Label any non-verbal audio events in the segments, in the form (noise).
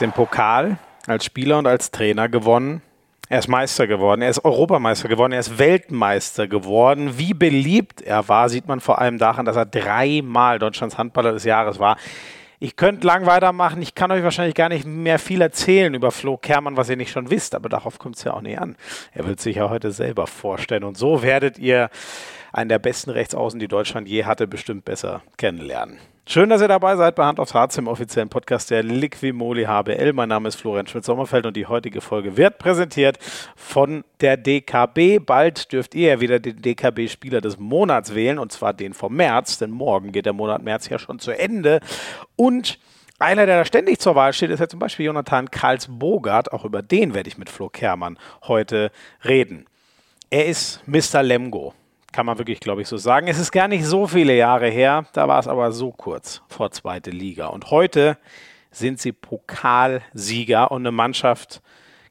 den Pokal als Spieler und als Trainer gewonnen. Er ist Meister geworden, er ist Europameister geworden, er ist Weltmeister geworden. Wie beliebt er war, sieht man vor allem daran, dass er dreimal Deutschlands Handballer des Jahres war. Ich könnte lang weitermachen. Ich kann euch wahrscheinlich gar nicht mehr viel erzählen über Flo Kermann, was ihr nicht schon wisst, aber darauf kommt es ja auch nicht an. Er wird sich ja heute selber vorstellen. Und so werdet ihr einen der besten Rechtsaußen, die Deutschland je hatte, bestimmt besser kennenlernen. Schön, dass ihr dabei seid bei Hand aufs Harz im offiziellen Podcast der Liquimoli HBL. Mein Name ist Florian Schmidt-Sommerfeld und die heutige Folge wird präsentiert von der DKB. Bald dürft ihr ja wieder den DKB-Spieler des Monats wählen und zwar den vom März, denn morgen geht der Monat März ja schon zu Ende. Und einer, der da ständig zur Wahl steht, ist ja zum Beispiel Jonathan Karls-Bogart. Auch über den werde ich mit Flo Kermann heute reden. Er ist Mr. Lemgo. Kann man wirklich, glaube ich, so sagen. Es ist gar nicht so viele Jahre her, da war es aber so kurz vor zweite Liga. Und heute sind sie Pokalsieger und eine Mannschaft,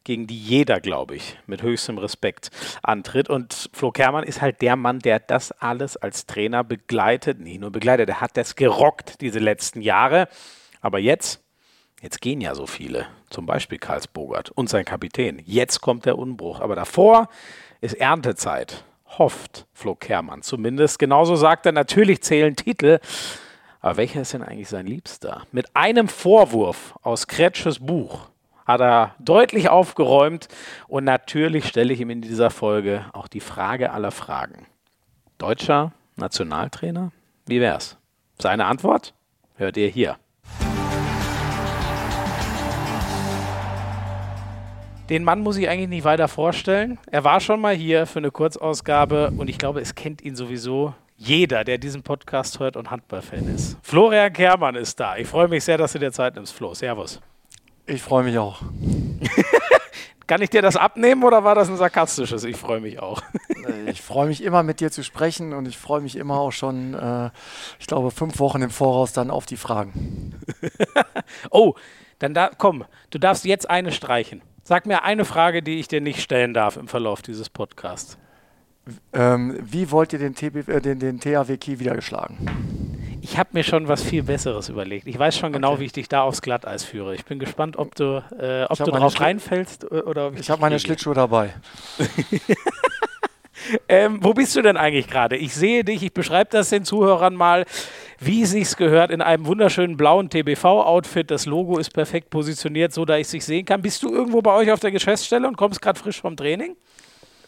gegen die jeder, glaube ich, mit höchstem Respekt antritt. Und Flo Kermann ist halt der Mann, der das alles als Trainer begleitet. Nee, nur begleitet, er hat das gerockt diese letzten Jahre. Aber jetzt, jetzt gehen ja so viele. Zum Beispiel Karls Bogart und sein Kapitän. Jetzt kommt der Unbruch. Aber davor ist Erntezeit hofft Flo Kermann zumindest. Genauso sagt er, natürlich zählen Titel. Aber welcher ist denn eigentlich sein Liebster? Mit einem Vorwurf aus Kretsches Buch hat er deutlich aufgeräumt. Und natürlich stelle ich ihm in dieser Folge auch die Frage aller Fragen. Deutscher Nationaltrainer? Wie wär's? Seine Antwort hört ihr hier. Den Mann muss ich eigentlich nicht weiter vorstellen. Er war schon mal hier für eine Kurzausgabe und ich glaube, es kennt ihn sowieso jeder, der diesen Podcast hört und Handballfan ist. Florian Kermann ist da. Ich freue mich sehr, dass du dir Zeit nimmst, Flo. Servus. Ich freue mich auch. (laughs) Kann ich dir das abnehmen oder war das ein sarkastisches? Ich freue mich auch. ich freue mich immer mit dir zu sprechen und ich freue mich immer auch schon, äh, ich glaube, fünf Wochen im Voraus dann auf die Fragen. (laughs) oh, dann da, komm, du darfst jetzt eine streichen. Sag mir eine Frage, die ich dir nicht stellen darf im Verlauf dieses Podcasts. Ähm, wie wollt ihr den, TB, äh, den, den THW Kiel wieder geschlagen? Ich habe mir schon was viel Besseres überlegt. Ich weiß schon genau, okay. wie ich dich da aufs Glatteis führe. Ich bin gespannt, ob du, äh, ob du drauf reinfällst äh, oder ob ich. Ich habe meine Schlittschuhe dabei. (laughs) ähm, wo bist du denn eigentlich gerade? Ich sehe dich, ich beschreibe das den Zuhörern mal wie es sich gehört, in einem wunderschönen blauen TBV-Outfit. Das Logo ist perfekt positioniert, so dass ich es sehen kann. Bist du irgendwo bei euch auf der Geschäftsstelle und kommst gerade frisch vom Training?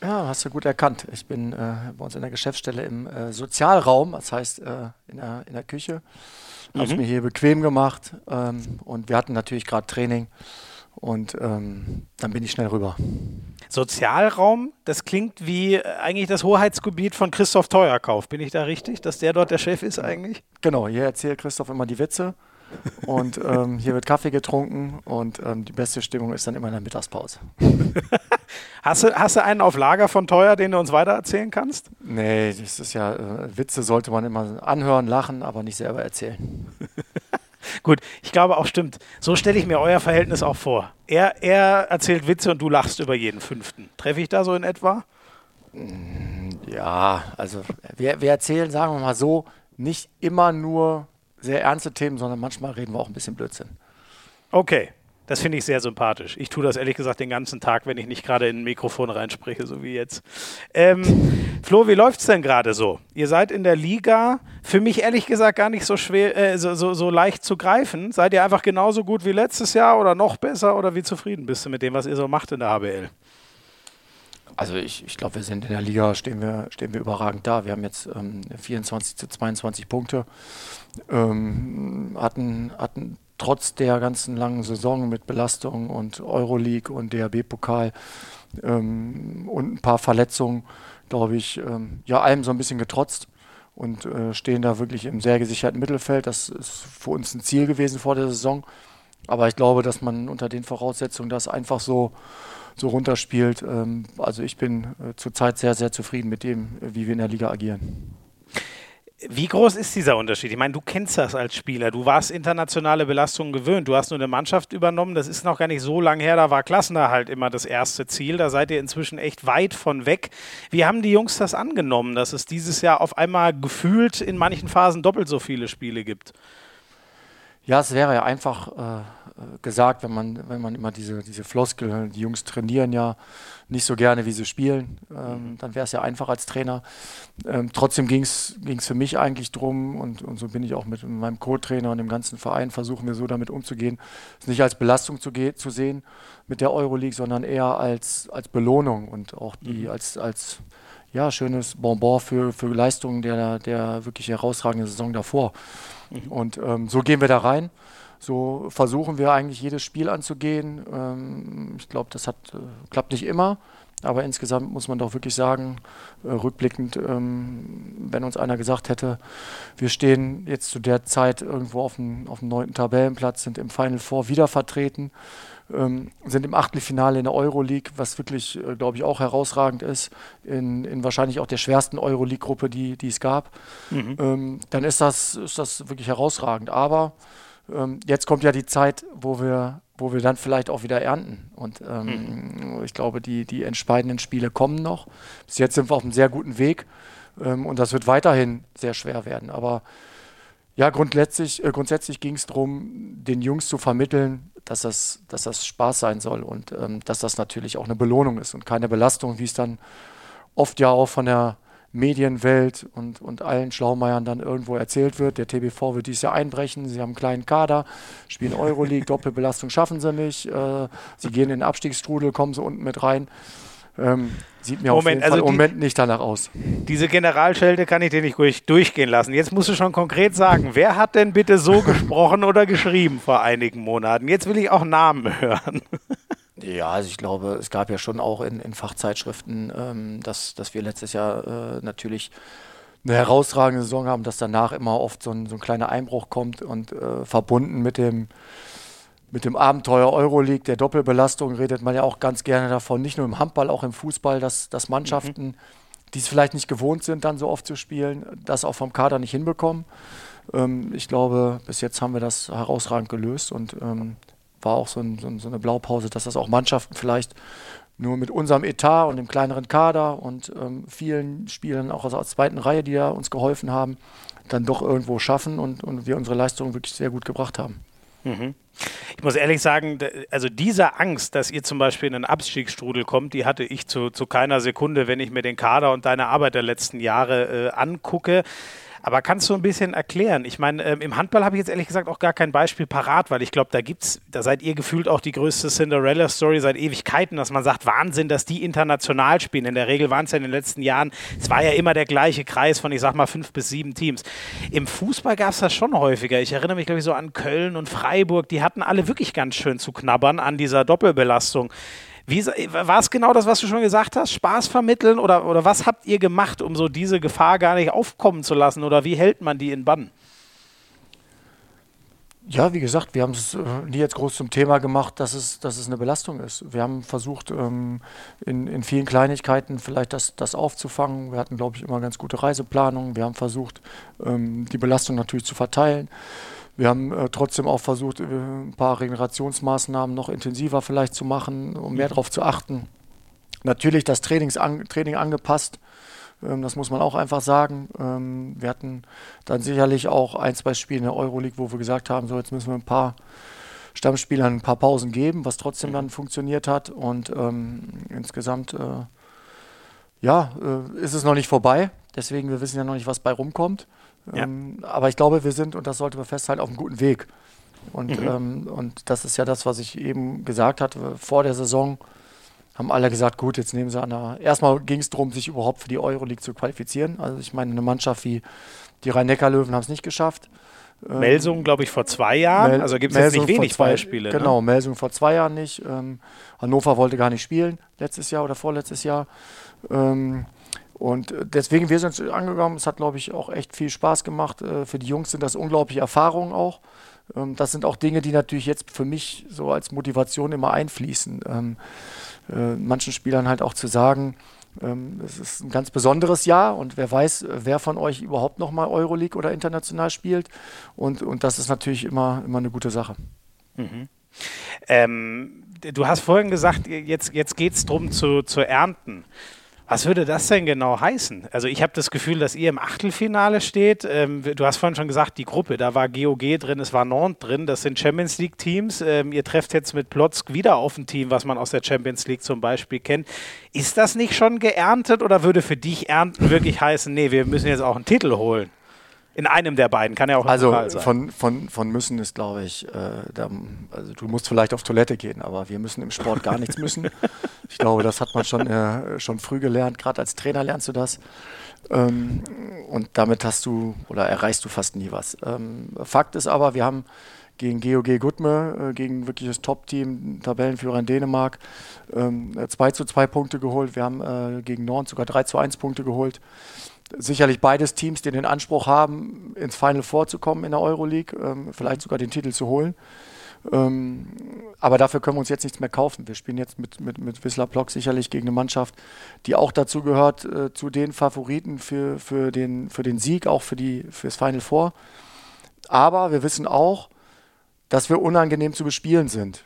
Ja, hast du gut erkannt. Ich bin äh, bei uns in der Geschäftsstelle im äh, Sozialraum, das heißt äh, in, der, in der Küche. Habe mhm. mir hier bequem gemacht ähm, und wir hatten natürlich gerade Training und ähm, dann bin ich schnell rüber. Sozialraum, das klingt wie äh, eigentlich das Hoheitsgebiet von Christoph Teuerkauf. Bin ich da richtig, dass der dort der Chef ist eigentlich? Genau, hier erzählt Christoph immer die Witze. und (laughs) ähm, hier wird Kaffee getrunken und ähm, die beste Stimmung ist dann immer in der Mittagspause. (laughs) hast, du, hast du einen auf Lager von Teuer, den du uns weitererzählen kannst? Nee, das ist ja, äh, Witze sollte man immer anhören, lachen, aber nicht selber erzählen. (laughs) (laughs) Gut, ich glaube auch stimmt. So stelle ich mir euer Verhältnis auch vor. Er, er erzählt Witze und du lachst über jeden fünften. Treffe ich da so in etwa? Mm, ja, also wir, wir erzählen, sagen wir mal so, nicht immer nur sehr ernste Themen, sondern manchmal reden wir auch ein bisschen Blödsinn. Okay, das finde ich sehr sympathisch. Ich tue das ehrlich gesagt den ganzen Tag, wenn ich nicht gerade in ein Mikrofon reinspreche, so wie jetzt. Ähm, Flo, wie läuft es denn gerade so? Ihr seid in der Liga, für mich ehrlich gesagt gar nicht so schwer, äh, so, so, so leicht zu greifen. Seid ihr einfach genauso gut wie letztes Jahr oder noch besser oder wie zufrieden bist du mit dem, was ihr so macht in der HBL? Also ich, ich glaube, wir sind in der Liga, stehen wir, stehen wir überragend da. Wir haben jetzt ähm, 24 zu 22 Punkte, ähm, hatten, hatten trotz der ganzen langen Saison mit Belastung und Euroleague und DHB-Pokal ähm, und ein paar Verletzungen, glaube ich, ähm, ja, allem so ein bisschen getrotzt und äh, stehen da wirklich im sehr gesicherten Mittelfeld. Das ist für uns ein Ziel gewesen vor der Saison. Aber ich glaube, dass man unter den Voraussetzungen das einfach so, so runterspielt. Ähm, also ich bin äh, zurzeit sehr, sehr zufrieden mit dem, wie wir in der Liga agieren. Wie groß ist dieser Unterschied? Ich meine, du kennst das als Spieler. Du warst internationale Belastungen gewöhnt. Du hast nur eine Mannschaft übernommen. Das ist noch gar nicht so lange her. Da war Klassenerhalt immer das erste Ziel. Da seid ihr inzwischen echt weit von weg. Wie haben die Jungs das angenommen, dass es dieses Jahr auf einmal gefühlt in manchen Phasen doppelt so viele Spiele gibt? Ja, es wäre ja einfach äh, gesagt, wenn man, wenn man immer diese, diese Floskel, die Jungs trainieren ja nicht so gerne, wie sie spielen, ähm, mhm. dann wäre es ja einfach als Trainer. Ähm, trotzdem ging es für mich eigentlich drum und, und so bin ich auch mit meinem Co-Trainer und dem ganzen Verein, versuchen wir so damit umzugehen, es nicht als Belastung zu, zu sehen mit der Euroleague, sondern eher als, als Belohnung und auch die mhm. als, als ja, schönes Bonbon für, für Leistungen der, der wirklich herausragenden Saison davor. Mhm. Und ähm, so gehen wir da rein. So versuchen wir eigentlich jedes Spiel anzugehen. Ähm, ich glaube, das hat, äh, klappt nicht immer, aber insgesamt muss man doch wirklich sagen, äh, rückblickend, ähm, wenn uns einer gesagt hätte, wir stehen jetzt zu der Zeit irgendwo auf dem, auf dem neunten Tabellenplatz, sind im Final Four wieder vertreten, ähm, sind im Achtelfinale in der Euroleague, was wirklich, äh, glaube ich, auch herausragend ist, in, in wahrscheinlich auch der schwersten Euroleague-Gruppe, die, die es gab, mhm. ähm, dann ist das, ist das wirklich herausragend. Aber ähm, jetzt kommt ja die Zeit, wo wir, wo wir dann vielleicht auch wieder ernten. Und ähm, mhm. ich glaube, die, die entscheidenden Spiele kommen noch. Bis jetzt sind wir auf einem sehr guten Weg ähm, und das wird weiterhin sehr schwer werden. Aber ja, grundsätzlich, äh, grundsätzlich ging es darum, den Jungs zu vermitteln, dass das, dass das Spaß sein soll und ähm, dass das natürlich auch eine Belohnung ist und keine Belastung, wie es dann oft ja auch von der Medienwelt und, und allen Schlaumeiern dann irgendwo erzählt wird. Der TBV wird dieses Jahr einbrechen, sie haben einen kleinen Kader, spielen (laughs) Euroleague, Doppelbelastung schaffen sie nicht, äh, sie gehen in den Abstiegsstrudel, kommen sie unten mit rein. Ähm, sieht mir Moment, auf jeden also Fall im Moment nicht danach aus. Diese Generalschelte kann ich dir nicht durch, durchgehen lassen. Jetzt musst du schon konkret sagen, wer hat denn bitte so (laughs) gesprochen oder geschrieben vor einigen Monaten? Jetzt will ich auch Namen hören. (laughs) Ja, also ich glaube, es gab ja schon auch in, in Fachzeitschriften, ähm, dass, dass wir letztes Jahr äh, natürlich eine herausragende Saison haben, dass danach immer oft so ein, so ein kleiner Einbruch kommt und äh, verbunden mit dem, mit dem Abenteuer Euroleague, der Doppelbelastung, redet man ja auch ganz gerne davon, nicht nur im Handball, auch im Fußball, dass, dass Mannschaften, mhm. die es vielleicht nicht gewohnt sind, dann so oft zu spielen, das auch vom Kader nicht hinbekommen. Ähm, ich glaube, bis jetzt haben wir das herausragend gelöst und ähm, war auch so, ein, so, so, eine Blaupause, dass das auch Mannschaften vielleicht nur mit unserem Etat und dem kleineren Kader und ähm, vielen Spielern auch aus der zweiten Reihe, die ja uns geholfen haben, dann doch irgendwo schaffen und, und wir unsere Leistungen wirklich sehr gut gebracht haben. Mhm. Ich muss ehrlich sagen, also diese Angst, dass ihr zum Beispiel in einen Abstiegsstrudel kommt, die hatte ich zu, zu keiner Sekunde, wenn ich mir den Kader und deine Arbeit der letzten Jahre äh, angucke. Aber kannst du ein bisschen erklären? Ich meine, ähm, im Handball habe ich jetzt ehrlich gesagt auch gar kein Beispiel parat, weil ich glaube, da gibt's, da seid ihr gefühlt auch die größte Cinderella-Story seit Ewigkeiten, dass man sagt, Wahnsinn, dass die international spielen. In der Regel waren es ja in den letzten Jahren, es war ja immer der gleiche Kreis von, ich sag mal, fünf bis sieben Teams. Im Fußball gab es das schon häufiger. Ich erinnere mich, glaube ich, so an Köln und Freiburg, die hatten alle wirklich ganz schön zu knabbern an dieser Doppelbelastung. Wie, war es genau das, was du schon gesagt hast? Spaß vermitteln oder, oder was habt ihr gemacht, um so diese Gefahr gar nicht aufkommen zu lassen? Oder wie hält man die in Bann? Ja, wie gesagt, wir haben es äh, nie jetzt groß zum Thema gemacht, dass es, dass es eine Belastung ist. Wir haben versucht, ähm, in, in vielen Kleinigkeiten vielleicht das, das aufzufangen. Wir hatten, glaube ich, immer ganz gute Reiseplanungen. Wir haben versucht, ähm, die Belastung natürlich zu verteilen. Wir haben äh, trotzdem auch versucht, äh, ein paar Regenerationsmaßnahmen noch intensiver vielleicht zu machen, um mehr mhm. darauf zu achten. Natürlich das Trainings an, Training angepasst, ähm, das muss man auch einfach sagen. Ähm, wir hatten dann sicherlich auch ein, zwei Spiele in der Euroleague, wo wir gesagt haben, so jetzt müssen wir ein paar Stammspielern ein paar Pausen geben, was trotzdem mhm. dann funktioniert hat. Und ähm, insgesamt, äh, ja, äh, ist es noch nicht vorbei. Deswegen, wir wissen ja noch nicht, was bei rumkommt. Ja. Ähm, aber ich glaube, wir sind, und das sollte man festhalten, auf einem guten Weg. Und, mhm. ähm, und das ist ja das, was ich eben gesagt hatte. Vor der Saison haben alle gesagt, gut, jetzt nehmen sie an der. Erstmal ging es darum, sich überhaupt für die Euroleague zu qualifizieren. Also ich meine, eine Mannschaft wie die Rhein-Neckar-Löwen haben es nicht geschafft. Ähm, Melsung, glaube ich, vor zwei Jahren. Mel also gibt es jetzt nicht wenig zwei, Beispiele. Ne? Genau, ne? Melsung vor zwei Jahren nicht. Ähm, Hannover wollte gar nicht spielen, letztes Jahr oder vorletztes Jahr. Ähm, und äh, deswegen, wir sind angekommen. Es hat, glaube ich, auch echt viel Spaß gemacht. Äh, für die Jungs sind das unglaubliche Erfahrungen auch. Ähm, das sind auch Dinge, die natürlich jetzt für mich so als Motivation immer einfließen. Ähm, äh, manchen Spielern halt auch zu sagen, ähm, es ist ein ganz besonderes Jahr und wer weiß, wer von euch überhaupt nochmal Euroleague oder international spielt. Und, und das ist natürlich immer, immer eine gute Sache. Mhm. Ähm, du hast vorhin gesagt, jetzt, jetzt geht es darum zu, zu ernten. Was würde das denn genau heißen? Also ich habe das Gefühl, dass ihr im Achtelfinale steht. Ähm, du hast vorhin schon gesagt, die Gruppe, da war GOG drin, es war Nantes drin, das sind Champions League Teams. Ähm, ihr trefft jetzt mit Plotzk wieder auf ein Team, was man aus der Champions League zum Beispiel kennt. Ist das nicht schon geerntet oder würde für dich ernten wirklich (laughs) heißen, nee, wir müssen jetzt auch einen Titel holen? In einem der beiden, kann ja auch Also von, von, von müssen ist, glaube ich, äh, da, also du musst vielleicht auf Toilette gehen, aber wir müssen im Sport gar nichts müssen. Ich glaube, das hat man schon, äh, schon früh gelernt, gerade als Trainer lernst du das. Ähm, und damit hast du oder erreichst du fast nie was. Ähm, Fakt ist aber, wir haben gegen GOG Gutme, äh, gegen wirklich das Top-Team, Tabellenführer in Dänemark, ähm, 2 zu 2 Punkte geholt. Wir haben äh, gegen Nord sogar 3 zu 1 Punkte geholt sicherlich beides Teams, die den Anspruch haben, ins Final vorzukommen in der Euroleague, ähm, vielleicht sogar den Titel zu holen. Ähm, aber dafür können wir uns jetzt nichts mehr kaufen. Wir spielen jetzt mit, mit, mit Wisla Block sicherlich gegen eine Mannschaft, die auch dazu gehört, äh, zu den Favoriten für, für, den, für den Sieg, auch für, die, für das Final Four. Aber wir wissen auch, dass wir unangenehm zu bespielen sind.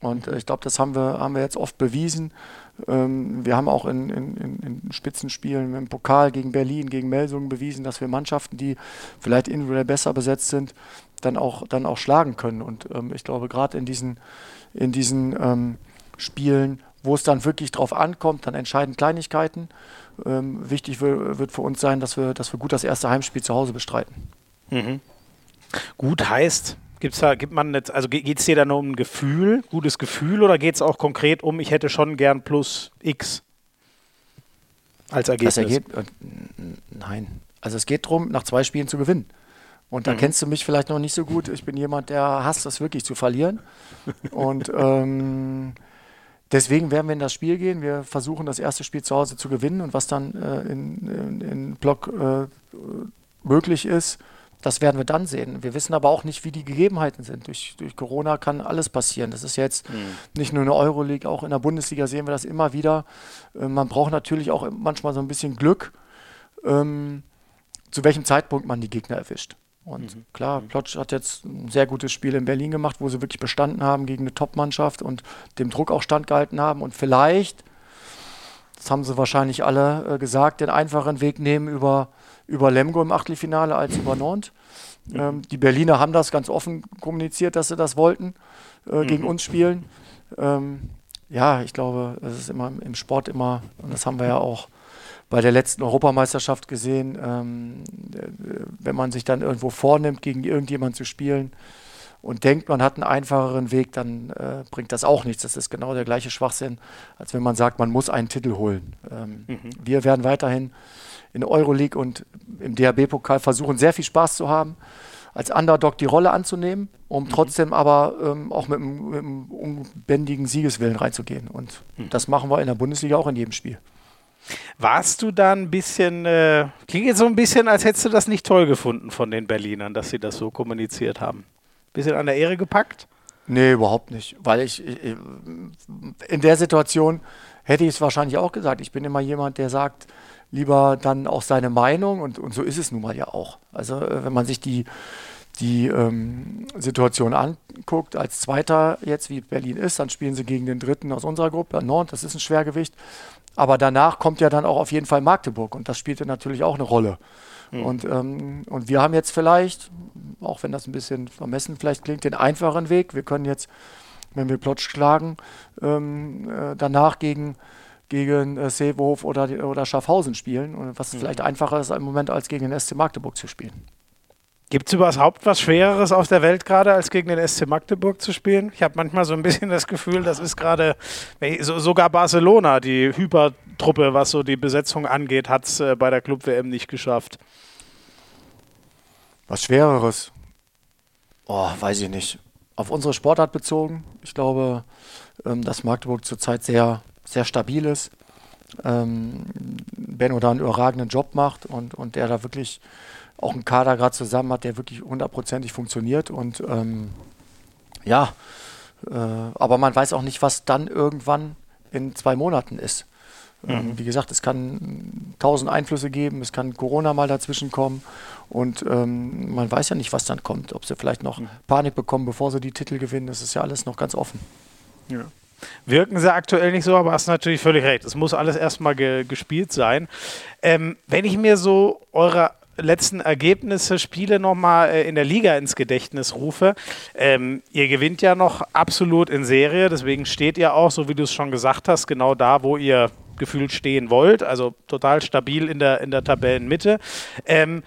Und äh, ich glaube, das haben wir, haben wir jetzt oft bewiesen. Ähm, wir haben auch in, in, in, Spitzenspielen im Pokal gegen Berlin, gegen Melsungen bewiesen, dass wir Mannschaften, die vielleicht individuell besser besetzt sind, dann auch, dann auch schlagen können. Und ähm, ich glaube, gerade in diesen, in diesen ähm, Spielen, wo es dann wirklich drauf ankommt, dann entscheiden Kleinigkeiten. Ähm, wichtig wird für uns sein, dass wir, dass wir gut das erste Heimspiel zu Hause bestreiten. Mhm. Gut heißt, Gibt's da, gibt man jetzt, also geht es dir da nur um ein Gefühl, gutes Gefühl, oder geht es auch konkret um, ich hätte schon gern plus X als Ergebnis? Das Ergebnis nein. Also es geht darum, nach zwei Spielen zu gewinnen. Und da mhm. kennst du mich vielleicht noch nicht so gut. Ich bin jemand, der hasst das wirklich zu verlieren. Und ähm, deswegen werden wir in das Spiel gehen. Wir versuchen, das erste Spiel zu Hause zu gewinnen. Und was dann äh, in, in, in Block äh, möglich ist, das werden wir dann sehen. Wir wissen aber auch nicht, wie die Gegebenheiten sind. Durch, durch Corona kann alles passieren. Das ist jetzt mhm. nicht nur in der Euroleague, auch in der Bundesliga sehen wir das immer wieder. Äh, man braucht natürlich auch manchmal so ein bisschen Glück, ähm, zu welchem Zeitpunkt man die Gegner erwischt. Und mhm. klar, mhm. Plotsch hat jetzt ein sehr gutes Spiel in Berlin gemacht, wo sie wirklich bestanden haben gegen eine Top-Mannschaft und dem Druck auch standgehalten haben. Und vielleicht, das haben sie wahrscheinlich alle äh, gesagt, den einfachen Weg nehmen über über Lemgo im Achtelfinale als über Nantes. Ähm, die Berliner haben das ganz offen kommuniziert, dass sie das wollten, äh, mhm. gegen uns spielen. Ähm, ja, ich glaube, das ist immer im Sport immer, und das haben wir ja auch bei der letzten Europameisterschaft gesehen, ähm, wenn man sich dann irgendwo vornimmt, gegen irgendjemanden zu spielen und denkt, man hat einen einfacheren Weg, dann äh, bringt das auch nichts. Das ist genau der gleiche Schwachsinn, als wenn man sagt, man muss einen Titel holen. Ähm, mhm. Wir werden weiterhin in der Euroleague und im DHB-Pokal versuchen, sehr viel Spaß zu haben, als Underdog die Rolle anzunehmen, um mhm. trotzdem aber ähm, auch mit einem, mit einem, unbändigen Siegeswillen reinzugehen. Und mhm. das machen wir in der Bundesliga auch in jedem Spiel. Warst du da ein bisschen, äh, klingt jetzt so ein bisschen, als hättest du das nicht toll gefunden von den Berlinern, dass sie das so kommuniziert haben. Bisschen an der Ehre gepackt? Nee, überhaupt nicht. Weil ich, ich in der Situation hätte ich es wahrscheinlich auch gesagt. Ich bin immer jemand, der sagt, lieber dann auch seine Meinung und, und so ist es nun mal ja auch. Also äh, wenn man sich die, die ähm, Situation anguckt, als Zweiter jetzt, wie Berlin ist, dann spielen sie gegen den Dritten aus unserer Gruppe, Nord, das ist ein Schwergewicht. Aber danach kommt ja dann auch auf jeden Fall Magdeburg und das spielte natürlich auch eine Rolle. Mhm. Und, ähm, und wir haben jetzt vielleicht, auch wenn das ein bisschen vermessen vielleicht klingt, den einfachen Weg. Wir können jetzt, wenn wir Plotsch schlagen, ähm, äh, danach gegen gegen äh, Seehof oder, oder Schaffhausen spielen, was mhm. vielleicht einfacher ist im Moment als gegen den SC Magdeburg zu spielen. Gibt es überhaupt was Schwereres auf der Welt gerade, als gegen den SC Magdeburg zu spielen? Ich habe manchmal so ein bisschen das Gefühl, das ist gerade, so, sogar Barcelona, die Hypertruppe, was so die Besetzung angeht, hat es äh, bei der Club-WM nicht geschafft. Was Schwereres? Oh, weiß ich nicht. Auf unsere Sportart bezogen. Ich glaube, ähm, dass Magdeburg zurzeit sehr sehr stabil ist. Ähm, Benno da einen überragenden Job macht und, und der da wirklich auch einen Kader gerade zusammen hat, der wirklich hundertprozentig funktioniert. Und ähm, ja, äh, aber man weiß auch nicht, was dann irgendwann in zwei Monaten ist. Ähm, mhm. Wie gesagt, es kann tausend Einflüsse geben, es kann Corona mal dazwischen kommen und ähm, man weiß ja nicht, was dann kommt. Ob sie vielleicht noch mhm. Panik bekommen, bevor sie die Titel gewinnen, das ist ja alles noch ganz offen. Ja. Wirken sie aktuell nicht so, aber hast natürlich völlig recht. Es muss alles erstmal ge gespielt sein. Ähm, wenn ich mir so eure letzten Ergebnisse, Spiele nochmal äh, in der Liga ins Gedächtnis rufe. Ähm, ihr gewinnt ja noch absolut in Serie, deswegen steht ihr auch, so wie du es schon gesagt hast, genau da, wo ihr gefühlt stehen wollt. Also total stabil in der, in der Tabellenmitte. Ähm,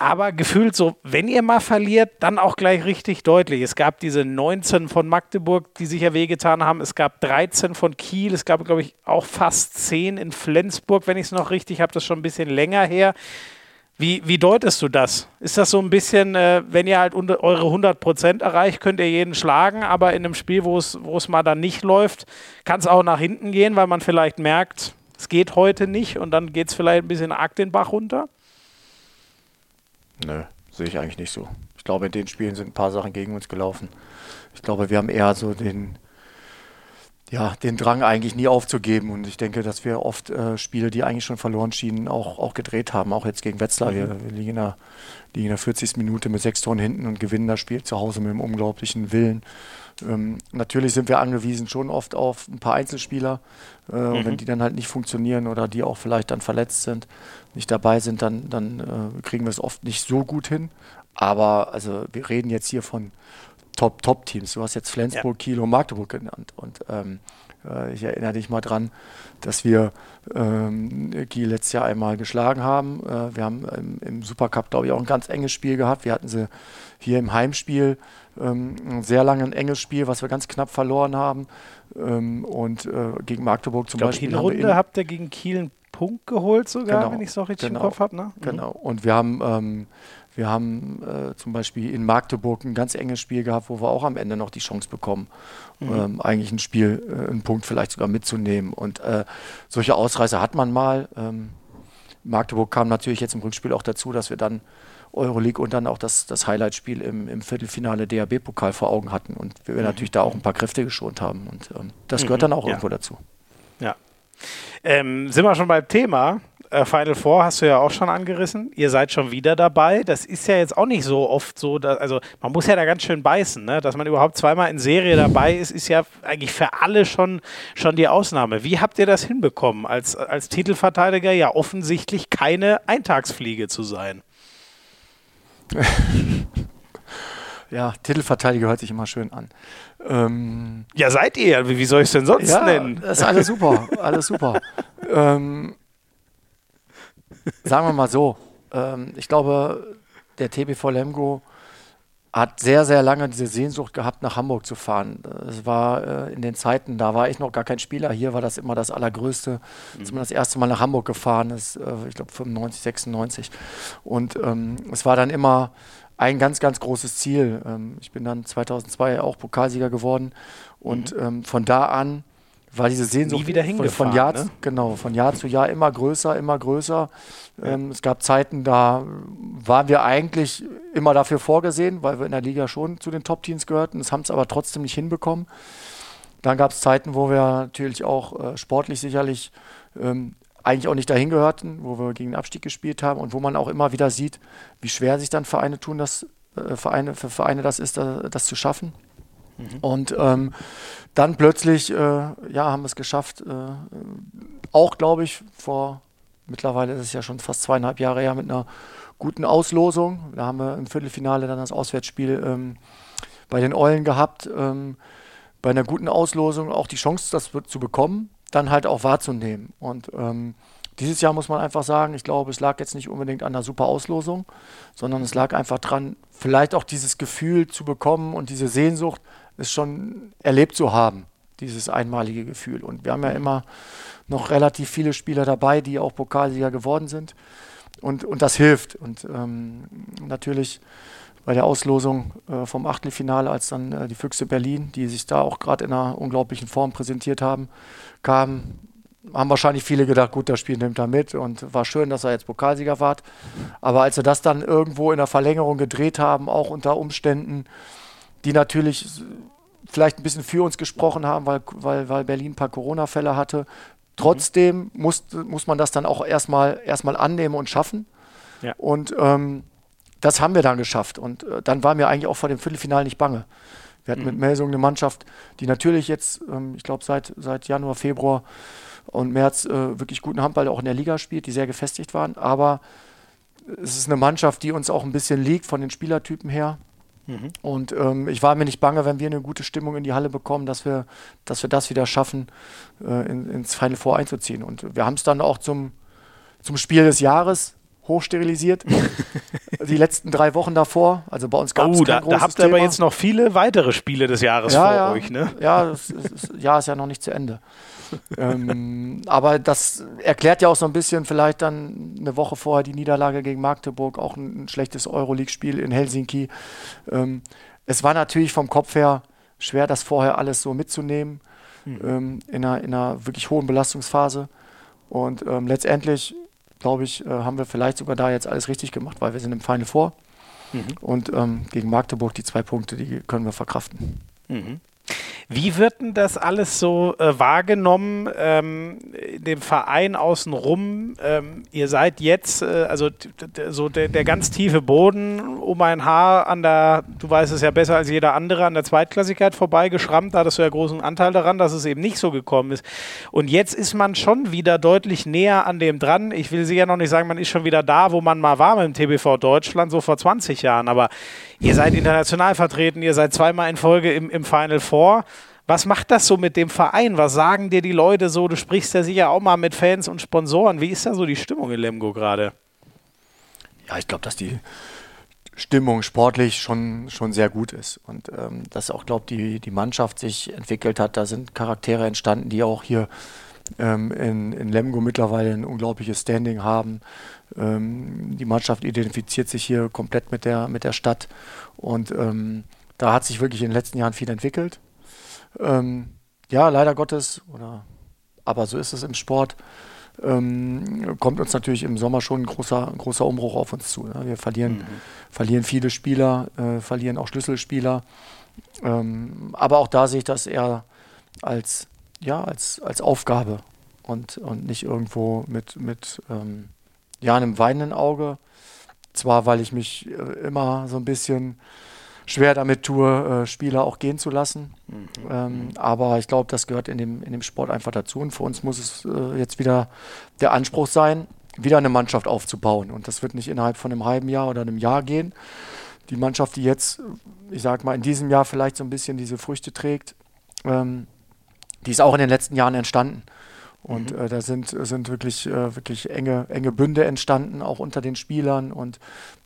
aber gefühlt so, wenn ihr mal verliert, dann auch gleich richtig deutlich. Es gab diese 19 von Magdeburg, die sich ja wehgetan haben. Es gab 13 von Kiel. Es gab, glaube ich, auch fast 10 in Flensburg, wenn ich es noch richtig habe. Das ist schon ein bisschen länger her. Wie, wie deutest du das? Ist das so ein bisschen, äh, wenn ihr halt eure 100% erreicht, könnt ihr jeden schlagen, aber in einem Spiel, wo es mal dann nicht läuft, kann es auch nach hinten gehen, weil man vielleicht merkt, es geht heute nicht und dann geht es vielleicht ein bisschen arg den Bach runter? Nö, sehe ich eigentlich nicht so. Ich glaube, in den Spielen sind ein paar Sachen gegen uns gelaufen. Ich glaube, wir haben eher so den, ja, den Drang eigentlich nie aufzugeben. Und ich denke, dass wir oft äh, Spiele, die eigentlich schon verloren schienen, auch, auch gedreht haben. Auch jetzt gegen Wetzlar. Mhm. Wir, wir, liegen, in der, liegen in der 40. Minute mit sechs Toren hinten und gewinnen das Spiel zu Hause mit einem unglaublichen Willen. Ähm, natürlich sind wir angewiesen schon oft auf ein paar Einzelspieler. Äh, mhm. Und wenn die dann halt nicht funktionieren oder die auch vielleicht dann verletzt sind, nicht dabei sind, dann, dann äh, kriegen wir es oft nicht so gut hin. Aber also wir reden jetzt hier von Top-Top-Teams. Du hast jetzt Flensburg, ja. Kiel und Magdeburg genannt. Und ähm, äh, ich erinnere dich mal dran, dass wir ähm, Kiel letztes Jahr einmal geschlagen haben. Äh, wir haben im, im Supercup, glaube ich, auch ein ganz enges Spiel gehabt. Wir hatten sie hier im Heimspiel ähm, ein sehr lange ein enges Spiel, was wir ganz knapp verloren haben. Ähm, und äh, gegen Magdeburg zum ich glaub, Beispiel. Hinrunde habt ihr gegen Kiel einen Punkt geholt sogar, genau, wenn ich es noch richtig genau, im Kopf habe. Ne? Mhm. Genau. Und wir haben, ähm, wir haben äh, zum Beispiel in Magdeburg ein ganz enges Spiel gehabt, wo wir auch am Ende noch die Chance bekommen, mhm. ähm, eigentlich ein Spiel, äh, einen Punkt vielleicht sogar mitzunehmen. Und äh, solche Ausreißer hat man mal. Ähm, Magdeburg kam natürlich jetzt im Rückspiel auch dazu, dass wir dann Euroleague und dann auch das, das Highlight-Spiel im, im Viertelfinale DAB-Pokal vor Augen hatten und wir mhm. natürlich da auch ein paar Kräfte geschont haben. Und ähm, das gehört mhm. dann auch ja. irgendwo dazu. Ja. Ähm, sind wir schon beim Thema. Äh, Final Four hast du ja auch schon angerissen. Ihr seid schon wieder dabei. Das ist ja jetzt auch nicht so oft so. Dass, also man muss ja da ganz schön beißen, ne? dass man überhaupt zweimal in Serie dabei ist, ist ja eigentlich für alle schon, schon die Ausnahme. Wie habt ihr das hinbekommen, als, als Titelverteidiger ja offensichtlich keine Eintagsfliege zu sein? (laughs) ja, Titelverteidiger hört sich immer schön an. Ähm, ja, seid ihr. Wie soll ich es denn sonst ja, nennen? Das ist alles super. (laughs) Alles super. ähm, sagen wir mal so. Ähm, ich glaube, der TBV Lemgo hat sehr, sehr lange diese Sehnsucht gehabt, nach Hamburg zu fahren. Es war äh, in den Zeiten, da war ich noch gar kein Spieler. Hier war das immer das Allergrößte, mhm. dass man das erste Mal nach Hamburg gefahren ist, äh, ich glaube 95, 96. Und ähm, es war dann immer ein ganz, ganz großes Ziel. Ähm, ich bin dann 2002 auch Pokalsieger geworden und mhm. ähm, von da an war diese Sehnsucht von, von, Jahr ne? genau von Jahr zu Jahr immer größer, immer größer. Ähm, es gab Zeiten, da waren wir eigentlich immer dafür vorgesehen, weil wir in der Liga schon zu den Top-Teams gehörten. Das haben es aber trotzdem nicht hinbekommen. Dann gab es Zeiten, wo wir natürlich auch äh, sportlich sicherlich ähm, eigentlich auch nicht dahin gehörten, wo wir gegen den Abstieg gespielt haben und wo man auch immer wieder sieht, wie schwer sich dann Vereine tun, das äh, Vereine für Vereine das ist, das, das zu schaffen. Mhm. Und ähm, dann plötzlich, äh, ja, haben wir es geschafft, äh, auch glaube ich, vor mittlerweile ist es ja schon fast zweieinhalb Jahre her mit einer guten Auslosung. Da haben wir im Viertelfinale dann das Auswärtsspiel ähm, bei den Eulen gehabt. Ähm, bei einer guten Auslosung auch die Chance, das zu bekommen, dann halt auch wahrzunehmen. Und ähm, dieses Jahr muss man einfach sagen, ich glaube, es lag jetzt nicht unbedingt an der super Auslosung, sondern es lag einfach dran, vielleicht auch dieses Gefühl zu bekommen und diese Sehnsucht, es schon erlebt zu haben, dieses einmalige Gefühl. Und wir haben ja immer noch relativ viele Spieler dabei, die auch Pokalsieger geworden sind. Und, und das hilft. Und ähm, natürlich bei der Auslosung äh, vom Achtelfinale, als dann äh, die Füchse Berlin, die sich da auch gerade in einer unglaublichen Form präsentiert haben, kamen, haben wahrscheinlich viele gedacht, gut, das Spiel nimmt er mit und war schön, dass er jetzt Pokalsieger war. Aber als sie das dann irgendwo in der Verlängerung gedreht haben, auch unter Umständen, die natürlich vielleicht ein bisschen für uns gesprochen haben, weil, weil, weil Berlin ein paar Corona-Fälle hatte. Trotzdem mhm. muss, muss man das dann auch erstmal, erstmal annehmen und schaffen. Ja. Und ähm, das haben wir dann geschafft. Und äh, dann war mir eigentlich auch vor dem Viertelfinale nicht bange. Wir hatten mhm. mit Melsung eine Mannschaft, die natürlich jetzt, ähm, ich glaube, seit, seit Januar, Februar und März äh, wirklich guten Handball auch in der Liga spielt, die sehr gefestigt waren. Aber es ist eine Mannschaft, die uns auch ein bisschen liegt von den Spielertypen her. Mhm. Und ähm, ich war mir nicht bange, wenn wir eine gute Stimmung in die Halle bekommen, dass wir, dass wir das wieder schaffen, äh, in, ins Final Four einzuziehen. Und wir haben es dann auch zum, zum Spiel des Jahres hochsterilisiert. (laughs) die letzten drei Wochen davor. Also bei uns gab es oh, da, da habt ihr aber jetzt noch viele weitere Spiele des Jahres ja, vor ja, euch, ne? Ja, das ist, ja, ist ja noch nicht zu Ende. (laughs) ähm, aber das erklärt ja auch so ein bisschen vielleicht dann eine Woche vorher die Niederlage gegen Magdeburg, auch ein, ein schlechtes Euroleague-Spiel in Helsinki. Ähm, es war natürlich vom Kopf her schwer, das vorher alles so mitzunehmen mhm. ähm, in, einer, in, einer, wirklich hohen Belastungsphase. Und ähm, letztendlich, glaube ich, äh, haben wir vielleicht sogar da jetzt alles richtig gemacht, weil wir sind im Final vor. Mhm. Und ähm, gegen Magdeburg die zwei Punkte, die können wir verkraften. Mhm. Wie wird denn das alles so äh, wahrgenommen, ähm, dem Verein außenrum? Ähm, ihr seid jetzt, äh, also so der, der, ganz tiefe Boden um ein Haar an der, du weißt es ja besser als jeder andere, an der Zweitklassigkeit vorbeigeschrammt. Da hattest du ja großen Anteil daran, dass es eben nicht so gekommen ist. Und jetzt ist man schon wieder deutlich näher an dem dran. Ich will sicher noch nicht sagen, man ist schon wieder da, wo man mal war mit dem TBV Deutschland, so vor 20 Jahren. Aber ihr seid international vertreten, ihr seid zweimal in Folge im, im Final Four. Was macht das so mit dem Verein? Was sagen dir die Leute so? Du sprichst ja sicher auch mal mit Fans und Sponsoren. Wie ist da so die Stimmung in Lemgo gerade? Ja, ich glaube, dass die Stimmung sportlich schon, schon sehr gut ist. Und ähm, dass auch, glaube die, die Mannschaft sich entwickelt hat. Da sind Charaktere entstanden, die auch hier ähm, in, in Lemgo mittlerweile ein unglaubliches Standing haben. Ähm, die Mannschaft identifiziert sich hier komplett mit der, mit der Stadt. Und ähm, da hat sich wirklich in den letzten Jahren viel entwickelt. Ähm, ja, leider Gottes, oder aber so ist es im Sport. Ähm, kommt uns natürlich im Sommer schon ein großer, ein großer Umbruch auf uns zu. Ne? Wir verlieren, mhm. verlieren viele Spieler, äh, verlieren auch Schlüsselspieler. Ähm, aber auch da sehe ich das eher als, ja, als, als Aufgabe und, und nicht irgendwo mit, mit ähm, ja, einem weinenden Auge. Zwar, weil ich mich äh, immer so ein bisschen schwer damit tue, äh, Spieler auch gehen zu lassen. Mhm. Ähm, aber ich glaube, das gehört in dem, in dem Sport einfach dazu. Und für uns muss es äh, jetzt wieder der Anspruch sein, wieder eine Mannschaft aufzubauen. Und das wird nicht innerhalb von einem halben Jahr oder einem Jahr gehen. Die Mannschaft, die jetzt, ich sag mal, in diesem Jahr vielleicht so ein bisschen diese Früchte trägt, ähm, die ist auch in den letzten Jahren entstanden. Und mhm. äh, da sind, sind wirklich, äh, wirklich enge, enge Bünde entstanden, auch unter den Spielern. Und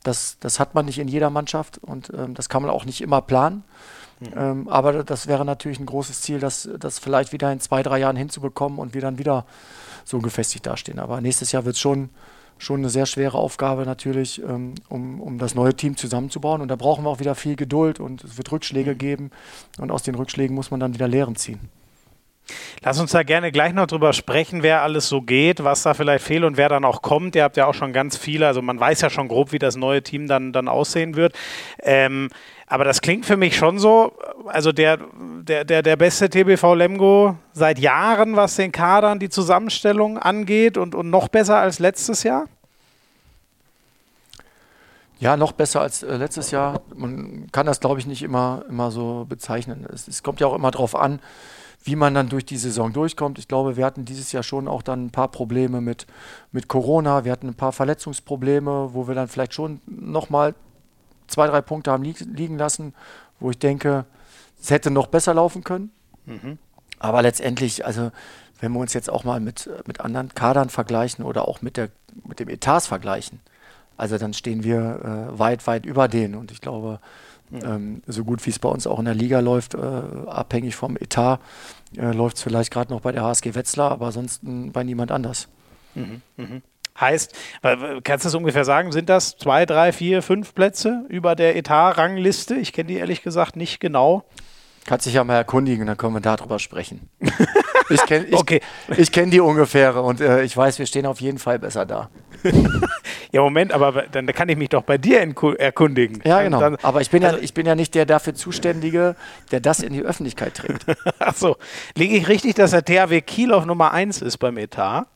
das, das hat man nicht in jeder Mannschaft und ähm, das kann man auch nicht immer planen. Mhm. Ähm, aber das wäre natürlich ein großes Ziel, das, das vielleicht wieder in zwei, drei Jahren hinzubekommen und wir dann wieder so gefestigt dastehen. Aber nächstes Jahr wird es schon, schon eine sehr schwere Aufgabe natürlich, ähm, um, um das neue Team zusammenzubauen. Und da brauchen wir auch wieder viel Geduld und es wird Rückschläge mhm. geben. Und aus den Rückschlägen muss man dann wieder Lehren ziehen. Lass uns da gerne gleich noch drüber sprechen, wer alles so geht, was da vielleicht fehlt und wer dann auch kommt. Ihr habt ja auch schon ganz viele, also man weiß ja schon grob, wie das neue Team dann, dann aussehen wird. Ähm, aber das klingt für mich schon so, also der, der, der, der beste TBV Lemgo seit Jahren, was den Kadern, die Zusammenstellung angeht und, und noch besser als letztes Jahr? Ja, noch besser als äh, letztes Jahr. Man kann das, glaube ich, nicht immer, immer so bezeichnen. Es, es kommt ja auch immer darauf an, wie man dann durch die Saison durchkommt. Ich glaube, wir hatten dieses Jahr schon auch dann ein paar Probleme mit, mit Corona. Wir hatten ein paar Verletzungsprobleme, wo wir dann vielleicht schon nochmal zwei, drei Punkte haben liegen lassen, wo ich denke, es hätte noch besser laufen können. Mhm. Aber letztendlich, also wenn wir uns jetzt auch mal mit, mit anderen Kadern vergleichen oder auch mit, der, mit dem Etats vergleichen, also dann stehen wir äh, weit, weit über denen. Und ich glaube, ähm, so gut wie es bei uns auch in der Liga läuft, äh, abhängig vom Etat, äh, läuft es vielleicht gerade noch bei der HSG Wetzlar, aber ansonsten bei niemand anders. Mhm, mh. Heißt, kannst du das ungefähr sagen, sind das zwei, drei, vier, fünf Plätze über der Etat-Rangliste? Ich kenne die ehrlich gesagt nicht genau. Kannst dich ja mal erkundigen, dann können wir darüber sprechen. (laughs) ich kenne ich, okay. ich kenn die ungefähre und äh, ich weiß, wir stehen auf jeden Fall besser da. (laughs) ja, Moment, aber dann kann ich mich doch bei dir erkundigen. Ja, genau. Dann, aber ich bin, also, ja, ich bin ja nicht der dafür Zuständige, der das in die Öffentlichkeit trägt. (laughs) Achso. Liege ich richtig, dass der THW Kiel auf Nummer 1 ist beim Etat?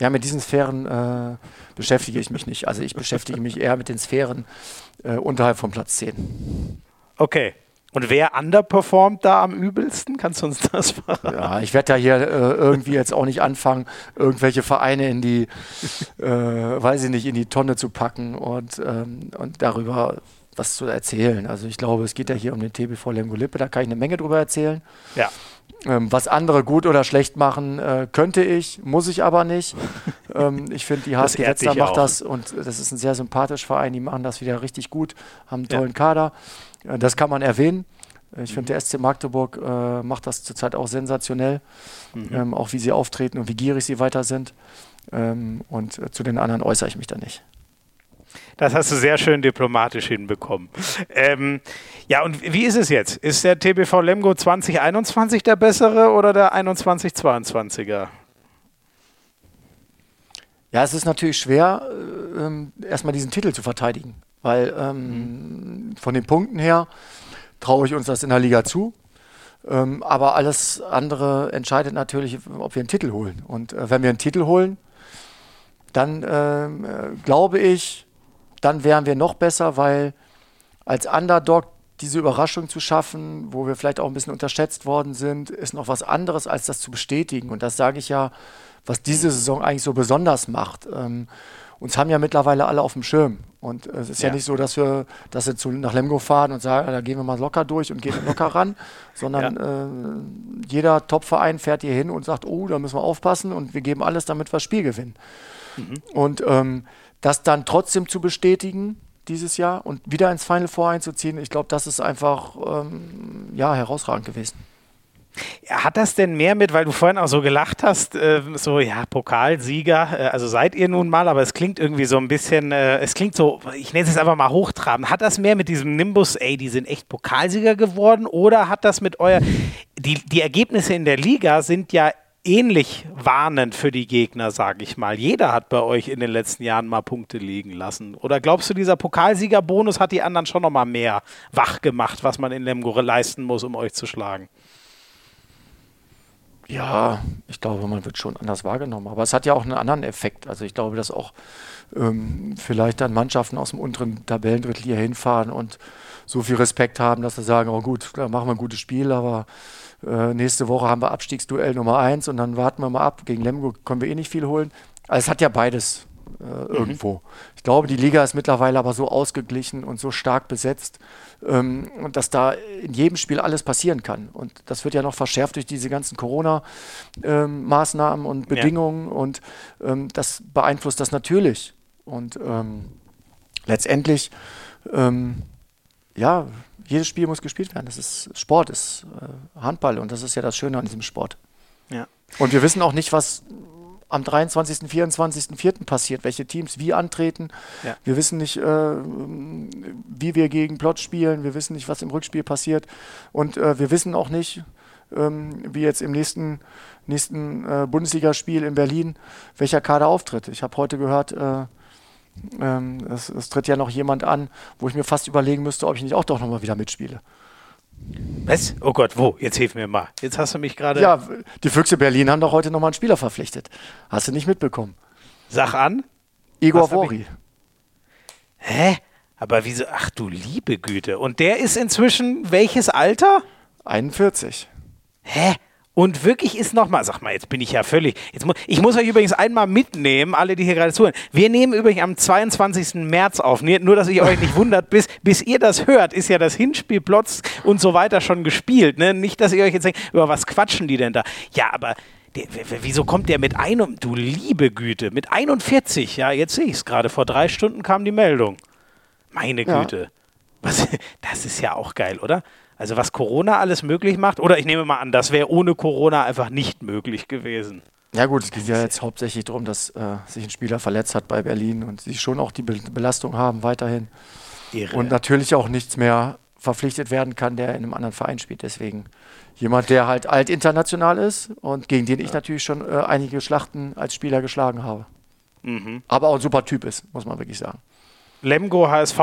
Ja, mit diesen Sphären äh, beschäftige ich mich nicht. Also ich beschäftige mich eher mit den Sphären äh, unterhalb von Platz 10. Okay. Und wer underperformt da am übelsten? Kannst du uns das fragen? Ja, ich werde da hier äh, irgendwie jetzt auch nicht anfangen, irgendwelche Vereine in die, äh, weiß ich nicht, in die Tonne zu packen und, ähm, und darüber was zu erzählen. Also ich glaube, es geht ja hier um den TBV Lemgo Lippe, da kann ich eine Menge drüber erzählen. Ja. Ähm, was andere gut oder schlecht machen, äh, könnte ich, muss ich aber nicht. (laughs) ähm, ich finde, die HSG Wetzlar macht auch. das und das ist ein sehr sympathischer Verein, die machen das wieder richtig gut, haben einen tollen ja. Kader. Das kann man erwähnen. Ich finde, der SC Magdeburg äh, macht das zurzeit auch sensationell, mhm. ähm, auch wie sie auftreten und wie gierig sie weiter sind. Ähm, und äh, zu den anderen äußere ich mich da nicht. Das hast du sehr schön diplomatisch hinbekommen. Ähm, ja, und wie ist es jetzt? Ist der TBV Lemgo 2021 der bessere oder der 21-22er? Ja, es ist natürlich schwer, äh, ähm, erstmal diesen Titel zu verteidigen, weil ähm, mhm. von den Punkten her traue ich uns das in der Liga zu. Ähm, aber alles andere entscheidet natürlich, ob wir einen Titel holen. Und äh, wenn wir einen Titel holen, dann ähm, äh, glaube ich, dann wären wir noch besser, weil als Underdog diese Überraschung zu schaffen, wo wir vielleicht auch ein bisschen unterschätzt worden sind, ist noch was anderes, als das zu bestätigen. Und das sage ich ja, was diese Saison eigentlich so besonders macht. Ähm, uns haben ja mittlerweile alle auf dem Schirm. Und äh, es ist ja. ja, nicht so, dass wir, dass wir zu, nach Lemgo fahren und sagen, da gehen wir mal locker durch und gehen (laughs) locker ran, sondern ja. äh, jeder Top-Verein fährt hier hin und sagt, oh, da müssen wir aufpassen und wir geben alles, damit wir das Spiel gewinnen. Mhm. Und ähm, das dann trotzdem zu bestätigen dieses Jahr und wieder ins Final Four einzuziehen, ich glaube, das ist einfach ähm, ja, herausragend gewesen. Hat das denn mehr mit, weil du vorhin auch so gelacht hast, äh, so, ja, Pokalsieger, äh, also seid ihr nun mal, aber es klingt irgendwie so ein bisschen, äh, es klingt so, ich nenne es jetzt einfach mal hochtrabend. Hat das mehr mit diesem Nimbus, ey, die sind echt Pokalsieger geworden oder hat das mit euer, die, die Ergebnisse in der Liga sind ja ähnlich warnend für die Gegner, sage ich mal. Jeder hat bei euch in den letzten Jahren mal Punkte liegen lassen. Oder glaubst du, dieser Pokalsiegerbonus hat die anderen schon noch mal mehr wach gemacht, was man in Lemgo leisten muss, um euch zu schlagen? Ja, ich glaube, man wird schon anders wahrgenommen. Aber es hat ja auch einen anderen Effekt. Also ich glaube, dass auch ähm, vielleicht dann Mannschaften aus dem unteren Tabellendrittel hier hinfahren und so viel Respekt haben, dass sie sagen, oh gut, da machen wir ein gutes Spiel, aber äh, nächste Woche haben wir Abstiegsduell Nummer eins und dann warten wir mal ab. Gegen Lemgo können wir eh nicht viel holen. Also es hat ja beides äh, mhm. irgendwo. Ich glaube, die Liga ist mittlerweile aber so ausgeglichen und so stark besetzt, ähm, dass da in jedem Spiel alles passieren kann. Und das wird ja noch verschärft durch diese ganzen Corona-Maßnahmen ähm, und Bedingungen ja. und ähm, das beeinflusst das natürlich. Und ähm, letztendlich, ähm, ja, jedes Spiel muss gespielt werden. Das ist Sport, ist äh, Handball und das ist ja das Schöne an diesem Sport. Ja. Und wir wissen auch nicht, was am 23., 24., 4. passiert, welche Teams wie antreten. Ja. Wir wissen nicht, äh, wie wir gegen Plot spielen. Wir wissen nicht, was im Rückspiel passiert. Und äh, wir wissen auch nicht, ähm, wie jetzt im nächsten, nächsten äh, Bundesligaspiel in Berlin, welcher Kader auftritt. Ich habe heute gehört, äh, ähm, es, es, tritt ja noch jemand an, wo ich mir fast überlegen müsste, ob ich nicht auch doch nochmal wieder mitspiele. Was? Oh Gott, wo? Jetzt hilf mir mal. Jetzt hast du mich gerade. Ja, die Füchse Berlin haben doch heute nochmal einen Spieler verpflichtet. Hast du nicht mitbekommen? Sag an. Igor Vori. Hä? Aber wieso? Ach du liebe Güte. Und der ist inzwischen welches Alter? 41. Hä? Und wirklich ist nochmal, sag mal, jetzt bin ich ja völlig. Jetzt mu ich muss euch übrigens einmal mitnehmen, alle, die hier gerade zuhören. Wir nehmen übrigens am 22. März auf. Nur, dass ihr euch nicht wundert, bis, bis ihr das hört, ist ja das Hinspiel Plotz und so weiter schon gespielt. Ne? Nicht, dass ihr euch jetzt denkt, über was quatschen die denn da? Ja, aber der, wieso kommt der mit einem, du liebe Güte, mit 41? Ja, jetzt sehe ich es gerade. Vor drei Stunden kam die Meldung. Meine Güte. Ja. Was, (laughs) das ist ja auch geil, oder? Also was Corona alles möglich macht, oder ich nehme mal an, das wäre ohne Corona einfach nicht möglich gewesen. Ja gut, es geht ja jetzt hauptsächlich darum, dass äh, sich ein Spieler verletzt hat bei Berlin und sie schon auch die Be Belastung haben weiterhin. Irre. Und natürlich auch nichts mehr verpflichtet werden kann, der in einem anderen Verein spielt. Deswegen jemand, der halt alt international ist und gegen den ich natürlich schon äh, einige Schlachten als Spieler geschlagen habe. Mhm. Aber auch ein super Typ ist, muss man wirklich sagen. Lemgo HSV,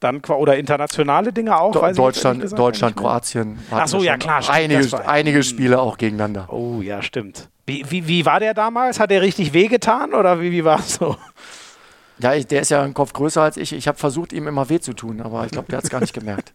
dann oder internationale Dinge auch? Do Deutschland, gesagt, Deutschland, Kroatien. Ach so, ja klar. Einige, einige Spiele auch gegeneinander. Oh ja, stimmt. Wie, wie, wie war der damals? Hat er richtig wehgetan oder wie, wie war es so? (laughs) Ja, ich, der ist ja einen Kopf größer als ich. Ich habe versucht, ihm immer weh zu tun, aber ich glaube, der hat es gar nicht (laughs) gemerkt.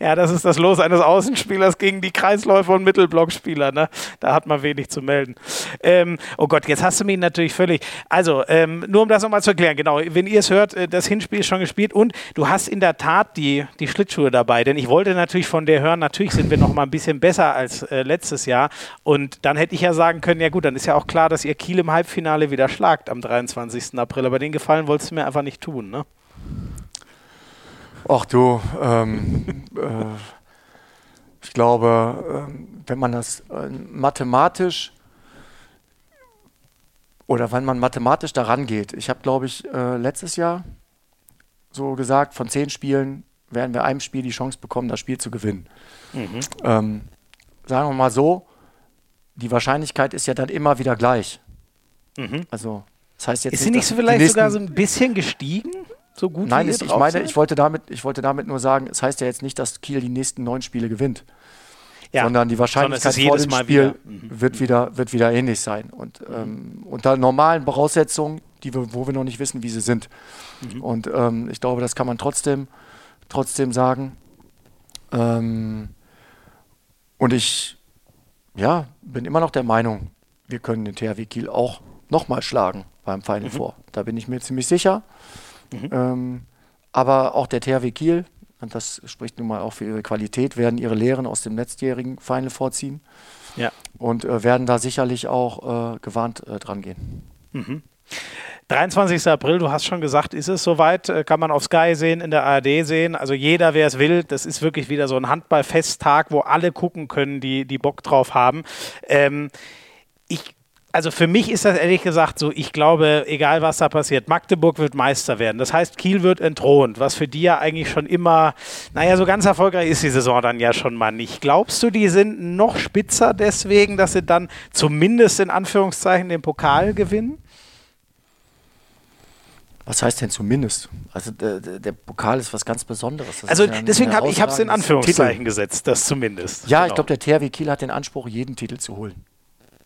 Ja, das ist das Los eines Außenspielers gegen die Kreisläufer und Mittelblockspieler. Ne? Da hat man wenig zu melden. Ähm, oh Gott, jetzt hast du mich natürlich völlig. Also, ähm, nur um das nochmal zu erklären, genau, wenn ihr es hört, äh, das Hinspiel ist schon gespielt und du hast in der Tat die, die Schlittschuhe dabei, denn ich wollte natürlich von dir hören, natürlich sind wir noch mal ein bisschen besser als äh, letztes Jahr und dann hätte ich ja sagen können, ja gut, dann ist ja auch klar, dass ihr Kiel im Halbfinale wieder schlagt am 23. April, aber den Gefallen wolltest du mir einfach nicht tun, ne? Ach du, ähm, (laughs) äh, ich glaube, äh, wenn man das äh, mathematisch oder wenn man mathematisch daran geht, ich habe, glaube ich, äh, letztes Jahr so gesagt, von zehn Spielen werden wir einem Spiel die Chance bekommen, das Spiel zu gewinnen. Mhm. Ähm, sagen wir mal so, die Wahrscheinlichkeit ist ja dann immer wieder gleich. Mhm. Also, das heißt jetzt ist sie nicht so vielleicht sogar so ein bisschen gestiegen? So gut Nein, ist, ich meine, ich wollte, damit, ich wollte damit nur sagen, es das heißt ja jetzt nicht, dass Kiel die nächsten neun Spiele gewinnt. Ja, sondern die Wahrscheinlichkeit vor dem Mal Spiel wieder. Mhm. wird, wieder, wird wieder ähnlich sein. Und ähm, unter normalen Voraussetzungen, die wir, wo wir noch nicht wissen, wie sie sind. Mhm. Und ähm, ich glaube, das kann man trotzdem, trotzdem sagen. Ähm, und ich ja, bin immer noch der Meinung, wir können den THW Kiel auch nochmal schlagen beim Final mhm. Four. Da bin ich mir ziemlich sicher. Mhm. Ähm, aber auch der THW Kiel, und das spricht nun mal auch für ihre Qualität, werden ihre Lehren aus dem letztjährigen Final vorziehen. Ja. Und äh, werden da sicherlich auch äh, gewarnt äh, dran gehen. Mhm. 23. April, du hast schon gesagt, ist es soweit, äh, kann man auf Sky sehen, in der ARD sehen. Also jeder, wer es will, das ist wirklich wieder so ein Handballfesttag, wo alle gucken können, die, die Bock drauf haben. Ähm, ich also für mich ist das ehrlich gesagt so, ich glaube, egal was da passiert, Magdeburg wird Meister werden. Das heißt, Kiel wird entthront, was für die ja eigentlich schon immer, naja, so ganz erfolgreich ist die Saison dann ja schon mal nicht. Glaubst du, die sind noch spitzer deswegen, dass sie dann zumindest in Anführungszeichen den Pokal gewinnen? Was heißt denn zumindest? Also der, der Pokal ist was ganz Besonderes. Das also ja deswegen habe ich es in Anführungszeichen Titel. gesetzt, das zumindest. Ja, genau. ich glaube, der THW Kiel hat den Anspruch, jeden Titel zu holen.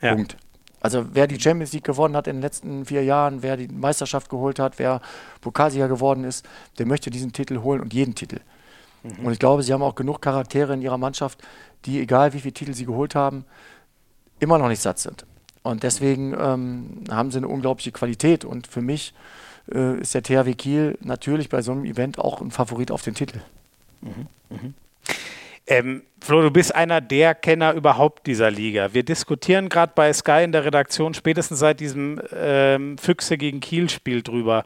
Ja. Punkt. Also wer die Champions League gewonnen hat in den letzten vier Jahren, wer die Meisterschaft geholt hat, wer Pokalsieger geworden ist, der möchte diesen Titel holen und jeden Titel. Mhm. Und ich glaube, sie haben auch genug Charaktere in ihrer Mannschaft, die, egal wie viele Titel sie geholt haben, immer noch nicht satt sind. Und deswegen ähm, haben sie eine unglaubliche Qualität. Und für mich äh, ist der THW Kiel natürlich bei so einem Event auch ein Favorit auf den Titel. Mhm. Mhm. Ähm, Flo, du bist einer der Kenner überhaupt dieser Liga. Wir diskutieren gerade bei Sky in der Redaktion spätestens seit diesem ähm, Füchse gegen Kiel-Spiel drüber.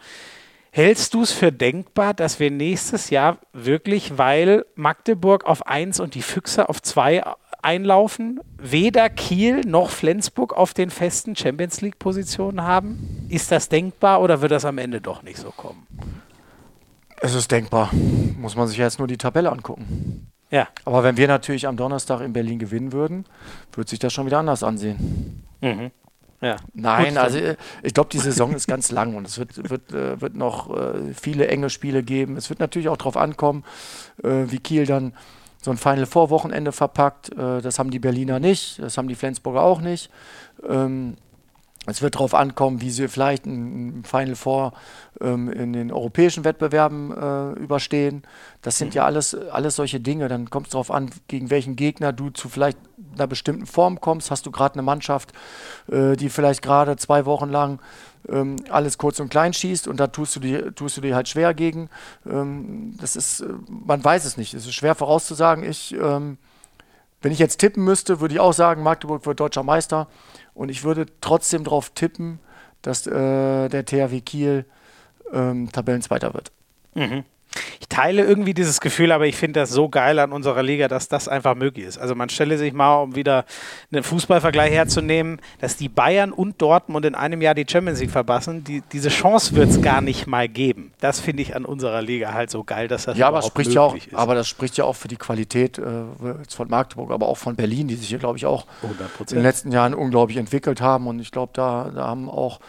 Hältst du es für denkbar, dass wir nächstes Jahr wirklich, weil Magdeburg auf 1 und die Füchse auf 2 einlaufen, weder Kiel noch Flensburg auf den festen Champions League-Positionen haben? Ist das denkbar oder wird das am Ende doch nicht so kommen? Es ist denkbar. Muss man sich jetzt nur die Tabelle angucken. Ja. Aber wenn wir natürlich am Donnerstag in Berlin gewinnen würden, würde sich das schon wieder anders ansehen. Mhm. Ja. Nein, Gut, also ich glaube, die Saison ist ganz lang und es wird, wird, äh, wird noch äh, viele enge Spiele geben. Es wird natürlich auch darauf ankommen, äh, wie Kiel dann so ein Final Four Wochenende verpackt. Äh, das haben die Berliner nicht, das haben die Flensburger auch nicht. Es wird darauf ankommen, wie sie vielleicht ein Final Four ähm, in den europäischen Wettbewerben äh, überstehen. Das sind ja alles, alles solche Dinge. Dann kommt es darauf an, gegen welchen Gegner du zu vielleicht einer bestimmten Form kommst. Hast du gerade eine Mannschaft, äh, die vielleicht gerade zwei Wochen lang ähm, alles kurz und klein schießt und da tust du dir, tust du dir halt schwer gegen. Ähm, das ist, äh, man weiß es nicht. Es ist schwer vorauszusagen. Ich, ähm, wenn ich jetzt tippen müsste, würde ich auch sagen, Magdeburg wird deutscher Meister. Und ich würde trotzdem darauf tippen, dass äh, der THW Kiel ähm, Tabellenzweiter wird. Mhm. Ich teile irgendwie dieses Gefühl, aber ich finde das so geil an unserer Liga, dass das einfach möglich ist. Also man stelle sich mal, um wieder einen Fußballvergleich herzunehmen, dass die Bayern und Dortmund in einem Jahr die Champions League verpassen. Die, diese Chance wird es gar nicht mal geben. Das finde ich an unserer Liga halt so geil, dass das ja, aber spricht ja auch, ist. Aber das spricht ja auch für die Qualität äh, von Magdeburg, aber auch von Berlin, die sich hier, glaube ich, auch 100%. in den letzten Jahren unglaublich entwickelt haben. Und ich glaube, da, da haben auch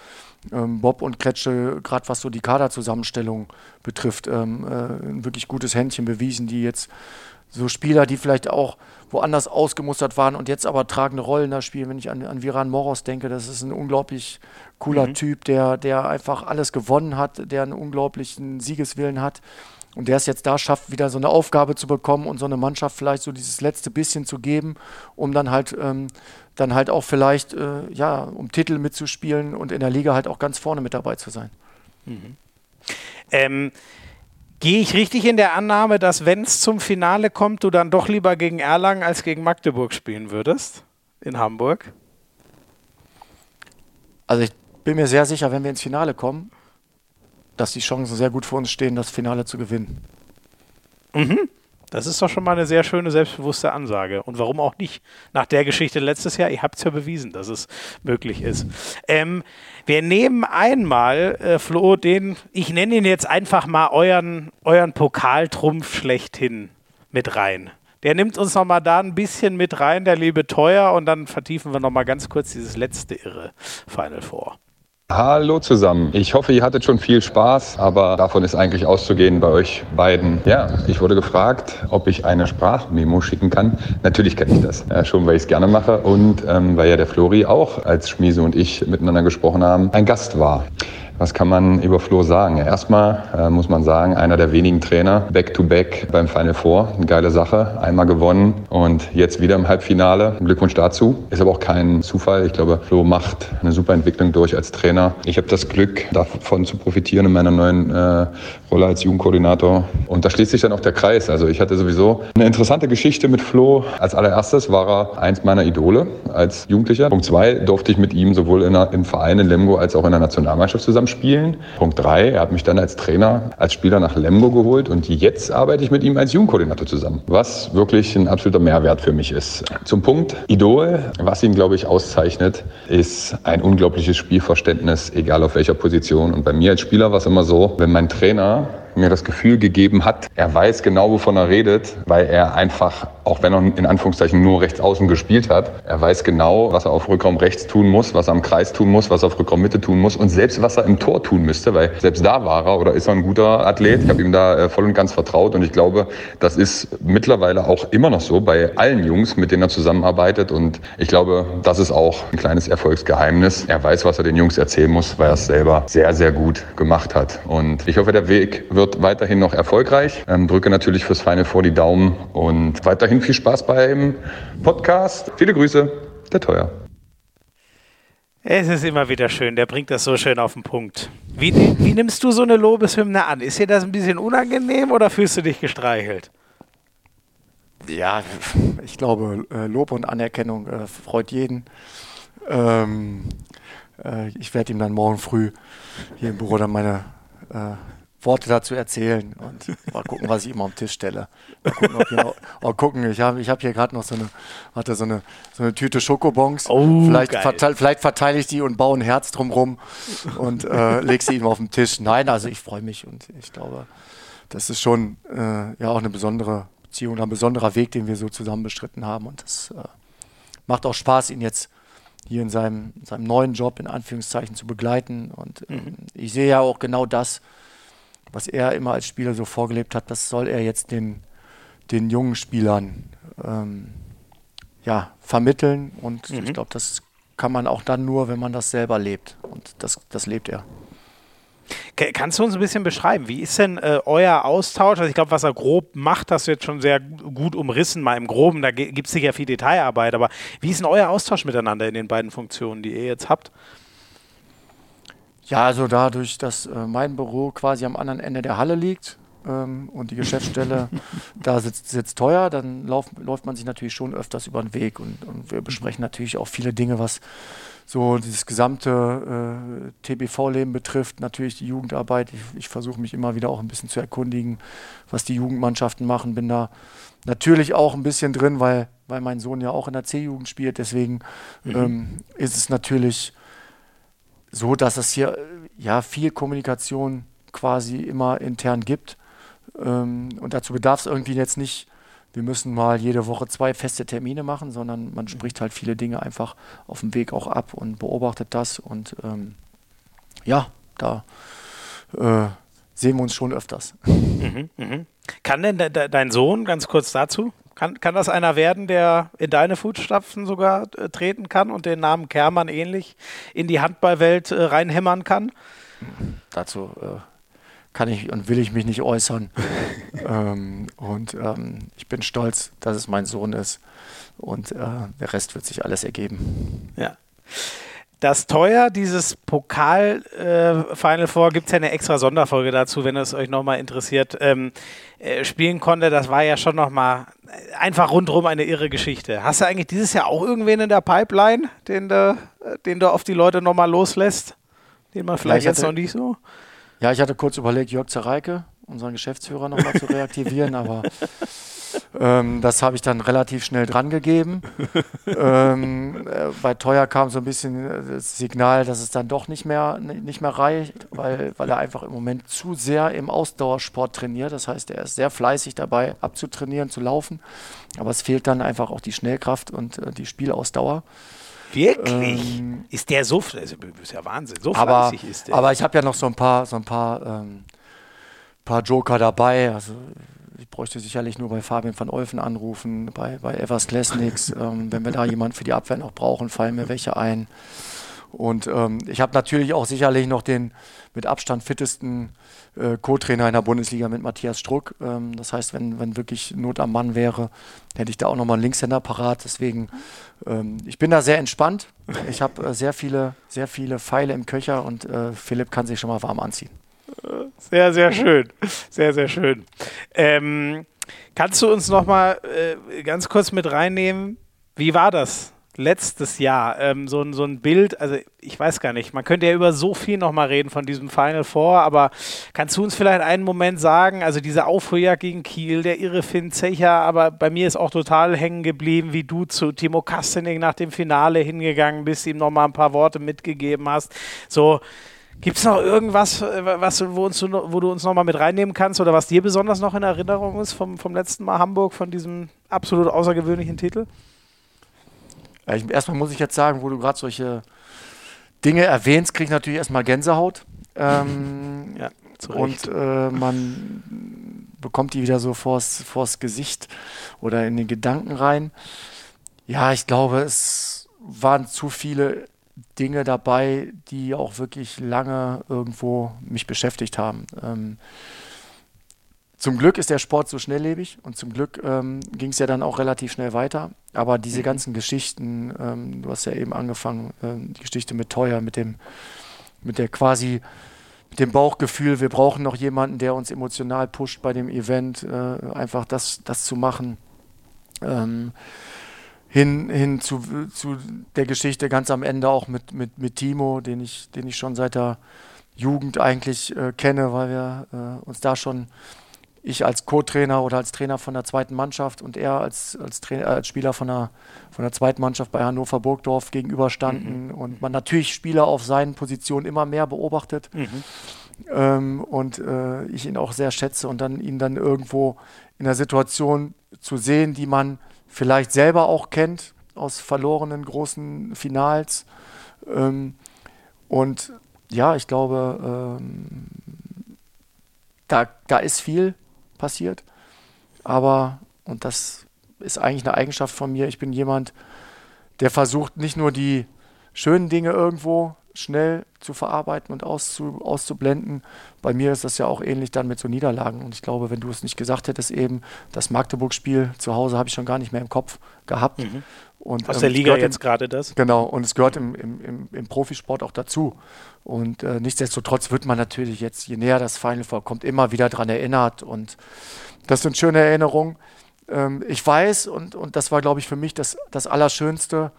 ähm, Bob und Kretsche, gerade was so die Kaderzusammenstellung betrifft, ähm, äh, ein wirklich gutes Händchen bewiesen, die jetzt so Spieler, die vielleicht auch woanders ausgemustert waren und jetzt aber tragende Rollen da spielen. Wenn ich an, an Viran Moros denke, das ist ein unglaublich cooler mhm. Typ, der, der einfach alles gewonnen hat, der einen unglaublichen Siegeswillen hat und der es jetzt da schafft, wieder so eine Aufgabe zu bekommen und so eine Mannschaft vielleicht so dieses letzte bisschen zu geben, um dann halt ähm, dann halt auch vielleicht äh, ja um Titel mitzuspielen und in der Liga halt auch ganz vorne mit dabei zu sein. Mhm. Ähm, Gehe ich richtig in der Annahme, dass wenn es zum Finale kommt, du dann doch lieber gegen Erlangen als gegen Magdeburg spielen würdest in Hamburg? Also ich bin mir sehr sicher, wenn wir ins Finale kommen, dass die Chancen sehr gut für uns stehen, das Finale zu gewinnen. Mhm. Das ist doch schon mal eine sehr schöne, selbstbewusste Ansage. Und warum auch nicht? Nach der Geschichte letztes Jahr, ihr habt es ja bewiesen, dass es möglich ist. Ähm, wir nehmen einmal, äh, Flo, den, ich nenne ihn jetzt einfach mal euren, euren Pokaltrumpf schlechthin mit rein. Der nimmt uns nochmal da ein bisschen mit rein, der liebe Teuer, und dann vertiefen wir nochmal ganz kurz dieses letzte irre Final Four. Hallo zusammen. Ich hoffe, ihr hattet schon viel Spaß, aber davon ist eigentlich auszugehen bei euch beiden. Ja, ich wurde gefragt, ob ich eine Sprachmemo schicken kann. Natürlich kann ich das, ja, schon weil ich es gerne mache und ähm, weil ja der Flori auch, als Schmiese und ich miteinander gesprochen haben, ein Gast war. Was kann man über Flo sagen? Erstmal äh, muss man sagen, einer der wenigen Trainer back-to-back -back beim Final Four. Eine geile Sache. Einmal gewonnen und jetzt wieder im Halbfinale. Glückwunsch dazu. Ist aber auch kein Zufall. Ich glaube, Flo macht eine super Entwicklung durch als Trainer. Ich habe das Glück, davon zu profitieren in meiner neuen äh, Rolle als Jugendkoordinator. Und da schließt sich dann auch der Kreis. Also ich hatte sowieso eine interessante Geschichte mit Flo. Als allererstes war er eins meiner Idole als Jugendlicher. Punkt zwei durfte ich mit ihm sowohl der, im Verein in Lemgo als auch in der Nationalmannschaft zusammen spielen. Punkt drei, er hat mich dann als Trainer, als Spieler nach Lemgo geholt und jetzt arbeite ich mit ihm als Jugendkoordinator zusammen, was wirklich ein absoluter Mehrwert für mich ist. Zum Punkt Idol, was ihn, glaube ich, auszeichnet, ist ein unglaubliches Spielverständnis, egal auf welcher Position. Und bei mir als Spieler war es immer so, wenn mein Trainer mir das Gefühl gegeben hat, er weiß genau, wovon er redet, weil er einfach, auch wenn er in Anführungszeichen nur rechts außen gespielt hat, er weiß genau, was er auf Rückraum rechts tun muss, was er am Kreis tun muss, was er auf Rückraum Mitte tun muss und selbst was er im Tor tun müsste, weil selbst da war er oder ist er ein guter Athlet. Ich habe ihm da äh, voll und ganz vertraut und ich glaube, das ist mittlerweile auch immer noch so bei allen Jungs, mit denen er zusammenarbeitet und ich glaube, das ist auch ein kleines Erfolgsgeheimnis. Er weiß, was er den Jungs erzählen muss, weil er es selber sehr, sehr gut gemacht hat und ich hoffe, der Weg wird wird weiterhin noch erfolgreich. Ähm, drücke natürlich fürs Final Four die Daumen und weiterhin viel Spaß beim Podcast. Viele Grüße, der Teuer. Es ist immer wieder schön, der bringt das so schön auf den Punkt. Wie, wie nimmst du so eine Lobeshymne an? Ist dir das ein bisschen unangenehm oder fühlst du dich gestreichelt? Ja, ich glaube, äh, Lob und Anerkennung äh, freut jeden. Ähm, äh, ich werde ihm dann morgen früh hier im Büro dann meine äh, Worte dazu erzählen und mal gucken, was ich immer am Tisch stelle. Mal gucken, ob hier oh, gucken ich habe ich hab hier gerade noch so eine, hatte so eine, so eine Tüte Schokobons. Oh, vielleicht, verteile, vielleicht verteile ich die und baue ein Herz drumrum und äh, lege sie ihm auf den Tisch. Nein, also ich freue mich und ich glaube, das ist schon äh, ja auch eine besondere Beziehung, ein besonderer Weg, den wir so zusammen bestritten haben und das äh, macht auch Spaß, ihn jetzt hier in seinem, seinem neuen Job in Anführungszeichen zu begleiten und ähm, mhm. ich sehe ja auch genau das, was er immer als Spieler so vorgelebt hat, das soll er jetzt den, den jungen Spielern ähm, ja, vermitteln. Und mhm. ich glaube, das kann man auch dann nur, wenn man das selber lebt. Und das, das lebt er. Kannst du uns ein bisschen beschreiben, wie ist denn äh, euer Austausch? Also ich glaube, was er grob macht, hast du jetzt schon sehr gut umrissen, mal im Groben, da gibt es sicher viel Detailarbeit, aber wie ist denn euer Austausch miteinander in den beiden Funktionen, die ihr jetzt habt? Ja, also dadurch, dass äh, mein Büro quasi am anderen Ende der Halle liegt ähm, und die Geschäftsstelle (laughs) da sitzt, sitzt teuer, dann lauf, läuft man sich natürlich schon öfters über den Weg und, und wir besprechen natürlich auch viele Dinge, was so dieses gesamte äh, TBV-Leben betrifft, natürlich die Jugendarbeit. Ich, ich versuche mich immer wieder auch ein bisschen zu erkundigen, was die Jugendmannschaften machen. Bin da natürlich auch ein bisschen drin, weil, weil mein Sohn ja auch in der C-Jugend spielt. Deswegen mhm. ähm, ist es natürlich so, dass es hier ja viel Kommunikation quasi immer intern gibt. Ähm, und dazu bedarf es irgendwie jetzt nicht, wir müssen mal jede Woche zwei feste Termine machen, sondern man spricht halt viele Dinge einfach auf dem Weg auch ab und beobachtet das. Und ähm, ja, da äh, sehen wir uns schon öfters. Mhm, mh. Kann denn de de dein Sohn, ganz kurz dazu, kann, kann das einer werden, der in deine Fußstapfen sogar äh, treten kann und den Namen Kermann ähnlich in die Handballwelt äh, reinhämmern kann? Dazu äh, kann ich und will ich mich nicht äußern. (laughs) ähm, und ähm, ich bin stolz, dass es mein Sohn ist. Und äh, der Rest wird sich alles ergeben. Ja. Das Teuer, dieses Pokal-Final äh, Four, gibt es ja eine extra Sonderfolge dazu, wenn es euch nochmal interessiert, ähm, äh, spielen konnte. Das war ja schon nochmal einfach rundherum eine irre Geschichte. Hast du eigentlich dieses Jahr auch irgendwen in der Pipeline, den du, äh, den du auf die Leute nochmal loslässt? Den man vielleicht ja, jetzt hatte, noch nicht so? Ja, ich hatte kurz überlegt, Jörg Zereike, unseren Geschäftsführer, nochmal zu reaktivieren, aber ähm, das habe ich dann relativ schnell drangegeben. ähm, äh, bei Teuer kam so ein bisschen das Signal, dass es dann doch nicht mehr, nicht mehr reicht, weil, weil er einfach im Moment zu sehr im Ausdauersport trainiert. Das heißt, er ist sehr fleißig dabei, abzutrainieren, zu laufen. Aber es fehlt dann einfach auch die Schnellkraft und äh, die Spielausdauer. Wirklich? Ähm, ist der so, das ist ja Wahnsinn, so aber, fleißig ist der. Aber ich habe ja noch so ein paar, so ein paar, ähm, paar Joker dabei. Also ich bräuchte sicherlich nur bei Fabian van Olfen anrufen, bei, bei Evers Klesniks. (laughs) ähm, wenn wir da jemanden für die Abwehr noch brauchen, fallen mir welche ein. Und ähm, ich habe natürlich auch sicherlich noch den mit Abstand fittesten äh, Co-Trainer in der Bundesliga mit Matthias Struck. Ähm, das heißt, wenn, wenn wirklich Not am Mann wäre, hätte ich da auch nochmal einen Linkshänder parat. Deswegen, ähm, ich bin da sehr entspannt. Ich habe äh, sehr viele, sehr viele Pfeile im Köcher und äh, Philipp kann sich schon mal warm anziehen. Sehr, sehr schön. Sehr, sehr schön. Ähm, kannst du uns noch mal äh, ganz kurz mit reinnehmen? Wie war das letztes Jahr? Ähm, so, so ein Bild, also ich weiß gar nicht, man könnte ja über so viel noch mal reden von diesem Final Four, aber kannst du uns vielleicht einen Moment sagen, also diese Aufholjagd gegen Kiel, der irre Finn Zecher, aber bei mir ist auch total hängen geblieben, wie du zu Timo Kastening nach dem Finale hingegangen bist, ihm noch mal ein paar Worte mitgegeben hast. So, Gibt es noch irgendwas, äh, was, wo, uns, wo du uns noch mal mit reinnehmen kannst oder was dir besonders noch in Erinnerung ist vom, vom letzten Mal Hamburg, von diesem absolut außergewöhnlichen Titel? Ja, ich, erstmal muss ich jetzt sagen, wo du gerade solche Dinge erwähnst, kriege ich natürlich erstmal Gänsehaut. Ähm, ja, und äh, man bekommt die wieder so vors, vors Gesicht oder in den Gedanken rein. Ja, ich glaube, es waren zu viele Dinge dabei, die auch wirklich lange irgendwo mich beschäftigt haben. Ähm, zum Glück ist der Sport so schnelllebig und zum Glück ähm, ging es ja dann auch relativ schnell weiter. Aber diese mhm. ganzen Geschichten, ähm, du hast ja eben angefangen, ähm, die Geschichte mit Teuer, mit dem, mit der quasi, mit dem Bauchgefühl, wir brauchen noch jemanden, der uns emotional pusht bei dem Event, äh, einfach das, das zu machen. Hin, hin zu, zu der Geschichte ganz am Ende auch mit, mit, mit Timo, den ich, den ich schon seit der Jugend eigentlich äh, kenne, weil wir äh, uns da schon, ich als Co-Trainer oder als Trainer von der zweiten Mannschaft und er als, als, Trainer, äh, als Spieler von der, von der zweiten Mannschaft bei Hannover Burgdorf gegenüberstanden mhm. und man natürlich Spieler auf seinen Positionen immer mehr beobachtet. Mhm. Ähm, und äh, ich ihn auch sehr schätze und dann ihn dann irgendwo in der Situation zu sehen, die man vielleicht selber auch kennt aus verlorenen großen Finals. Ähm, und ja, ich glaube, ähm, da, da ist viel passiert. Aber, und das ist eigentlich eine Eigenschaft von mir, ich bin jemand, der versucht nicht nur die schönen Dinge irgendwo schnell zu verarbeiten und auszu, auszublenden. Bei mir ist das ja auch ähnlich dann mit so Niederlagen. Und ich glaube, wenn du es nicht gesagt hättest, eben das Magdeburg-Spiel zu Hause habe ich schon gar nicht mehr im Kopf gehabt. Mhm. Und, Aus ähm, der Liga jetzt gerade das? Genau, und es gehört im, im, im, im Profisport auch dazu. Und äh, nichtsdestotrotz wird man natürlich jetzt, je näher das Final vorkommt, immer wieder daran erinnert. Und das sind schöne Erinnerungen. Ähm, ich weiß, und, und das war, glaube ich, für mich das, das Allerschönste,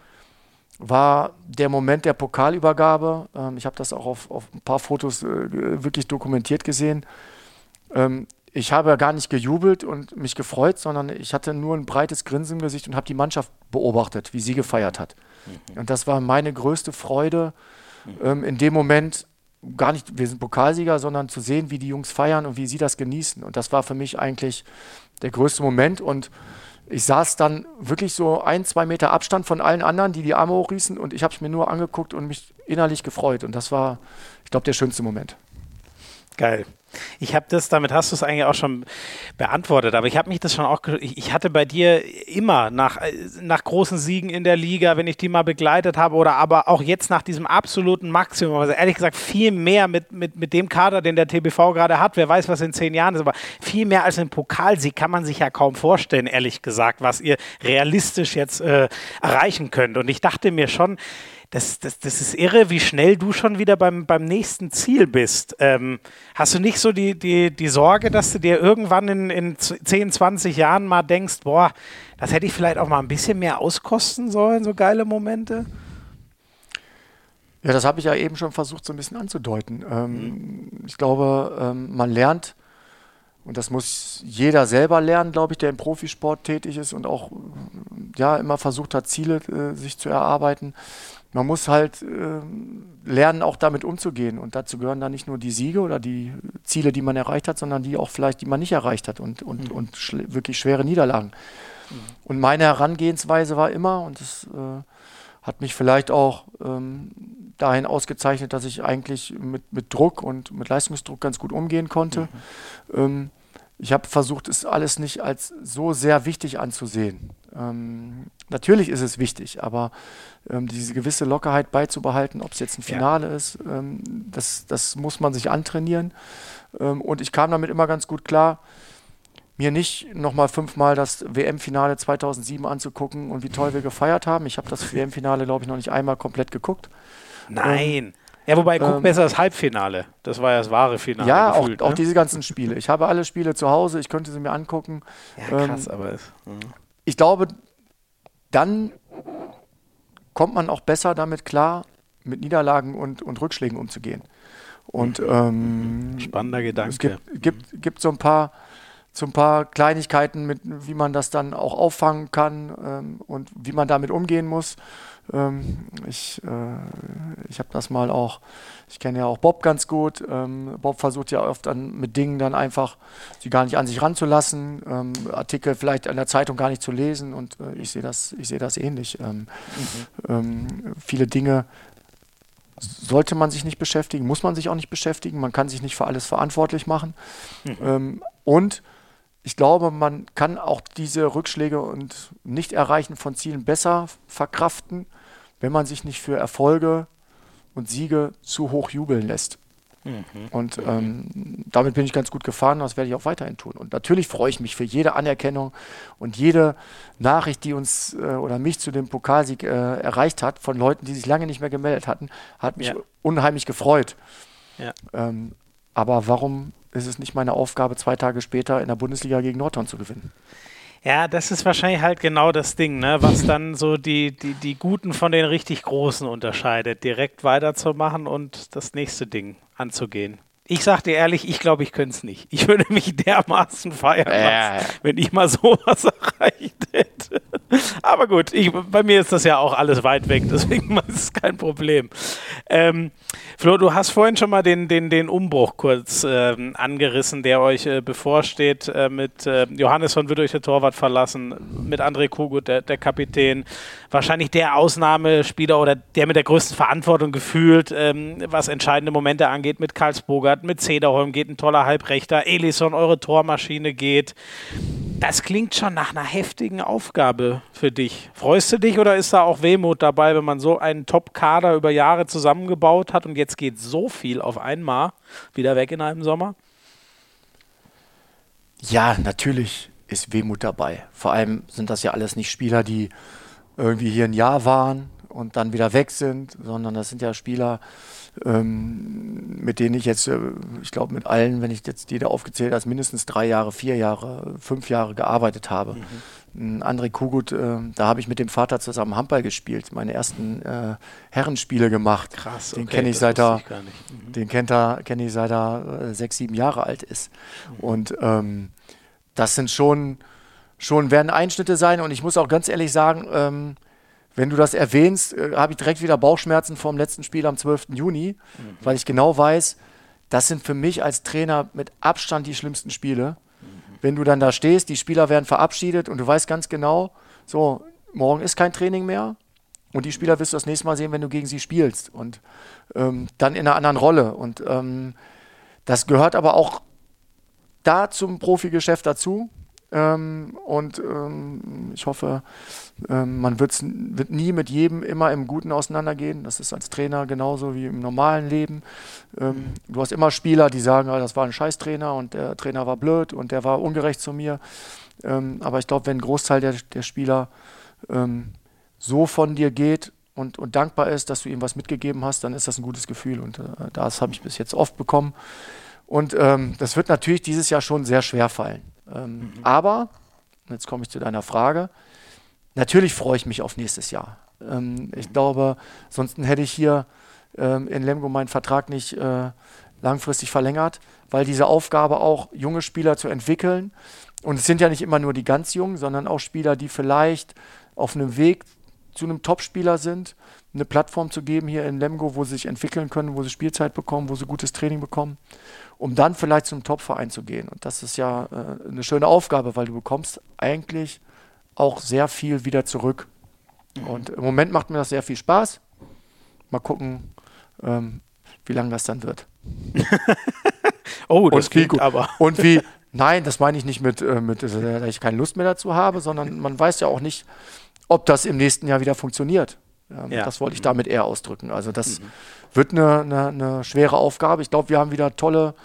war der Moment der Pokalübergabe. Ähm, ich habe das auch auf, auf, ein paar Fotos äh, wirklich dokumentiert gesehen. Ähm, ich habe gar nicht gejubelt und mich gefreut, sondern ich hatte nur ein breites Grinsen im Gesicht und habe die Mannschaft beobachtet, wie sie gefeiert hat. Mhm. Und das war meine größte Freude, ähm, in dem Moment gar nicht, wir sind Pokalsieger, sondern zu sehen, wie die Jungs feiern und wie sie das genießen. Und das war für mich eigentlich der größte Moment und ich saß dann wirklich so ein, zwei Meter Abstand von allen anderen, die die Arme hochrießen und ich habe es mir nur angeguckt und mich innerlich gefreut und das war, ich glaube, der schönste Moment. Geil. Ich habe das, damit hast du es eigentlich auch schon beantwortet, aber ich habe mich das schon auch, ich hatte bei dir immer nach, nach großen Siegen in der Liga, wenn ich die mal begleitet habe oder aber auch jetzt nach diesem absoluten Maximum, also ehrlich gesagt viel mehr mit, mit, mit dem Kader, den der TBV gerade hat, wer weiß, was in zehn Jahren ist, aber viel mehr als ein Pokalsieg kann man sich ja kaum vorstellen, ehrlich gesagt, was ihr realistisch jetzt äh, erreichen könnt. Und ich dachte mir schon, das, das, das ist irre, wie schnell du schon wieder beim, beim nächsten Ziel bist. Ähm, hast du nicht so die, die, die Sorge, dass du dir irgendwann in, in 10, 20 Jahren mal denkst, boah, das hätte ich vielleicht auch mal ein bisschen mehr auskosten sollen, so geile Momente? Ja, das habe ich ja eben schon versucht, so ein bisschen anzudeuten. Ähm, mhm. Ich glaube, ähm, man lernt, und das muss jeder selber lernen, glaube ich, der im Profisport tätig ist und auch ja, immer versucht hat, Ziele äh, sich zu erarbeiten man muss halt äh, lernen, auch damit umzugehen. Und dazu gehören dann nicht nur die Siege oder die Ziele, die man erreicht hat, sondern die auch vielleicht, die man nicht erreicht hat und, und, mhm. und wirklich schwere Niederlagen. Mhm. Und meine Herangehensweise war immer, und das äh, hat mich vielleicht auch ähm, dahin ausgezeichnet, dass ich eigentlich mit, mit Druck und mit Leistungsdruck ganz gut umgehen konnte. Mhm. Ähm, ich habe versucht, es alles nicht als so sehr wichtig anzusehen. Ähm, natürlich ist es wichtig, aber ähm, diese gewisse Lockerheit beizubehalten, ob es jetzt ein Finale ja. ist, ähm, das, das muss man sich antrainieren. Ähm, und ich kam damit immer ganz gut klar, mir nicht nochmal fünfmal das WM-Finale 2007 anzugucken und wie toll wir gefeiert haben. Ich habe das (laughs) WM-Finale, glaube ich, noch nicht einmal komplett geguckt. Nein. Ja, wobei, guck ähm, besser das Halbfinale. Das war ja das wahre Finale. Ja, gefühlt, auch, ne? auch, diese ganzen Spiele. Ich habe alle Spiele zu Hause, ich könnte sie mir angucken. Ja, krass, ähm, aber es. Mh. Ich glaube, dann kommt man auch besser damit klar, mit Niederlagen und, und Rückschlägen umzugehen. Und ähm, spannender Gedanke. Es gibt, gibt, gibt so ein paar so ein paar Kleinigkeiten, mit, wie man das dann auch auffangen kann ähm, und wie man damit umgehen muss. Ähm, ich äh, ich habe das mal auch, ich kenne ja auch Bob ganz gut. Ähm, Bob versucht ja oft dann mit Dingen dann einfach sie gar nicht an sich ranzulassen, ähm, Artikel vielleicht in der Zeitung gar nicht zu lesen und äh, ich sehe das, ich sehe das ähnlich. Ähm, mhm. Ähm, viele Dinge sollte man sich nicht beschäftigen, muss man sich auch nicht beschäftigen, man kann sich nicht für alles verantwortlich machen. Mhm. Ähm, und ich glaube, man kann auch diese Rückschläge und Nicht-Erreichen von Zielen besser verkraften, wenn man sich nicht für Erfolge und Siege zu hoch jubeln lässt. Mhm. Und ähm, damit bin ich ganz gut gefahren und das werde ich auch weiterhin tun. Und natürlich freue ich mich für jede Anerkennung und jede Nachricht, die uns äh, oder mich zu dem Pokalsieg äh, erreicht hat, von Leuten, die sich lange nicht mehr gemeldet hatten, hat mich ja. unheimlich gefreut. Ja. Ähm, aber warum ist es nicht meine Aufgabe, zwei Tage später in der Bundesliga gegen Nordhorn zu gewinnen? Ja, das ist wahrscheinlich halt genau das Ding, ne? was dann so die, die, die Guten von den richtig Großen unterscheidet, direkt weiterzumachen und das nächste Ding anzugehen. Ich sag dir ehrlich, ich glaube, ich könnte es nicht. Ich würde mich dermaßen feiern, äh. wenn ich mal (laughs) sowas erreicht hätte. Aber gut, ich, bei mir ist das ja auch alles weit weg, deswegen (laughs) ist es kein Problem. Ähm, Flo, du hast vorhin schon mal den, den, den Umbruch kurz ähm, angerissen, der euch äh, bevorsteht. Äh, mit äh, Johannes von wird euch der Torwart verlassen, mit André Kugut, der, der Kapitän. Wahrscheinlich der Ausnahmespieler oder der mit der größten Verantwortung gefühlt, ähm, was entscheidende Momente angeht, mit Karlsburgert, mit Cederholm geht ein toller Halbrechter, Elison, eure Tormaschine geht. Das klingt schon nach einer heftigen Aufgabe für dich. Freust du dich oder ist da auch Wehmut dabei, wenn man so einen Top-Kader über Jahre zusammengebaut hat und jetzt geht so viel auf einmal wieder weg in einem Sommer? Ja, natürlich ist Wehmut dabei. Vor allem sind das ja alles nicht Spieler, die irgendwie hier ein Jahr waren und dann wieder weg sind, sondern das sind ja Spieler, mit denen ich jetzt, äh, ich glaube mit allen, wenn ich jetzt jeder aufgezählt habe, mindestens drei Jahre, vier Jahre, fünf Jahre gearbeitet habe. Mhm. André Kugut, äh, da habe ich mit dem Vater zusammen Handball gespielt, meine ersten äh, Herrenspiele gemacht. Krass, den okay, kenne ich seit er, mhm. den kennt er, kenne ich seit er äh, sechs, sieben Jahre alt ist. Mhm. Und ähm, das sind schon, schon werden Einschnitte sein. Und ich muss auch ganz ehrlich sagen, ähm, wenn du das erwähnst, äh, habe ich direkt wieder Bauchschmerzen vom letzten Spiel am 12. Juni, mhm. weil ich genau weiß, das sind für mich als Trainer mit Abstand die schlimmsten Spiele. Mhm. Wenn du dann da stehst, die Spieler werden verabschiedet und du weißt ganz genau, so, morgen ist kein Training mehr und die Spieler wirst du das nächste Mal sehen, wenn du gegen sie spielst und ähm, dann in einer anderen Rolle. Und ähm, das gehört aber auch da zum Profigeschäft dazu. Ähm, und ähm, ich hoffe, ähm, man wird nie mit jedem immer im Guten auseinandergehen. Das ist als Trainer genauso wie im normalen Leben. Ähm, du hast immer Spieler, die sagen, ah, das war ein Scheißtrainer und der Trainer war blöd und der war ungerecht zu mir. Ähm, aber ich glaube, wenn ein Großteil der, der Spieler ähm, so von dir geht und, und, dankbar ist, dass du ihm was mitgegeben hast, dann ist das ein gutes Gefühl. Und äh, das habe ich bis jetzt oft bekommen. Und das wird natürlich dieses Jahr schon sehr schwer fallen. Ähm, mhm. Aber, jetzt komme ich zu deiner Frage, natürlich freue ich mich auf nächstes Jahr. Ähm, ich glaube, sonst hätte ich hier ähm, in Lemgo meinen Vertrag nicht äh, langfristig verlängert, weil diese Aufgabe auch junge Spieler zu entwickeln, und es sind ja nicht immer nur die ganz Jungen, sondern auch Spieler, die vielleicht auf einem Weg zu einem Topspieler sind, eine Plattform zu geben hier in Lemgo, wo sie sich entwickeln können, wo sie Spielzeit bekommen, wo sie gutes Training bekommen um dann vielleicht zum Topverein zu gehen. Und das ist ja äh, eine schöne Aufgabe, weil du bekommst eigentlich auch sehr viel wieder zurück. Mhm. Und im Moment macht mir das sehr viel Spaß. Mal gucken, ähm, wie lange das dann wird. (laughs) oh, das klingt gut. aber. Und wie, nein, das meine ich nicht mit, äh, mit, dass ich keine Lust mehr dazu habe, sondern man weiß ja auch nicht, ob das im nächsten Jahr wieder funktioniert. Ähm, ja. Das wollte ich damit eher ausdrücken. Also das mhm. wird eine, eine, eine, schwere Aufgabe. Ich glaube, wir haben wieder tolle,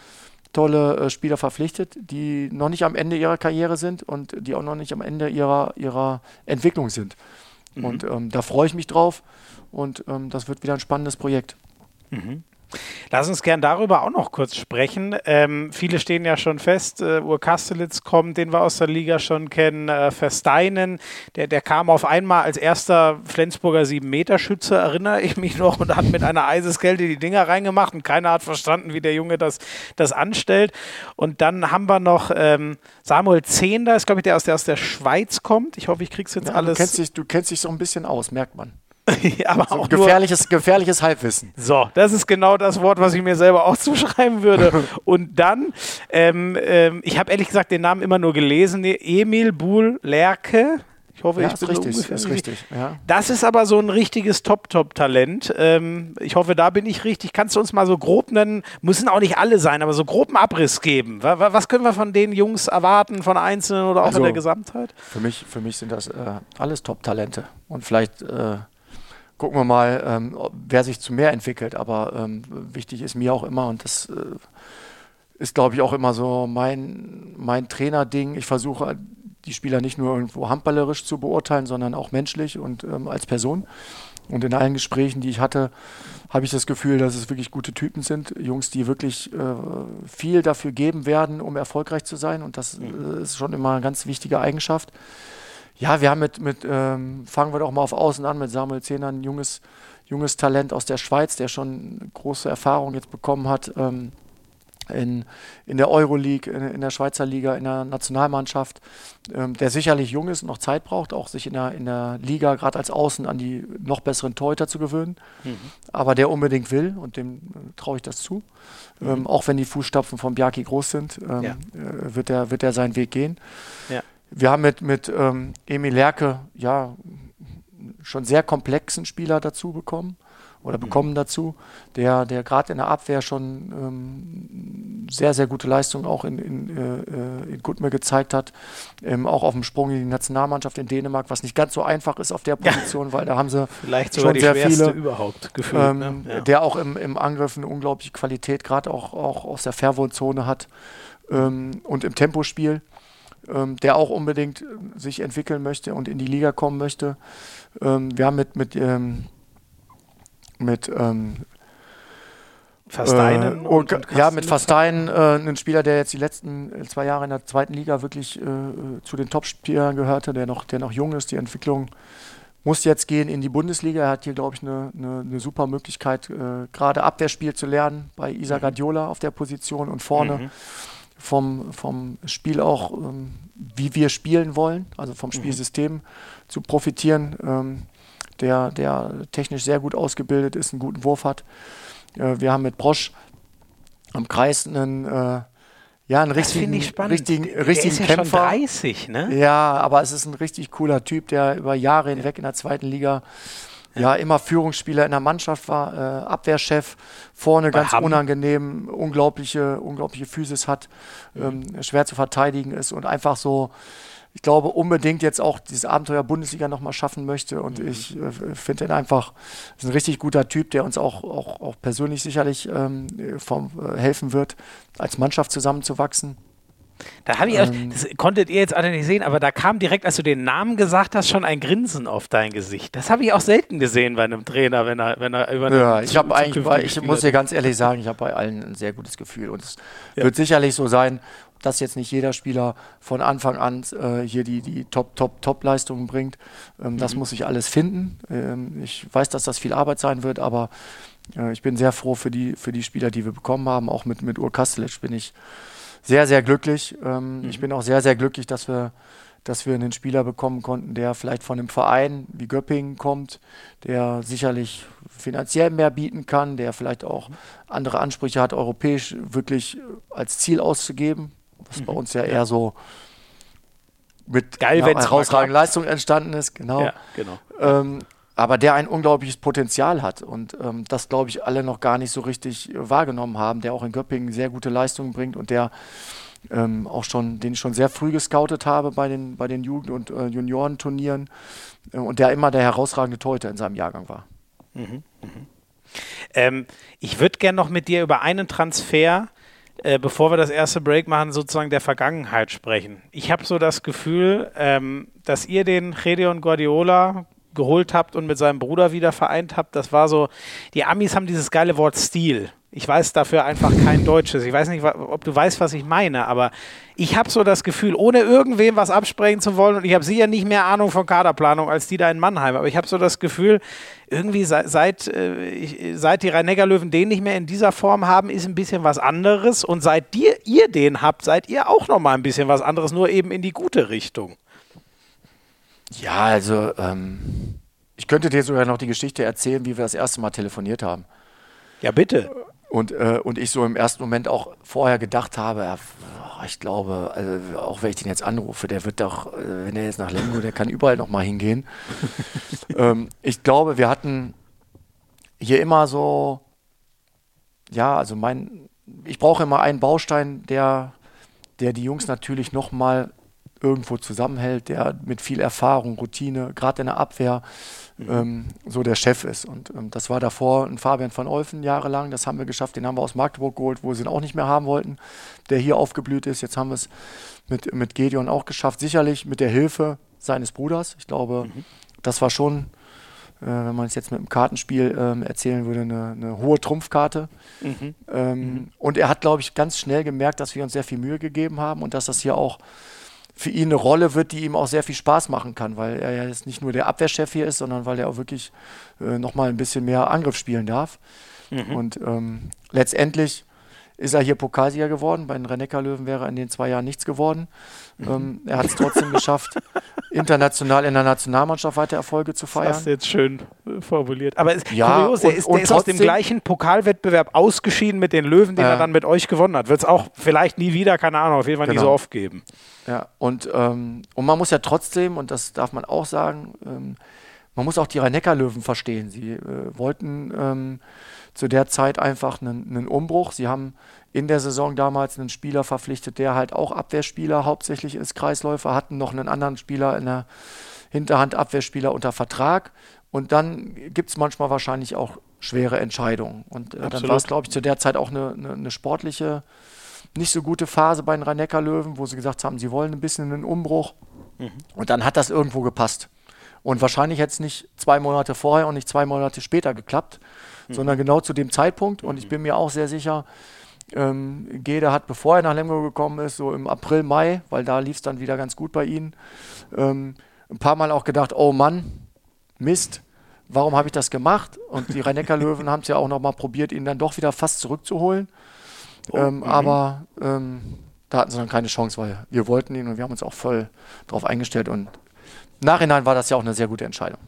tolle äh, Spieler verpflichtet, die noch nicht am Ende ihrer Karriere sind und die auch noch nicht am Ende ihrer, ihrer Entwicklung sind. Mhm. Und ähm, da freue ich mich drauf und ähm, das wird wieder ein spannendes Projekt. Mhm. Lass uns gern darüber auch noch kurz sprechen. Ähm, viele stehen ja schon fest, äh, Ur Kastelitz kommt, den wir aus der Liga schon kennen, äh, Versteinen, der, der kam auf einmal als erster Flensburger 7-Meter-Schütze, erinnere ich mich noch, und hat mit einer Eiseskälte die Dinger reingemacht und keiner hat verstanden, wie der Junge das, das anstellt. Und dann haben wir noch ähm, Samuel Zehnder, ist glaube ich der aus, der aus der Schweiz kommt. Ich hoffe, ich krieg's jetzt ja, alles. Du kennst, dich, du kennst dich so ein bisschen aus, merkt man. (laughs) aber so auch gefährliches, gefährliches Halbwissen. So, das ist genau das Wort, was ich mir selber (laughs) auch zuschreiben würde. (laughs) Und dann, ähm, ähm, ich habe ehrlich gesagt den Namen immer nur gelesen, Emil Buhl Lerke. Ich hoffe, ja, ich bin richtig, ungefähr ist richtig. Ja. Das ist aber so ein richtiges Top-Top-Talent. Ähm, ich hoffe, da bin ich richtig. Kannst du uns mal so grob nennen, müssen auch nicht alle sein, aber so groben Abriss geben? Was können wir von den Jungs erwarten, von Einzelnen oder auch also, in der Gesamtheit? Für mich, für mich sind das äh, alles Top-Talente. Und vielleicht äh, gucken wir mal, ähm, wer sich zu mehr entwickelt. Aber ähm, wichtig ist mir auch immer, und das äh, ist, glaube ich, auch immer so mein, mein Trainerding. Ich versuche, die Spieler nicht nur irgendwo handballerisch zu beurteilen, sondern auch menschlich und ähm, als Person. Und in allen Gesprächen, die ich hatte, habe ich das Gefühl, dass es wirklich gute Typen sind. Jungs, die wirklich äh, viel dafür geben werden, um erfolgreich zu sein. Und das mhm. äh, ist schon immer eine ganz wichtige Eigenschaft. Ja, wir haben mit, mit ähm, fangen wir doch mal auf Außen an, mit Samuel Zehner, ein junges, junges Talent aus der Schweiz, der schon große Erfahrung jetzt bekommen hat ähm, in, in der Euroleague, in, in, der Schweizer Liga, in der Nationalmannschaft, ähm, der sicherlich jung ist und noch Zeit braucht, auch sich in der, in der Liga gerade als Außen an die noch besseren Torhüter zu gewöhnen, mhm. aber der unbedingt will und dem äh, traue ich das zu. Mhm. Ähm, auch wenn die Fußstapfen von Biaki groß sind, ähm, ja. äh, wird, er, wird er seinen Weg gehen. Ja wir haben mit, mit ähm, Emil Lerke ja schon sehr komplexen Spieler dazu bekommen oder mhm. bekommen mhm. dazu, der, der gerade in der Abwehr schon ähm, sehr, sehr gute Leistungen auch in, in, äh, in Gutme gezeigt hat. Ähm, auch auf dem Sprung in die Nationalmannschaft in Dänemark, was nicht ganz so einfach ist auf der (laughs) Position, ja. weil da haben sie Vielleicht sogar schon sehr viele überhaupt gefühlt. Ähm, ne? ja. Der auch im, im Angriff eine unglaubliche Qualität, gerade auch, auch aus der Fairwood-Zone hat ähm, und im Tempospiel ähm, der auch unbedingt äh, sich entwickeln möchte und in die Liga kommen möchte. Ähm, wir haben mit, mit, ähm, mit ähm, Versteinen. Äh, und, und ja, mit Versteinen, äh, einen Spieler, der jetzt die letzten äh, zwei Jahre in der zweiten Liga wirklich äh, zu den Top-Spielern gehörte, der noch, der noch jung ist. Die Entwicklung muss jetzt gehen in die Bundesliga. Er hat hier, glaube ich, eine, eine, eine, super Möglichkeit, äh, gerade Abwehrspiel zu lernen bei Isa mhm. Guardiola auf der Position und vorne. Mhm vom, vom Spiel auch, ähm, wie wir spielen wollen, also vom mhm. Spielsystem mhm. zu profitieren, ähm, der, der technisch sehr gut ausgebildet ist, einen guten Wurf hat. Äh, wir haben mit Brosch am Kreis einen, äh, ja, einen richtigen, richtigen, richtigen der ist ja Kämpfer. Schon 30, ne? Ja, aber es ist ein richtig cooler Typ, der über Jahre hinweg in der zweiten Liga ja immer Führungsspieler in der Mannschaft war, äh, Abwehrchef, vorne Bei ganz Hamm. unangenehm, unglaubliche, unglaubliche Physis hat, mhm. ähm, schwer zu verteidigen ist und einfach so, ich glaube, unbedingt jetzt auch dieses Abenteuer Bundesliga nochmal schaffen möchte. Und mhm. ich äh, finde ihn einfach, ist ein richtig guter Typ, der uns auch, auch, auch persönlich sicherlich ähm, vom, äh, helfen wird, als Mannschaft zusammenzuwachsen. Da habe ich, ähm, das konntet ihr jetzt alle nicht sehen, aber da kam direkt, als du den Namen gesagt hast, schon ein Grinsen auf dein Gesicht. Das habe ich auch selten gesehen bei einem Trainer, wenn er, wenn er über Ja, ich habe eigentlich, bei, ich muss dir ganz ehrlich sagen, ich habe bei allen ein sehr gutes Gefühl und es ja. wird sicherlich so sein, dass jetzt nicht jeder Spieler von Anfang an äh, hier die, die Top, Top, Top-Leistungen bringt. Ähm, mhm. Das muss ich alles finden. Ähm, ich weiß, dass das viel Arbeit sein wird, aber äh, ich bin sehr froh für die, für die Spieler, die wir bekommen haben. Auch mit, mit Ur Kastelic bin ich sehr, sehr glücklich. Ähm, mhm. Ich bin auch sehr, sehr glücklich, dass wir, dass wir einen Spieler bekommen konnten, der vielleicht von einem Verein wie Göppingen kommt, der sicherlich finanziell mehr bieten kann, der vielleicht auch andere Ansprüche hat, europäisch wirklich als Ziel auszugeben, was mhm. bei uns ja, ja, eher so mit Geil, ja, herausragender Leistung entstanden ist. Genau. Ja, genau. Ähm, aber der ein unglaubliches Potenzial hat und ähm, das, glaube ich, alle noch gar nicht so richtig wahrgenommen haben, der auch in Göppingen sehr gute Leistungen bringt und der ähm, auch schon, den ich schon sehr früh gescoutet habe bei den, bei den Jugend- und äh, Juniorenturnieren äh, und der immer der herausragende Torhüter in seinem Jahrgang war. Mhm, mh. ähm, ich würde gerne noch mit dir über einen Transfer äh, bevor wir das erste Break machen, sozusagen der Vergangenheit sprechen. Ich habe so das Gefühl, ähm, dass ihr den Gedeon Guardiola geholt habt und mit seinem Bruder wieder vereint habt, das war so, die Amis haben dieses geile Wort Stil. Ich weiß dafür einfach kein Deutsches. Ich weiß nicht, ob du weißt, was ich meine, aber ich habe so das Gefühl, ohne irgendwem was absprechen zu wollen, und ich habe sicher nicht mehr Ahnung von Kaderplanung als die da in Mannheim, aber ich habe so das Gefühl, irgendwie seit, seit, äh, seit die Rhein-Neckar-Löwen den nicht mehr in dieser Form haben, ist ein bisschen was anderes. Und seit dir, ihr den habt, seid ihr auch nochmal ein bisschen was anderes, nur eben in die gute Richtung. Ja, also ähm, ich könnte dir sogar noch die Geschichte erzählen, wie wir das erste Mal telefoniert haben. Ja, bitte. Und, äh, und ich so im ersten Moment auch vorher gedacht habe, ich glaube, also auch wenn ich den jetzt anrufe, der wird doch, äh, wenn er jetzt nach Lemgo, der kann überall noch mal hingehen. (laughs) ähm, ich glaube, wir hatten hier immer so, ja, also mein, ich brauche immer einen Baustein, der, der die Jungs natürlich noch mal irgendwo zusammenhält, der mit viel Erfahrung, Routine, gerade in der Abwehr, mhm. ähm, so der Chef ist. Und ähm, das war davor ein Fabian van Olfen jahrelang, das haben wir geschafft, den haben wir aus Magdeburg geholt, wo sie ihn auch nicht mehr haben wollten, der hier aufgeblüht ist. Jetzt haben wir es mit, mit Gedeon auch geschafft, sicherlich mit der Hilfe seines Bruders. Ich glaube, mhm. das war schon äh, wenn man es jetzt mit dem Kartenspiel ähm, erzählen würde, eine, eine hohe Trumpfkarte. Mhm. Ähm, mhm. Und er hat, glaube ich, ganz schnell gemerkt, dass wir uns sehr viel Mühe gegeben haben und dass das hier auch für ihn eine Rolle wird, die ihm auch sehr viel Spaß machen kann, weil er ja jetzt nicht nur der Abwehrchef hier ist, sondern weil er auch wirklich äh, nochmal ein bisschen mehr Angriff spielen darf. Mhm. Und ähm, letztendlich ist er hier Pokalsieger geworden. Bei den Rennecker-Löwen wäre in den zwei Jahren nichts geworden. Mhm. Ähm, er hat es trotzdem geschafft, international in der Nationalmannschaft weiter Erfolge zu feiern. Das ist jetzt schön äh, formuliert. Aber es ja, kurios, und, er ist, der ist aus dem gleichen Pokalwettbewerb ausgeschieden mit den Löwen, den äh, er dann mit euch gewonnen hat. Wird es auch vielleicht nie wieder, keine Ahnung, auf jeden Fall genau. nie so oft geben. Ja, und, ähm, und man muss ja trotzdem, und das darf man auch sagen, ähm, man muss auch die Rhein-Neckar-Löwen verstehen. Sie äh, wollten ähm, zu der Zeit einfach einen, einen, Umbruch. Sie haben in der Saison damals einen Spieler verpflichtet, der halt auch Abwehrspieler hauptsächlich ist, Kreisläufer, hatten noch einen anderen Spieler in der Hinterhand, Abwehrspieler unter Vertrag. Und dann gibt es manchmal wahrscheinlich auch schwere Entscheidungen. Und äh, dann war es, glaube ich, zu der Zeit auch eine, eine, eine sportliche nicht so gute Phase bei den Rhein-Neckar-Löwen, wo sie gesagt haben, sie wollen ein bisschen einen Umbruch. Mhm. Und dann hat das irgendwo gepasst. Und wahrscheinlich hätte es nicht zwei Monate vorher und nicht zwei Monate später geklappt, mhm. sondern genau zu dem Zeitpunkt. Und ich bin mir auch sehr sicher, ähm, Gede hat, bevor er nach Lemgo gekommen ist, so im April, Mai, weil da lief es dann wieder ganz gut bei ihnen, ähm, ein paar Mal auch gedacht, oh Mann, Mist, warum habe ich das gemacht? Und die Rhein-Neckar-Löwen (laughs) haben es ja auch nochmal probiert, ihn dann doch wieder fast zurückzuholen. Oh, ähm, mhm. aber ähm, da hatten sie dann keine Chance, weil wir wollten ihn und wir haben uns auch voll darauf eingestellt. Und Nachhinein war das ja auch eine sehr gute Entscheidung.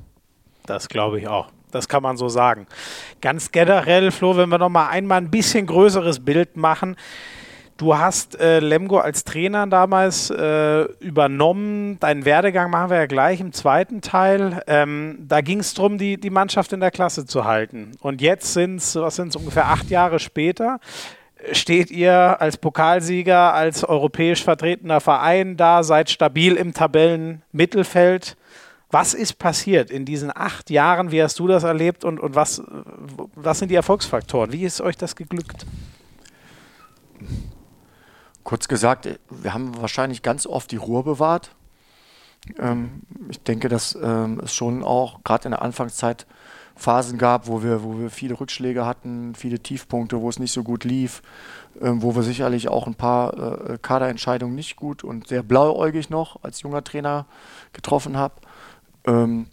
Das glaube ich auch. Das kann man so sagen. Ganz generell, Flo, wenn wir noch mal einmal ein bisschen größeres Bild machen. Du hast äh, Lemgo als Trainer damals äh, übernommen. Deinen Werdegang machen wir ja gleich im zweiten Teil. Ähm, da ging es darum, die, die Mannschaft in der Klasse zu halten. Und jetzt sind es, was sind es, ungefähr acht Jahre später, steht ihr als Pokalsieger, als europäisch vertretener Verein da, seid stabil im Tabellenmittelfeld. Was ist passiert in diesen acht Jahren? Wie hast du das erlebt und, und was, was sind die Erfolgsfaktoren? Wie ist euch das geglückt? Kurz gesagt, wir haben wahrscheinlich ganz oft die Ruhe bewahrt. Ähm, ich denke, dass ähm, es schon auch gerade in der Anfangszeit Phasen gab, wo wir, wo wir viele Rückschläge hatten, viele Tiefpunkte, wo es nicht so gut lief, ähm, wo wir sicherlich auch ein paar äh, Kaderentscheidungen nicht gut und sehr blauäugig noch als junger Trainer getroffen habe. Ähm,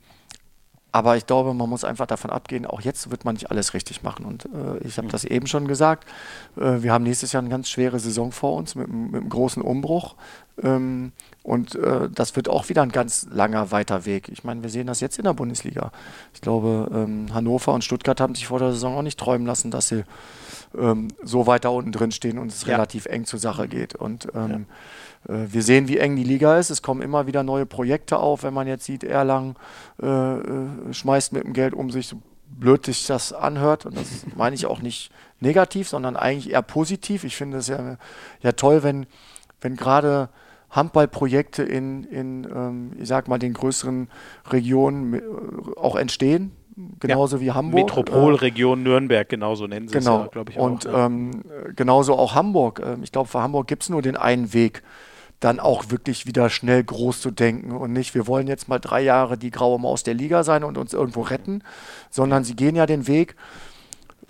aber ich glaube, man muss einfach davon abgehen, auch jetzt wird man nicht alles richtig machen. Und äh, ich habe das eben schon gesagt. Äh, wir haben nächstes Jahr eine ganz schwere Saison vor uns mit, mit einem großen Umbruch. Ähm, und äh, das wird auch wieder ein ganz langer, weiter Weg. Ich meine, wir sehen das jetzt in der Bundesliga. Ich glaube, ähm, Hannover und Stuttgart haben sich vor der Saison auch nicht träumen lassen, dass sie ähm, so weiter unten drin stehen und es ja. relativ eng zur Sache geht. Und ähm, ja äh, wir sehen, wie eng die Liga ist. Es kommen immer wieder neue Projekte auf. Wenn man jetzt sieht, Erlangen äh, äh, schmeißt mit dem Geld um sich, so blöd sich das anhört. Und das (laughs) meine ich auch nicht negativ, sondern eigentlich eher positiv. Ich finde es ja, ja toll, wenn, wenn gerade Handballprojekte in, in ähm, ich sag mal, den größeren Regionen äh, auch entstehen. Genauso ja, wie Hamburg. Metropolregion äh, Nürnberg, genauso nennen sie genau. es ja, glaube ich. Und auch, ja. ähm, genauso auch Hamburg. Ähm, ich glaube, für Hamburg gibt es nur den einen Weg dann auch wirklich wieder schnell groß zu denken und nicht, wir wollen jetzt mal drei Jahre die graue Maus der Liga sein und uns irgendwo retten, sondern sie gehen ja den Weg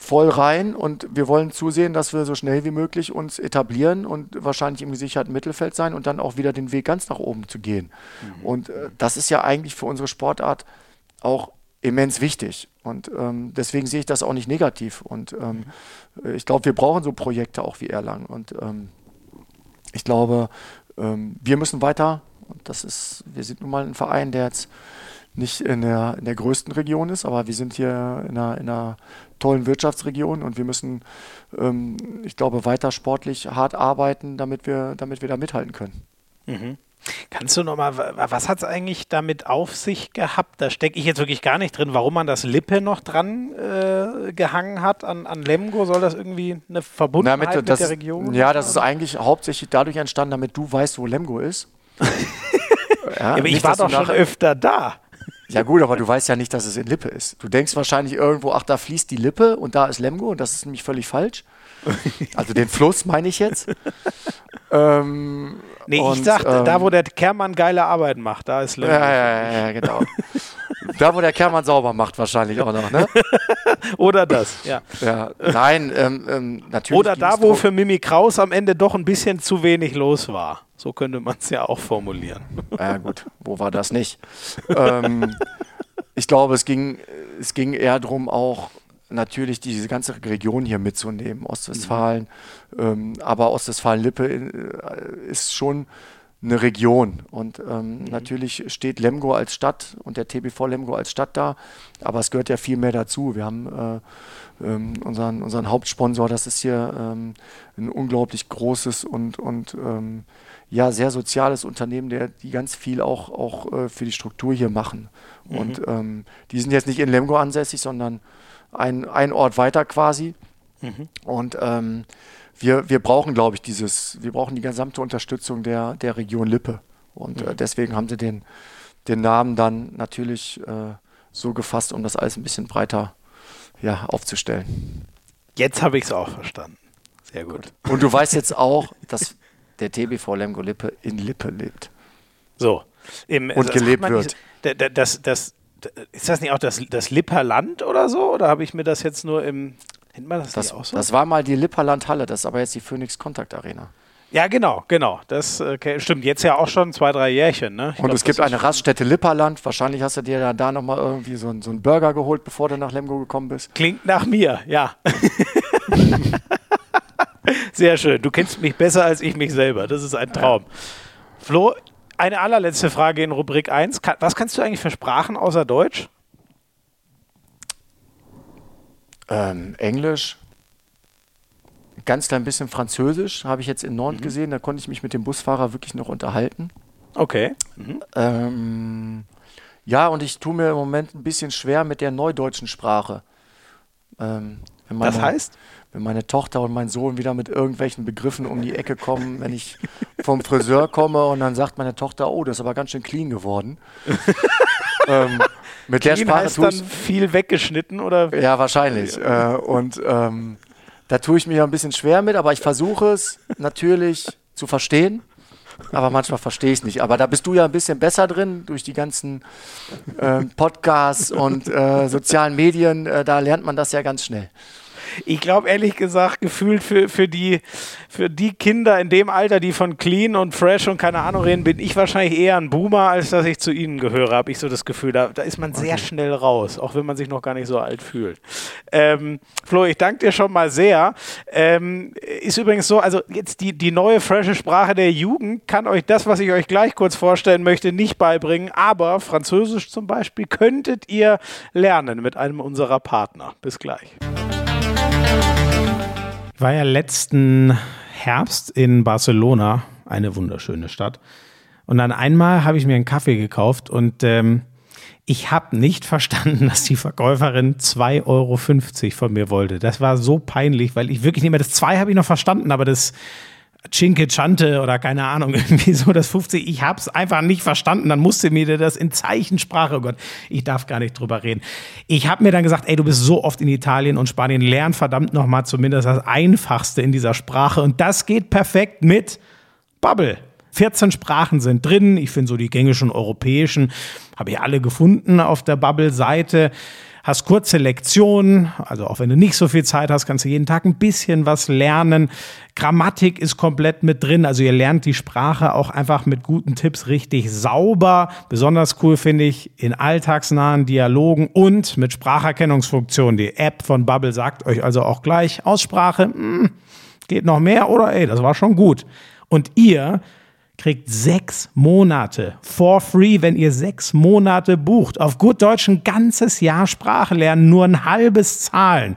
voll rein und wir wollen zusehen, dass wir so schnell wie möglich uns etablieren und wahrscheinlich im gesicherten Mittelfeld sein und dann auch wieder den Weg ganz nach oben zu gehen. Mhm. Und äh, das ist ja eigentlich für unsere Sportart auch immens wichtig. Und ähm, deswegen sehe ich das auch nicht negativ. Und ähm, mhm. ich glaube, wir brauchen so Projekte auch wie Erlangen. Und ähm, ich glaube, ähm, wir müssen weiter. Und das ist, wir sind nun mal ein Verein, der jetzt nicht in der, in der größten Region ist, aber wir sind hier in einer, in einer tollen Wirtschaftsregion und wir müssen, ähm, ich glaube, weiter sportlich hart arbeiten, damit wir, damit wir da mithalten können. Mhm. Kannst du nochmal, was hat es eigentlich damit auf sich gehabt? Da stecke ich jetzt wirklich gar nicht drin, warum man das Lippe noch dran äh, gehangen hat an, an Lemgo. Soll das irgendwie eine Verbundenheit damit, das, mit der Region Ja, das ist eigentlich hauptsächlich dadurch entstanden, damit du weißt, wo Lemgo ist. (laughs) ja, aber ich war doch schon öfter da. Ja gut, aber du weißt ja nicht, dass es in Lippe ist. Du denkst wahrscheinlich irgendwo, ach, da fließt die Lippe und da ist Lemgo und das ist nämlich völlig falsch. (laughs) Also den Fluss meine ich jetzt. ähm, nee, und, ich sag, ähm, da wo der Kermann geile Arbeiten macht, da ist Lemgo. Ja, ja, ja, genau. da wo der Kermann sauber macht wahrscheinlich auch noch, ne? (laughs) Oder das, ja. ja nein, ähm, ähm natürlich. Oder da, wo für Mimi Kraus am Ende doch ein bisschen zu wenig los war. So könnte man es ja auch formulieren. (laughs) Ja gut, wo war das nicht? ähm, ich glaube, es ging, es ging eher darum, auch natürlich diese ganze Region hier mitzunehmen, Ostwestfalen. Mhm. Ähm, aber Ostwestfalen-Lippe äh, ist schon eine Region. Und ähm, mhm. natürlich steht Lemgo als Stadt und der TBV Lemgo als Stadt da, aber es gehört ja viel mehr dazu. Wir haben äh, ähm, unseren, unseren Hauptsponsor, das ist hier ähm, ein unglaublich großes und, und ähm, ja, sehr soziales Unternehmen, der, die ganz viel auch, auch äh, für die Struktur hier machen. Mhm. Und ähm, die sind jetzt nicht in Lemgo ansässig, sondern ein, ein Ort weiter quasi. Mhm. Und ähm, wir, wir brauchen, glaube ich, dieses, wir brauchen die gesamte Unterstützung der, der Region Lippe. Und äh, mhm. äh, deswegen haben sie den, den Namen dann natürlich äh, so gefasst, um das alles ein bisschen breiter ja, aufzustellen. Jetzt habe ich es auch verstanden. Sehr gut. Und du weißt jetzt auch, dass der TBV Lemgo Lippe in Lippe lebt. So. Im, und gelebt wird. Nicht, das, das, ist das nicht auch das, das Lipperland oder so? Oder habe ich mir das jetzt nur im. Nennt man das, das auch so? Das war mal die Lipperland-Halle, das ist aber jetzt die Phoenix Contact Arena. Ja, genau, genau. Das okay, stimmt. Jetzt ja auch schon zwei, drei Jährchen. Ne? und glaub, es gibt eine Raststätte Lipperland. Wahrscheinlich hast du dir da, da nochmal irgendwie so, so einen Burger geholt, bevor du nach Lemgo gekommen bist. Klingt nach mir, ja. (laughs) Sehr schön. Du kennst mich besser als ich mich selber. Das ist ein Traum. Ja. Flo, eine allerletzte Frage in Rubrik 1. Was kannst du eigentlich für Sprachen außer Deutsch? Ähm, Englisch, ganz klein bisschen Französisch, habe ich jetzt in Nantes Mhm. gesehen. Da konnte ich mich mit dem Busfahrer wirklich noch unterhalten. Okay. Mhm. Ähm, ja, und ich tue mir im Moment ein bisschen schwer mit der neudeutschen Sprache. Ähm, wenn Das heißt? Wenn meine Tochter und mein Sohn wieder mit irgendwelchen Begriffen um die Ecke kommen, wenn ich vom Friseur komme und dann sagt meine Tochter, oh, das ist aber ganz schön clean geworden. (laughs) ähm, mit der Clean Sprache heißt dann viel weggeschnitten oder? ja, wahrscheinlich. Äh, und ähm, da tue ich mir ja ein bisschen schwer mit, aber ich versuche es natürlich zu verstehen. Aber manchmal verstehe ich es nicht. Aber da bist du ja ein bisschen besser drin durch die ganzen ähm, Podcasts und äh, sozialen Medien. Äh, da lernt man das ja ganz schnell. Ich glaube ehrlich gesagt, gefühlt für, für, die, für die Kinder in dem Alter, die von clean und fresh und keine Ahnung reden, bin ich wahrscheinlich eher ein Boomer, als dass ich zu ihnen gehöre, habe ich so das Gefühl. Da, da ist man sehr schnell raus, auch wenn man sich noch gar nicht so alt fühlt. Ähm, Flo, ich danke dir schon mal sehr. Ähm, ist übrigens so, also jetzt die, die neue frische Sprache der Jugend kann euch das, was ich euch gleich kurz vorstellen möchte, nicht beibringen, aber Französisch zum Beispiel könntet ihr lernen mit einem unserer Partner. Bis gleich. Ich war ja letzten Herbst in Barcelona, eine wunderschöne Stadt. Und dann einmal habe ich mir einen Kaffee gekauft und ähm, ich habe nicht (laughs) verstanden, dass die Verkäuferin 2,50 Euro von mir wollte. Das war so peinlich, weil ich wirklich nicht mehr, das 2 habe ich noch verstanden, aber das Cinque Chante oder keine Ahnung, (laughs) irgendwie so das 50, ich habe es einfach nicht verstanden. Dann musste mir das in Zeichensprache, oh Gott, ich darf gar nicht drüber reden. Ich habe mir dann gesagt, ey, du bist so oft in Italien und Spanien, lern verdammt nochmal zumindest das Einfachste in dieser Sprache. Und das geht perfekt mit Bubble. 14 Sprachen sind drin. Ich finde so die gängischen europäischen, habe ich alle gefunden auf der Bubble-Seite. Hast kurze Lektionen, also auch wenn du nicht so viel Zeit hast, kannst du jeden Tag ein bisschen was lernen. Grammatik ist komplett mit drin, also ihr lernt die Sprache auch einfach mit guten Tipps richtig sauber. Besonders cool finde ich in alltagsnahen Dialogen und mit Spracherkennungsfunktion. Die App von Bubble sagt euch also auch gleich Aussprache, hm, geht noch mehr oder ey, das war schon gut. Und ihr kriegt sechs Monate for free, wenn ihr sechs Monate bucht. Auf gut Deutsch ein ganzes Jahr Sprache lernen, nur ein halbes Zahlen.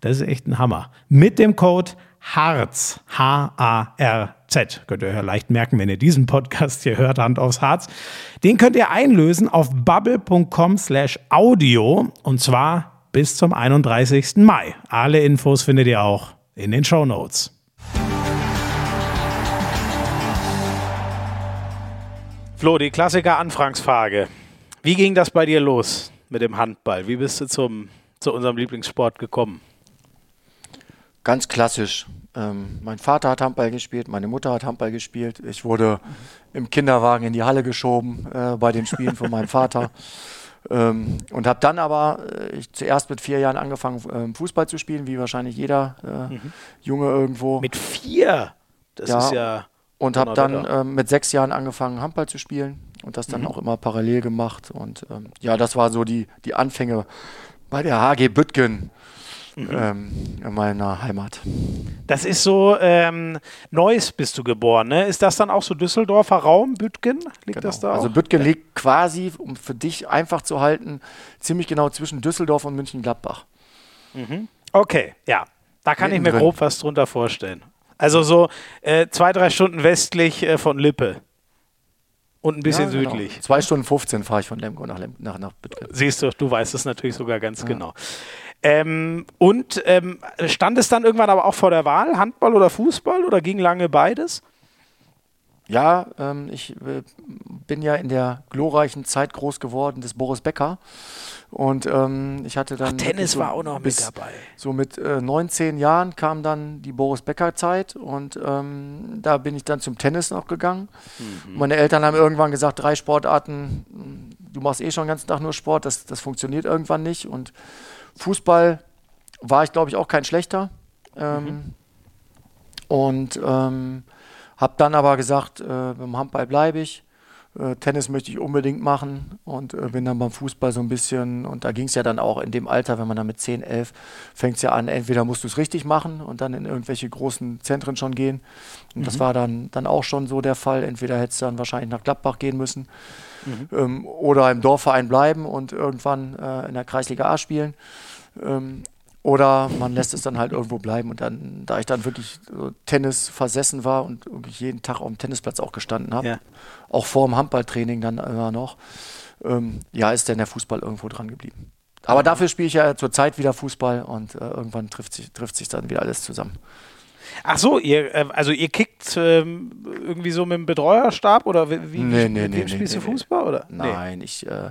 Das ist echt ein Hammer. Mit dem Code HARZ, H-A-R-Z, könnt ihr ja leicht merken, wenn ihr diesen Podcast hier hört, Hand aufs Harz. Den könnt ihr einlösen auf bubble.com slash audio und zwar bis zum 31. Mai. Alle Infos findet ihr auch in den Show Notes. Flo, die Klassiker-Anfangsfrage. Wie ging das bei dir los mit dem Handball? Wie bist du zum, zu unserem Lieblingssport gekommen? Ganz klassisch. Ähm, mein Vater hat Handball gespielt, meine Mutter hat Handball gespielt. Ich wurde im Kinderwagen in die Halle geschoben äh, bei den Spielen von meinem Vater. (laughs) Ähm, und habe dann aber äh, zuerst mit vier Jahren angefangen, ähm, Fußball zu spielen, wie wahrscheinlich jeder äh, Junge irgendwo. Mit vier? Das Ja. ist ja. Und habe dann ähm, mit sechs Jahren angefangen, Handball zu spielen und das dann auch immer parallel gemacht. Und ähm, ja, das war so die, die Anfänge bei der HG Büttgen ähm, in meiner Heimat. Das ist so, ähm, Neuss bist du geboren, ne? Ist das dann auch so Düsseldorfer Raum, Büttgen? Liegt das da Also auch? Büttgen liegt quasi, um für dich einfach zu halten, ziemlich genau zwischen Düsseldorf und München-Gladbach. Okay, ja. Da kann ich mir Mittendrin. grob was drunter vorstellen. Also so äh, zwei, drei Stunden westlich äh, von Lippe. Und ein bisschen Ja, genau. südlich. Zwei Stunden 15 fahre ich von Lemgo nach, Lem nach, nach Büttgen. Siehst du, du weißt es natürlich sogar ganz genau. Ähm, und ähm, stand es dann irgendwann aber auch vor der Wahl, Handball oder Fußball oder ging lange beides? Ja, ähm, ich äh, bin ja in der glorreichen Zeit groß geworden des Boris Becker. Und ähm, ich hatte dann. Ach, Tennis wirklich war auch noch mit dabei. So mit äh, 19 Jahren kam dann die Boris Becker Zeit und ähm, da bin ich dann zum Tennis noch gegangen. Mhm. Meine Eltern haben irgendwann gesagt, drei Sportarten, du machst eh schon den ganzen Tag nur Sport, das, das funktioniert irgendwann nicht. Und Fußball war ich, glaube ich, auch kein schlechter. Ähm, Mhm. Und ähm, habe dann aber gesagt, äh, beim Handball bleibe ich. Äh, Tennis möchte ich unbedingt machen und äh, bin dann beim Fußball so ein bisschen. Und da ging es ja dann auch in dem Alter, wenn man dann mit 10, 11 fängt es ja an, entweder musst du es richtig machen und dann in irgendwelche großen Zentren schon gehen. Und das war dann, dann auch schon so der Fall. Entweder hättest du dann wahrscheinlich nach Gladbach gehen müssen ähm, oder im Dorfverein bleiben und irgendwann äh, in der Kreisliga A spielen. Ähm, Oder man lässt es dann halt irgendwo bleiben. Und dann, da ich dann wirklich so Tennis versessen war und jeden Tag auf dem Tennisplatz auch gestanden habe, Ja. auch vor dem Handballtraining dann immer noch, ähm, ja, ist dann der Fußball irgendwo dran geblieben. Aber dafür spiele ich ja zurzeit wieder Fußball und äh, irgendwann trifft sich, trifft sich dann wieder alles zusammen. Ach so, ihr, äh, also ihr kickt ähm, irgendwie so mit dem Betreuerstab oder wie, wie, Nee, nee, mit nee, spielst nee, du Fußball? Oder? Nein, ich äh,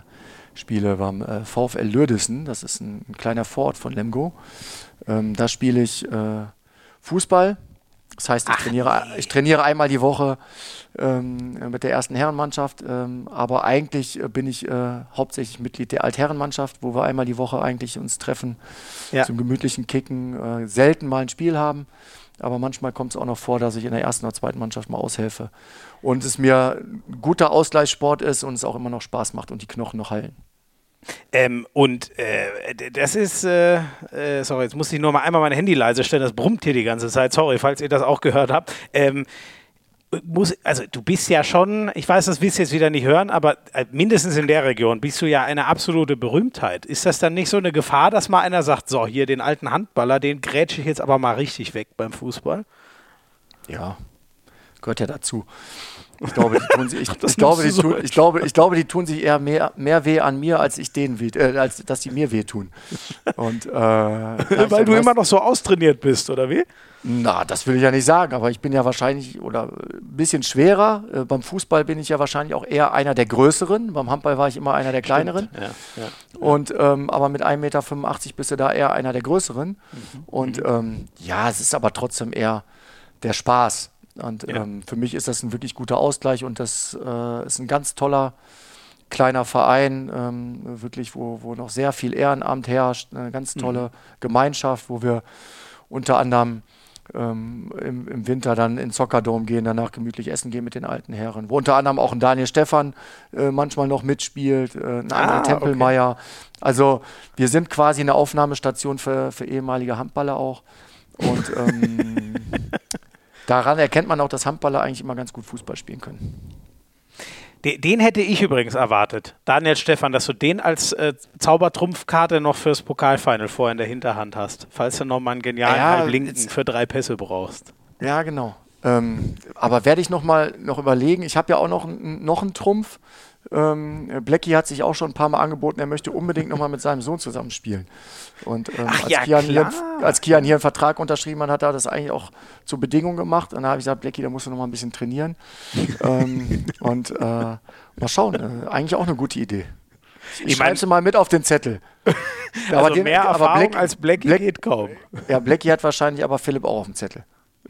spiele beim äh, VfL Lürdissen, das ist ein, ein kleiner Vorort von Lemgo. Ähm, da spiele ich äh, Fußball. Das heißt, ich, trainiere, ich trainiere einmal die Woche ähm, mit der ersten Herrenmannschaft, ähm, aber eigentlich äh, bin ich äh, hauptsächlich Mitglied der Altherrenmannschaft, wo wir einmal die Woche eigentlich uns treffen Ja. zum gemütlichen Kicken, äh, selten mal ein Spiel haben. Aber manchmal kommt es auch noch vor, dass ich in der ersten oder zweiten Mannschaft mal aushelfe. Und es mir ein guter Ausgleichssport ist und es auch immer noch Spaß macht und die Knochen noch heilen. Ähm, und äh, das ist, äh, äh, sorry, jetzt muss ich nur mal einmal mein Handy leise stellen, das brummt hier die ganze Zeit, sorry, falls ihr das auch gehört habt. Ähm, muss, also du bist ja schon, ich weiß, das willst du jetzt wieder nicht hören, aber äh, mindestens in der Region bist du ja eine absolute Berühmtheit. Ist das dann nicht so eine Gefahr, dass mal einer sagt, so, hier den alten Handballer, den grätsche ich jetzt aber mal richtig weg beim Fußball? Ja, gehört ja dazu. Ich glaube, die tun, sich, ich, (laughs) ich, glaube, die tun, ich, glaube, ich glaube, die tun sich eher mehr, mehr weh an mir, als ich denen weh, äh, als dass die mir wehtun. Und, äh, (laughs) Weil du immer noch so austrainiert bist, oder wie? Na, das will ich ja nicht sagen, aber ich bin ja wahrscheinlich oder ein bisschen schwerer. Äh, beim Fußball bin ich ja wahrscheinlich auch eher einer der Größeren. Beim Handball war ich immer einer der Kleineren. Ja, ja. Und ähm, aber mit 1,85 Meter bist du da eher einer der Größeren. Und ähm, ja, es ist aber trotzdem eher der Spaß. Und Ja. ähm, für mich ist das ein wirklich guter Ausgleich und das äh, ist ein ganz toller kleiner Verein, ähm, wirklich, wo, wo noch sehr viel Ehrenamt herrscht, eine ganz tolle Gemeinschaft, wo wir unter anderem ähm, im, im Winter dann in den Sockerdome gehen, danach gemütlich essen gehen mit den alten Herren. Wo unter anderem auch ein Daniel Stephan äh, manchmal noch mitspielt, äh, ein Ah, Armin Tempelmeier. Also wir sind quasi eine Aufnahmestation für, für ehemalige Handballer auch. Und ähm, (laughs) daran erkennt man auch, dass Handballer eigentlich immer ganz gut Fußball spielen können. Den, hätte ich übrigens erwartet. Daniel Stefan, dass du den als äh, Zaubertrumpfkarte noch fürs Pokalfinal vorher in der Hinterhand hast, falls du noch mal einen genialen Ja, Halblinken für drei Pässe brauchst. Ja, genau. Ähm, aber werde ich noch mal noch überlegen. Ich habe ja auch noch, noch einen Trumpf. Ähm, Blackie hat sich auch schon ein paar Mal angeboten, er möchte unbedingt noch mal mit seinem Sohn zusammenspielen. Und ähm, als, ja, Kian hier, als Kian hier einen Vertrag unterschrieben hat, hat er das eigentlich auch zur Bedingung gemacht. Und da habe ich gesagt, Blackie, da musst du noch mal ein bisschen trainieren. (laughs) ähm, und äh, mal schauen, äh, eigentlich auch eine gute Idee. Ich, Ich mein- schreibe sie mal mit auf den Zettel. (laughs) Also den- mehr aber Erfahrung Black- als Blackie Black- geht kaum. Ja, Blackie hat wahrscheinlich aber Philipp auch auf dem Zettel. (laughs)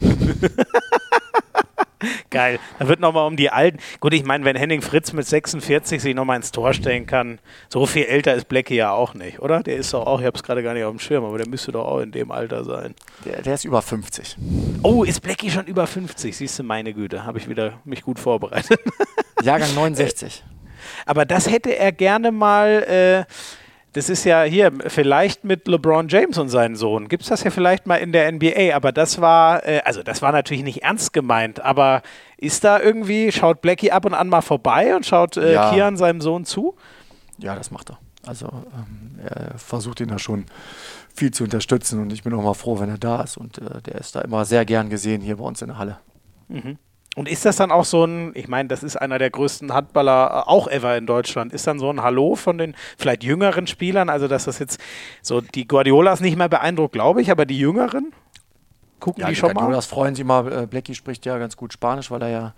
Geil. Da wird noch mal um die Alten. Gut, ich meine, wenn Henning Fritz mit 46 sich noch mal ins Tor stellen kann, so viel älter ist Blackie ja auch nicht, oder? Der ist doch auch, ich habe es gerade gar nicht auf dem Schirm, aber der müsste doch auch in dem Alter sein. Der, der ist über 50. Oh, ist Blackie schon über 50? Siehst du, meine Güte, habe ich wieder mich gut vorbereitet. Jahrgang 69. (laughs) Aber das hätte er gerne mal. Äh, das ist ja hier vielleicht mit LeBron James und seinen Sohn. Gibt es das ja vielleicht mal in der NBA? Aber das war, äh, also das war natürlich nicht ernst gemeint. Aber ist da irgendwie, schaut Blackie ab und an mal vorbei und schaut äh, Ja. Kian seinem Sohn zu? Ja, das macht er. Also ähm, er versucht ihn da schon viel zu unterstützen und ich bin auch mal froh, wenn er da ist. Und äh, der ist da immer sehr gern gesehen hier bei uns in der Halle. Und ist das dann auch so ein, ich meine, das ist einer der größten Handballer äh, auch ever in Deutschland, ist dann so ein Hallo von den vielleicht jüngeren Spielern, also dass das jetzt so die Guardiolas nicht mehr beeindruckt, glaube ich, aber die jüngeren gucken Ja, die die schon mal? Guardiolas freuen sich immer. Äh, Blackie spricht ja ganz gut Spanisch, weil er ja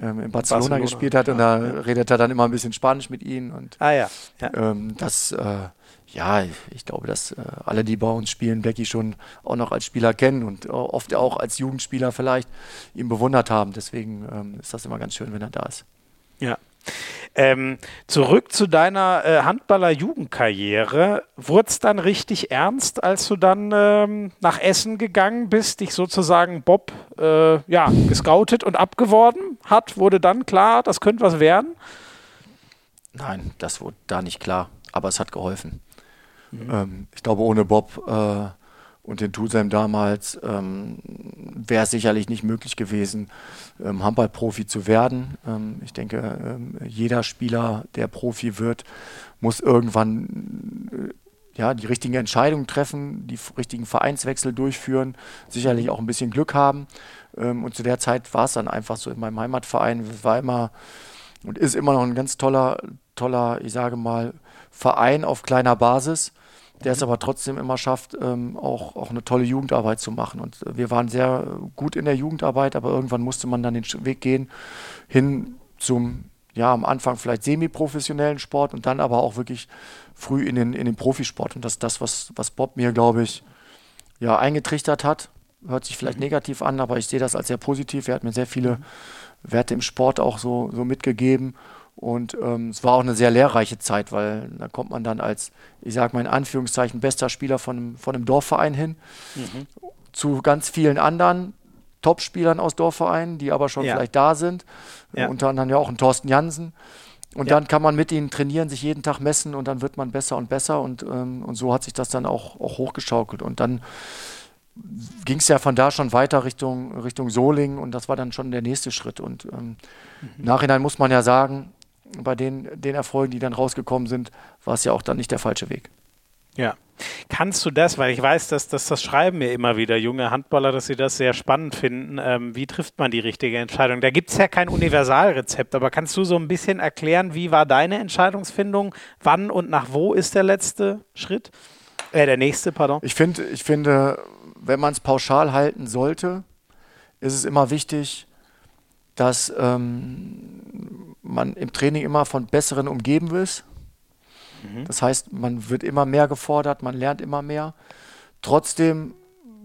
ähm, in Barcelona, Barcelona, gespielt hat und ja, da ja. redet er dann immer ein bisschen Spanisch mit ihnen. Und Ah ja. ja. ähm, das, äh, ja, ich, glaube, dass äh, alle, die bei uns spielen, Blackie schon auch noch als Spieler kennen und äh, oft auch als Jugendspieler vielleicht ihn bewundert haben. Deswegen ähm, ist das immer ganz schön, wenn er da ist. Ja. Ähm, zurück zu deiner äh, Handballer-Jugendkarriere. Wurde es dann richtig ernst, als du dann ähm, nach Essen gegangen bist, dich sozusagen Bob äh, ja, gescoutet und abgeworben hat? Wurde dann klar, das könnte was werden? Nein, das wurde da nicht klar, aber es hat geholfen. Ähm, ich glaube, ohne Bob äh, und den Tusem damals ähm, wäre es sicherlich nicht möglich gewesen, ähm, Handballprofi zu werden. Ähm, ich denke, ähm, jeder Spieler, der Profi wird, muss irgendwann äh, ja, die richtigen Entscheidungen treffen, die richtigen Vereinswechsel durchführen, sicherlich auch ein bisschen Glück haben. Ähm, und zu der Zeit war es dann einfach so in meinem Heimatverein. War immer und ist immer noch ein ganz toller, toller, ich sage mal, Verein auf kleiner Basis, der es aber trotzdem immer schafft, ähm, auch, auch eine tolle Jugendarbeit zu machen. Und wir waren sehr gut in der Jugendarbeit, aber irgendwann musste man dann den Weg gehen hin zum, ja, am Anfang vielleicht semi-professionellen Sport und dann aber auch wirklich früh in den, in den Profisport. Und das ist das, was, was Bob mir, glaube ich, ja, eingetrichtert hat. Hört sich vielleicht mhm. negativ an, aber ich sehe das als sehr positiv. Er hat mir sehr viele Werte im Sport auch so, so mitgegeben. Und ähm, es war auch eine sehr lehrreiche Zeit, weil da kommt man dann als, ich sage mal in Anführungszeichen, bester Spieler von einem, von einem Dorfverein hin mhm. zu ganz vielen anderen Top-Spielern aus Dorfvereinen, die aber schon ja. vielleicht da sind. Ja. Unter anderem ja auch ein Thorsten Jansen. Und ja. dann kann man mit ihnen trainieren, sich jeden Tag messen und dann wird man besser und besser. Und, ähm, und so hat sich das dann auch, auch hochgeschaukelt. Und dann ging es ja von da schon weiter Richtung, Richtung Solingen und das war dann schon der nächste Schritt. Und ähm, mhm. im Nachhinein muss man ja sagen, bei den, den Erfolgen, die dann rausgekommen sind, war es ja auch dann nicht der falsche Weg. Ja. Kannst du das, weil ich weiß, dass, dass das schreiben mir immer wieder junge Handballer, dass sie das sehr spannend finden. Ähm, wie trifft man die richtige Entscheidung? Da gibt es ja kein Universalrezept, aber kannst du so ein bisschen erklären, wie war deine Entscheidungsfindung? Wann und nach wo ist der letzte Schritt? Äh, der nächste, pardon. Ich, find, ich finde, wenn man es pauschal halten sollte, ist es immer wichtig, dass ähm, man im Training immer von Besseren umgeben ist Mhm. Das heißt, man wird immer mehr gefordert, man lernt immer mehr. Trotzdem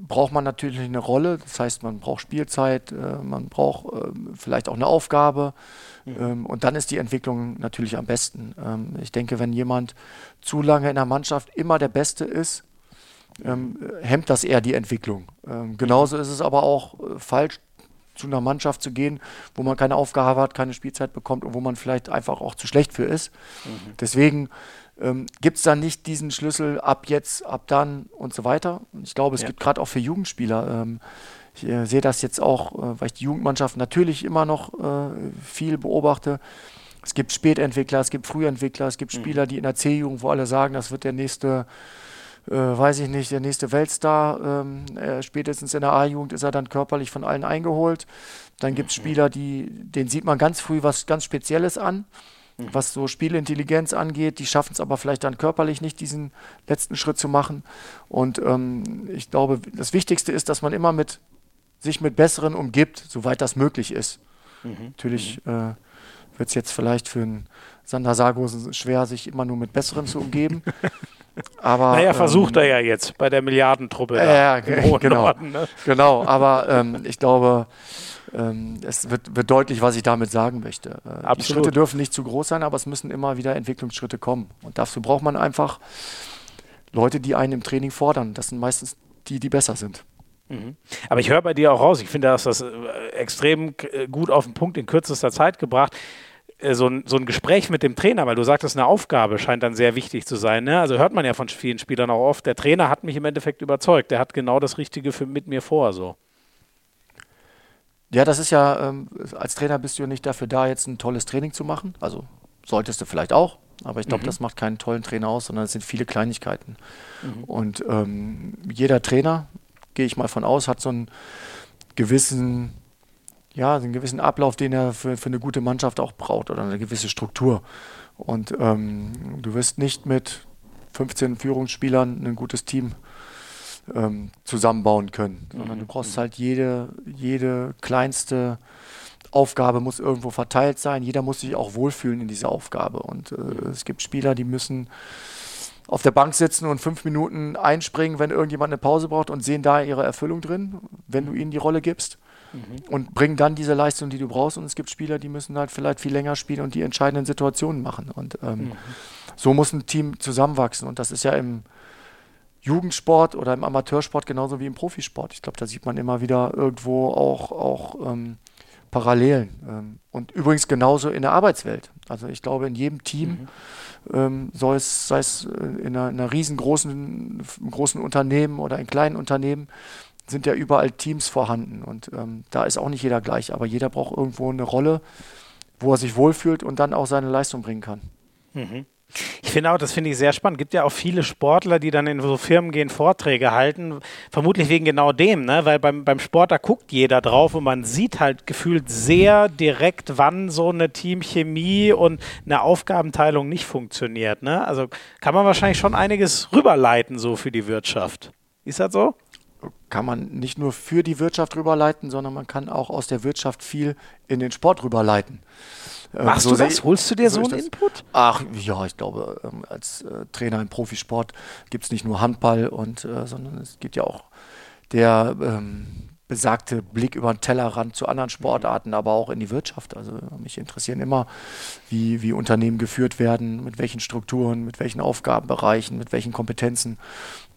braucht man natürlich eine Rolle, das heißt, man braucht Spielzeit, äh, man braucht äh, vielleicht auch eine Aufgabe. Mhm. Ähm, und dann ist die Entwicklung natürlich am besten. Ähm, ich denke, wenn jemand zu lange in der Mannschaft immer der Beste ist, ähm, hemmt das eher die Entwicklung. Ähm, genauso ist es aber auch äh, falsch, zu einer Mannschaft zu gehen, wo man keine Aufgabe hat, keine Spielzeit bekommt und wo man vielleicht einfach auch zu schlecht für ist. Mhm. Deswegen ähm, gibt es dann nicht diesen Schlüssel ab jetzt, ab dann und so weiter. Und ich glaube, es ja. gibt gerade auch für Jugendspieler, ähm, ich äh, sehe das jetzt auch, äh, weil ich die Jugendmannschaft natürlich immer noch äh, viel beobachte. Es gibt Spätentwickler, es gibt Frühentwickler, es gibt mhm. Spieler, die in der C-Jugend, wo alle sagen, das wird der nächste, äh, weiß ich nicht, der nächste Weltstar. Ähm, äh, spätestens in der A-Jugend ist er dann körperlich von allen eingeholt. Dann gibt es. Spieler, die, denen sieht man ganz früh was ganz Spezielles an. Mhm. was so Spielintelligenz angeht. Die schaffen es aber vielleicht dann körperlich nicht, diesen letzten Schritt zu machen. Und ähm, ich glaube, das Wichtigste ist, dass man immer mit sich mit Besseren umgibt, soweit das möglich ist. Mhm. Natürlich mhm. äh, wird es jetzt vielleicht für einen Sander Sargosen schwer, sich immer nur mit Besseren zu umgeben. (laughs) Aber, naja, versucht ähm, er ja jetzt bei der Milliardentruppe. Ja, genau. Norden, ne? genau, aber ähm, ich glaube, ähm, es wird, wird, deutlich, was ich damit sagen möchte. Äh, die Schritte dürfen nicht zu groß sein, aber es müssen immer wieder Entwicklungsschritte kommen. Und dafür braucht man einfach Leute, die einen im Training fordern. Das sind meistens die, die besser sind. Mhm. Aber ich höre bei dir auch raus, ich finde, du hast das äh, extrem äh, gut auf den Punkt in kürzester Zeit gebracht. So ein, so ein Gespräch mit dem Trainer, weil du sagtest, eine Aufgabe scheint dann sehr wichtig zu sein. Ne? Also hört man ja von vielen Spielern auch oft, der Trainer hat mich im Endeffekt überzeugt, der hat genau das Richtige für, mit mir vor. So. Ja, das ist ja, ähm, als Trainer bist du ja nicht dafür da, jetzt ein tolles Training zu machen. Also solltest du vielleicht auch, aber ich glaube, mhm. das macht keinen tollen Trainer aus, sondern es sind viele Kleinigkeiten. Mhm. Und ähm, jeder Trainer, gehe ich mal von aus, hat so einen gewissen, ja, einen gewissen Ablauf, den er für, für eine gute Mannschaft auch braucht oder eine gewisse Struktur. Und ähm, du wirst nicht mit 15 Führungsspielern ein gutes Team ähm, zusammenbauen können, sondern mhm. du brauchst halt jede, jede kleinste Aufgabe muss irgendwo verteilt sein. Jeder muss sich auch wohlfühlen in dieser Aufgabe. Und äh, mhm. es gibt Spieler, die müssen auf der Bank sitzen und fünf Minuten einspringen, wenn irgendjemand eine Pause braucht und sehen da ihre Erfüllung drin, wenn du ihnen die Rolle gibst. Mhm. Und bringen dann diese Leistung, die du brauchst. Und es gibt Spieler, die müssen halt vielleicht viel länger spielen und die entscheidenden Situationen machen. Und ähm, mhm. so muss ein Team zusammenwachsen. Und das ist ja im, Jugendsport oder im Amateursport genauso wie im Profisport. Ich glaube, da sieht man immer wieder irgendwo auch, auch ähm, Parallelen. Ähm, und übrigens genauso in der Arbeitswelt. Also ich glaube, in jedem Team, mhm. ähm, sei es äh, in einer, in einer riesengroßen großen Unternehmen oder in kleinen Unternehmen, sind ja überall Teams vorhanden. Und ähm, da ist auch nicht jeder gleich, aber jeder braucht irgendwo eine Rolle, wo er sich wohlfühlt und dann auch seine Leistung bringen kann. Mhm. Ich finde auch, das finde ich sehr spannend. Gibt ja auch viele Sportler, die dann in so Firmen gehen, Vorträge halten, vermutlich wegen genau dem, ne? Weil beim, beim Sport, da guckt jeder drauf und man sieht halt gefühlt sehr direkt, wann so eine Teamchemie und eine Aufgabenteilung nicht funktioniert. Ne? Also kann man wahrscheinlich schon einiges rüberleiten, so für die Wirtschaft. Ist das so? Kann man nicht nur für die Wirtschaft rüberleiten, sondern man kann auch aus der Wirtschaft viel in den Sport rüberleiten. Äh, Machst so du das? Holst du dir so, so einen Input? Ach ja, ich glaube, ähm, als äh, Trainer im Profisport gibt es nicht nur Handball, und, äh, sondern es gibt ja auch der ähm, besagte Blick über den Tellerrand zu anderen Sportarten, aber auch in die Wirtschaft. Also mich interessieren immer, wie, wie Unternehmen geführt werden, mit welchen Strukturen, mit welchen Aufgabenbereichen, mit welchen Kompetenzen.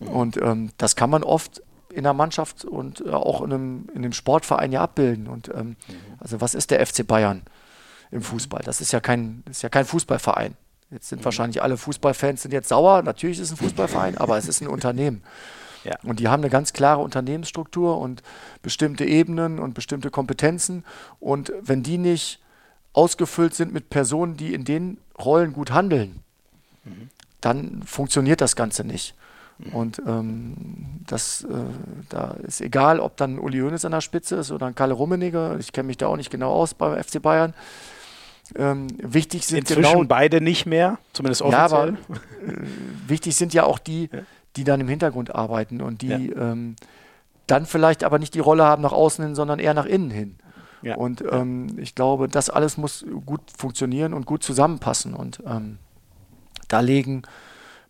Und ähm, das kann man oft in der Mannschaft und äh, auch in einem, in einem Sportverein ja abbilden. Und ähm, also was ist der FC Bayern? im Fußball. Das ist ja kein, ist ja kein Fußballverein. Jetzt sind mhm. wahrscheinlich alle Fußballfans sind jetzt sauer. Natürlich ist es ein Fußballverein, aber es ist ein Unternehmen. (laughs) Ja. Und die haben eine ganz klare Unternehmensstruktur und bestimmte Ebenen und bestimmte Kompetenzen. Und wenn die nicht ausgefüllt sind mit Personen, die in den Rollen gut handeln, mhm. dann funktioniert das Ganze nicht. Und ähm, das, äh, da ist egal, ob dann Uli Hoeneß an der Spitze ist oder ein Kalle Rummenigge. Ich kenne mich da auch nicht genau aus beim FC Bayern. Ähm, wichtig sind Inzwischen genau, beide nicht mehr, zumindest offiziell. Ja, aber, äh, wichtig sind ja auch die, die dann im Hintergrund arbeiten und die ja. ähm, dann vielleicht aber nicht die Rolle haben nach außen hin, sondern eher nach innen hin. Ja. Und ähm, ich glaube, das alles muss gut funktionieren und gut zusammenpassen. Und ähm, da legen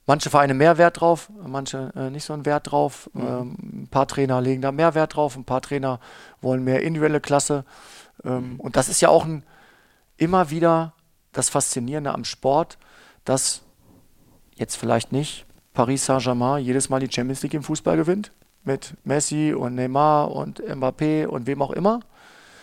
manche Vereine mehr Wert drauf, manche äh, nicht so einen Wert drauf. Mhm. Ähm, ein paar Trainer legen da mehr Wert drauf, ein paar Trainer wollen mehr individuelle Klasse. Ähm, und das ist ja auch ein, immer wieder das Faszinierende am Sport, dass jetzt vielleicht nicht Paris Saint-Germain jedes Mal die Champions League im Fußball gewinnt, mit Messi und Neymar und Mbappé und wem auch immer.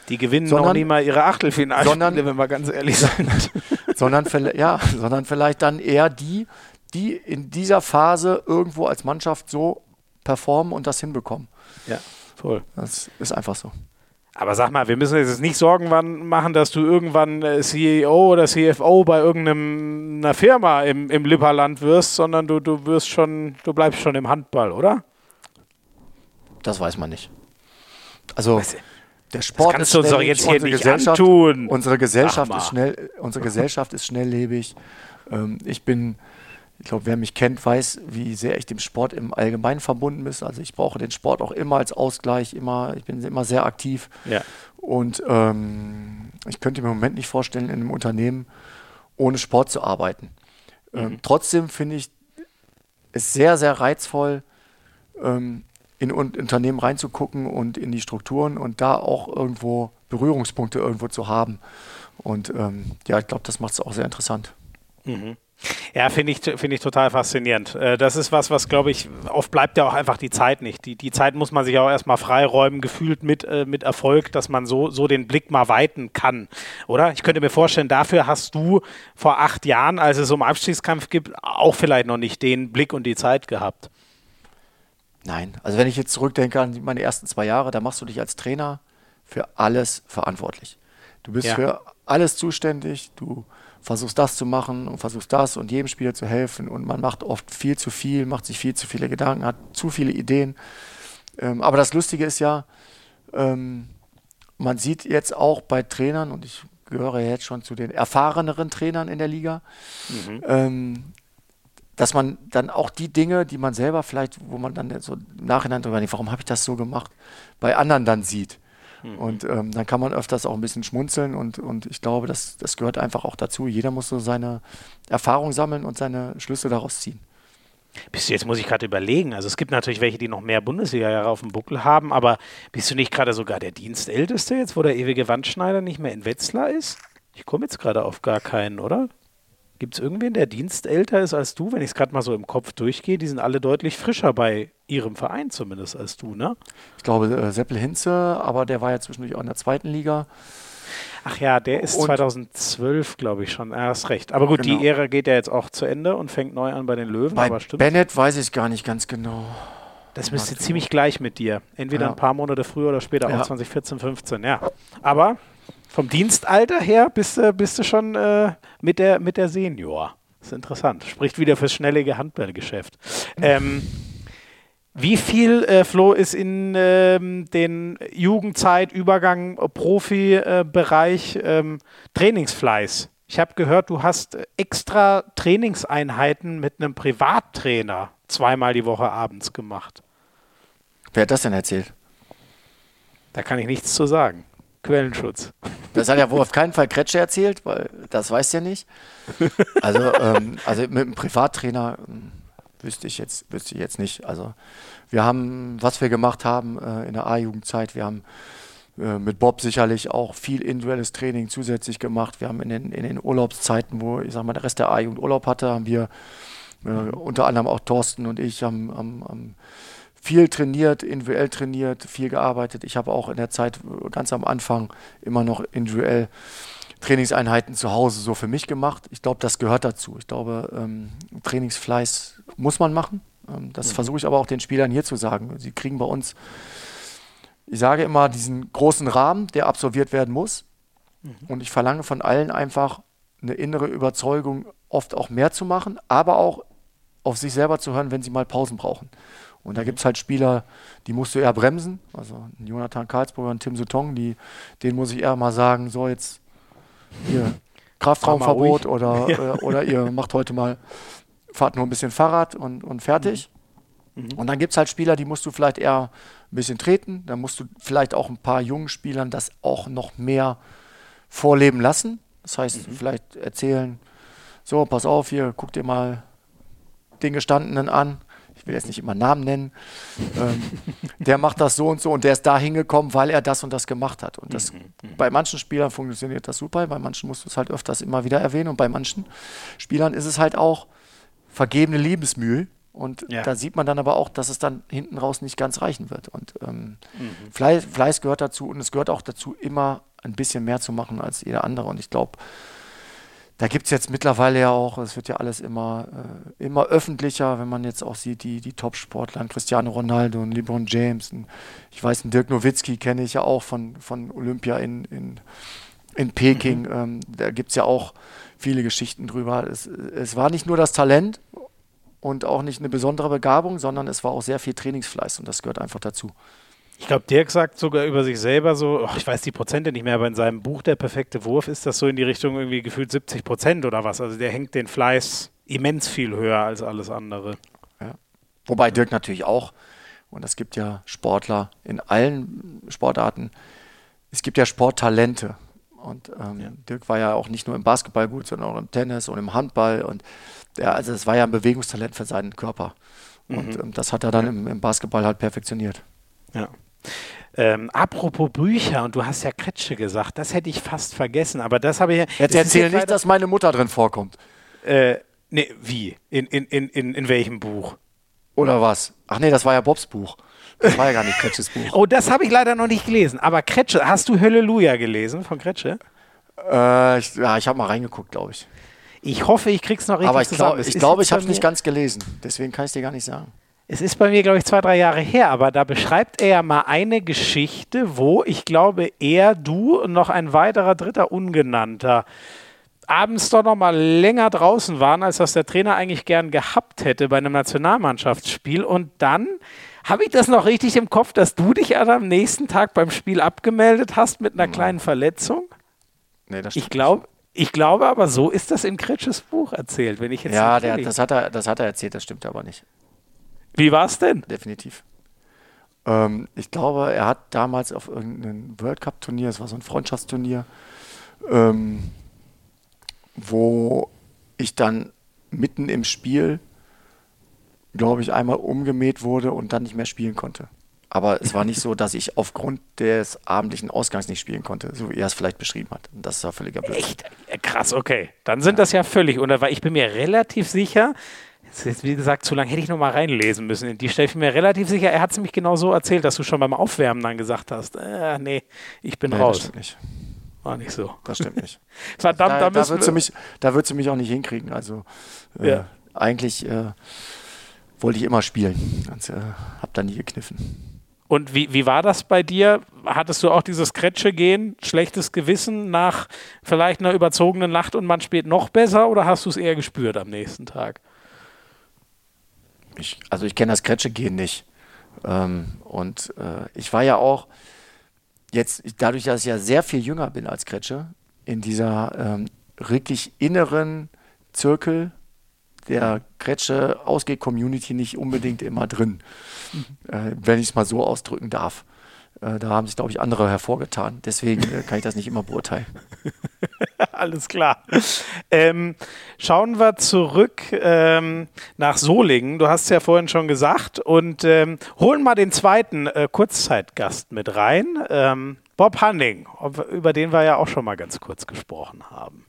Die gewinnen sondern, noch nie mal ihre Achtelfinalspiele, wenn wir ganz ehrlich (laughs) sind. sondern, ja, sondern vielleicht dann eher die, die in dieser Phase irgendwo als Mannschaft so performen und das hinbekommen. Ja, voll. Das ist einfach so. Aber sag mal, wir müssen jetzt nicht Sorgen machen, dass du irgendwann äh, CEO oder CFO bei irgendeiner Firma im, im Lipperland wirst, sondern du, du wirst schon, du bleibst schon im Handball, oder? Das weiß man nicht. Also der Sport das kannst ist du uns doch jetzt hier nicht Gesellschaft, antun. Unsere Gesellschaft ist schnell, unsere Gesellschaft ist schnelllebig. Ähm, ich bin ich glaube, wer mich kennt, weiß, wie sehr ich dem Sport im Allgemeinen verbunden bin. Also ich brauche den Sport auch immer als Ausgleich, immer, ich bin immer sehr aktiv. Ja. Und ähm, ich könnte mir im Moment nicht vorstellen, in einem Unternehmen ohne Sport zu arbeiten. Ähm, mhm. Ähm, trotzdem finde ich es sehr, sehr reizvoll, ähm, in Unternehmen reinzugucken und in die Strukturen und da auch irgendwo Berührungspunkte irgendwo zu haben. Und ähm, ja, ich glaube, das macht es auch sehr interessant. Mhm. Ja, finde ich, find ich total faszinierend. Äh, das ist was, was, glaube ich, oft bleibt ja auch einfach die Zeit nicht. Die, die Zeit muss man sich auch erstmal freiräumen, gefühlt mit, äh, mit Erfolg, dass man so, so den Blick mal weiten kann. Oder? Ich könnte mir vorstellen, dafür hast du vor acht Jahren, als es um Abstiegskampf gibt, auch vielleicht noch nicht den Blick und die Zeit gehabt. Nein, also wenn ich jetzt zurückdenke an meine ersten zwei Jahre, da machst du dich als Trainer für alles verantwortlich. Du bist ja. für alles zuständig, du versuchst das zu machen und versuchst das und jedem Spieler zu helfen und man macht oft viel zu viel, macht sich viel zu viele Gedanken, hat zu viele Ideen. Ähm, aber das Lustige ist ja, ähm, man sieht jetzt auch bei Trainern, und ich gehöre jetzt schon zu den erfahreneren Trainern in der Liga, mhm. ähm, dass man dann auch die Dinge, die man selber vielleicht, wo man dann so im Nachhinein drüber denkt, warum habe ich das so gemacht, bei anderen dann sieht. Mhm. Und ähm, dann kann man öfters auch ein bisschen schmunzeln und, und ich glaube, das, das gehört einfach auch dazu. Jeder muss so seine Erfahrung sammeln und seine Schlüsse daraus ziehen. Bist du, jetzt muss ich gerade überlegen. Also es gibt natürlich welche, die noch mehr Bundesliga-Jahre auf dem Buckel haben, aber bist du nicht gerade sogar der Dienstälteste jetzt, wo der ewige Wandschneider nicht mehr in Wetzlar ist? Ich komme jetzt gerade auf gar keinen, oder? Gibt es irgendwen, der dienstälter ist als du, wenn ich es gerade mal so im Kopf durchgehe? Die sind alle deutlich frischer bei ihrem Verein zumindest als du, ne? Ich glaube, äh, Seppel Hinze, aber der war ja zwischendurch auch in der zweiten Liga. Ach ja, der ist und 2012, glaube ich schon. Er hast recht. Aber gut, genau. die Ära geht ja jetzt auch zu Ende und fängt neu an bei den Löwen. Bei aber stimmt. Bennett weiß ich gar nicht ganz genau. Das müsste ziemlich gleich mit dir. Entweder ja. ein paar Monate früher oder später, ja. auch 2014, 15, ja. Aber vom Dienstalter her bist du, bist du schon äh, mit, der, mit der Senior. ist interessant. Spricht wieder fürs schnellige Handballgeschäft. Ähm, wie viel, äh, Flo, ist in ähm, den Jugendzeit, Übergang, äh, Profi-Bereich ähm, Trainingsfleiß? Ich habe gehört, du hast extra Trainingseinheiten mit einem Privattrainer zweimal die Woche abends gemacht. Wer hat das denn erzählt? Da kann ich nichts zu sagen. Quellenschutz. Das hat ja wohl auf keinen Fall Kretsche erzählt, weil das weiß ja nicht. Also, ähm, also mit einem Privattrainer ähm, wüsste ich jetzt, wüsste ich jetzt nicht. Also wir haben, was wir gemacht haben äh, in der A-Jugendzeit, wir haben äh, mit Bob sicherlich auch viel individuelles Training zusätzlich gemacht. Wir haben in den, in den Urlaubszeiten, wo ich sag mal der Rest der A-Jugend Urlaub hatte, haben wir äh, unter anderem auch Thorsten und ich haben, haben, haben viel trainiert, individuell trainiert, viel gearbeitet. Ich habe auch in der Zeit ganz am Anfang immer noch individuell Trainingseinheiten zu Hause so für mich gemacht. Ich glaube, das gehört dazu. Ich glaube, ähm, Trainingsfleiß muss man machen. Ähm, das ja. versuche ich aber auch den Spielern hier zu sagen. Sie kriegen bei uns, ich sage immer, diesen großen Rahmen, der absolviert werden muss. Mhm. Und ich verlange von allen einfach eine innere Überzeugung, oft auch mehr zu machen, aber auch auf sich selber zu hören, wenn sie mal Pausen brauchen. Und da gibt es halt Spieler, die musst du eher bremsen. Also Jonathan Karlsburger und Tim Sutton, die, denen muss ich eher mal sagen, so jetzt hier Kraftraumverbot oder, ja. äh, oder ihr macht heute mal, fahrt nur ein bisschen Fahrrad und, und fertig. Mhm. Mhm. Und dann gibt es halt Spieler, die musst du vielleicht eher ein bisschen treten. Da musst du vielleicht auch ein paar jungen Spielern das auch noch mehr vorleben lassen. Das heißt, mhm. vielleicht erzählen, so, pass auf, hier, guck dir mal den Gestandenen an ich will jetzt nicht immer Namen nennen, ähm, der macht das so und so und der ist da hingekommen, weil er das und das gemacht hat. Und das, mhm, mhm. bei manchen Spielern funktioniert das super, bei manchen musst du es halt öfters immer wieder erwähnen und bei manchen Spielern ist es halt auch vergebene Liebesmühe. Und ja. da sieht man dann aber auch, dass es dann hinten raus nicht ganz reichen wird. Und ähm, mhm. Fleiß, Fleiß gehört dazu und es gehört auch dazu, immer ein bisschen mehr zu machen als jeder andere. Und ich glaube, da gibt es jetzt mittlerweile ja auch, es wird ja alles immer, äh, immer öffentlicher, wenn man jetzt auch sieht, die, die Top-Sportler, Cristiano Ronaldo und LeBron James. Und ich weiß, einen Dirk Nowitzki kenne ich ja auch von, von Olympia in, in, in Peking. Mhm. Ähm, da gibt es ja auch viele Geschichten drüber. Es, es war nicht nur das Talent und auch nicht eine besondere Begabung, sondern es war auch sehr viel Trainingsfleiß und das gehört einfach dazu. Ich glaube, Dirk sagt sogar über sich selber so, oh, ich weiß die Prozente nicht mehr, aber in seinem Buch Der perfekte Wurf ist das so in die Richtung irgendwie gefühlt 70 Prozent oder was. Also der hängt den Fleiß immens viel höher als alles andere. Ja. Wobei Dirk natürlich auch, und es gibt ja Sportler in allen Sportarten, es gibt ja Sporttalente. Und ähm, ja. Dirk war ja auch nicht nur im Basketball gut, sondern auch im Tennis und im Handball. Und der, also es war ja ein Bewegungstalent für seinen Körper. Und mhm. ähm, das hat er dann im, im Basketball halt perfektioniert. Ja. Ähm, apropos Bücher, und du hast ja Kretsche gesagt, das hätte ich fast vergessen, aber das habe ich ja. Jetzt erzähl nicht, dass meine Mutter drin vorkommt. Äh, nee, wie? In, in, in, in, in welchem Buch? Oder was? Ach nee, das war ja Bobs Buch. Das war ja gar nicht Kretsches Buch. (laughs) Oh, das habe ich leider noch nicht gelesen. Aber Kretsche, hast du Halleluja gelesen von Kretsche? Äh, ich, ja, ich habe mal reingeguckt, glaube ich. Ich hoffe, ich krieg's noch richtig Aber ich glaube, ich, glaub, ich habe es nicht ganz gelesen. Deswegen kann ich dir gar nicht sagen. Es ist bei mir, glaube ich, zwei, drei Jahre her, aber da beschreibt er ja mal eine Geschichte, wo ich glaube, er, du und noch ein weiterer dritter Ungenannter abends doch noch mal länger draußen waren, als das der Trainer eigentlich gern gehabt hätte bei einem Nationalmannschaftsspiel. Und dann habe ich das noch richtig im Kopf, dass du dich am nächsten Tag beim Spiel abgemeldet hast mit einer Nein. kleinen Verletzung? Nee, das stimmt. Ich glaube, ich glaube aber, so ist das in Kretsches Buch erzählt, wenn ich jetzt Ja, der, das, hat er, das hat er erzählt, das stimmt aber nicht. Wie war es denn? Definitiv. Ähm, ich glaube, er hat damals auf irgendeinem World Cup-Turnier, es war so ein Freundschaftsturnier, ähm, wo ich dann mitten im Spiel, glaube ich, einmal umgemäht wurde und dann nicht mehr spielen konnte. Aber es war nicht so, dass ich aufgrund des abendlichen Ausgangs nicht spielen konnte, so wie er es vielleicht beschrieben hat. Das war völliger Blödsinn. Echt? Krass, okay. Dann sind ja. das ja völlig, oder? Weil ich bin mir relativ sicher, ist jetzt, wie gesagt, zu lange hätte ich noch mal reinlesen müssen. Die stelle ich mir relativ sicher. Er hat es nämlich genau so erzählt, dass du schon beim Aufwärmen dann gesagt hast: äh, Nee, ich bin nee, raus. Das stimmt nicht. War nicht so. Das stimmt nicht. (laughs) Verdammt, da, da, da wird sie mich, mich auch nicht hinkriegen. Also, äh, ja. eigentlich äh, wollte ich immer spielen. Und, äh, hab da nie gekniffen. Und wie, wie war das bei dir? Hattest du auch dieses Kretsche-Gehen, schlechtes Gewissen nach vielleicht einer überzogenen Nacht und man spielt noch besser oder hast du es eher gespürt am nächsten Tag? Ich, also ich kenne das Kretsche-Gehen nicht. Ähm, und äh, ich war ja auch jetzt, dadurch, dass ich ja sehr viel jünger bin als Kretsche, in dieser ähm, wirklich inneren Zirkel der Kretsche Ausgeh-Community nicht unbedingt immer drin, mhm. äh, wenn ich es mal so ausdrücken darf. Äh, da haben sich, glaube ich, andere hervorgetan. Deswegen äh, kann ich das nicht immer beurteilen. (laughs) Alles klar. Ähm, schauen wir zurück ähm, nach Solingen. Du hast es ja vorhin schon gesagt. Und ähm, holen mal den zweiten äh, Kurzzeitgast mit rein. Ähm, Bob Hanning, über den wir ja auch schon mal ganz kurz gesprochen haben.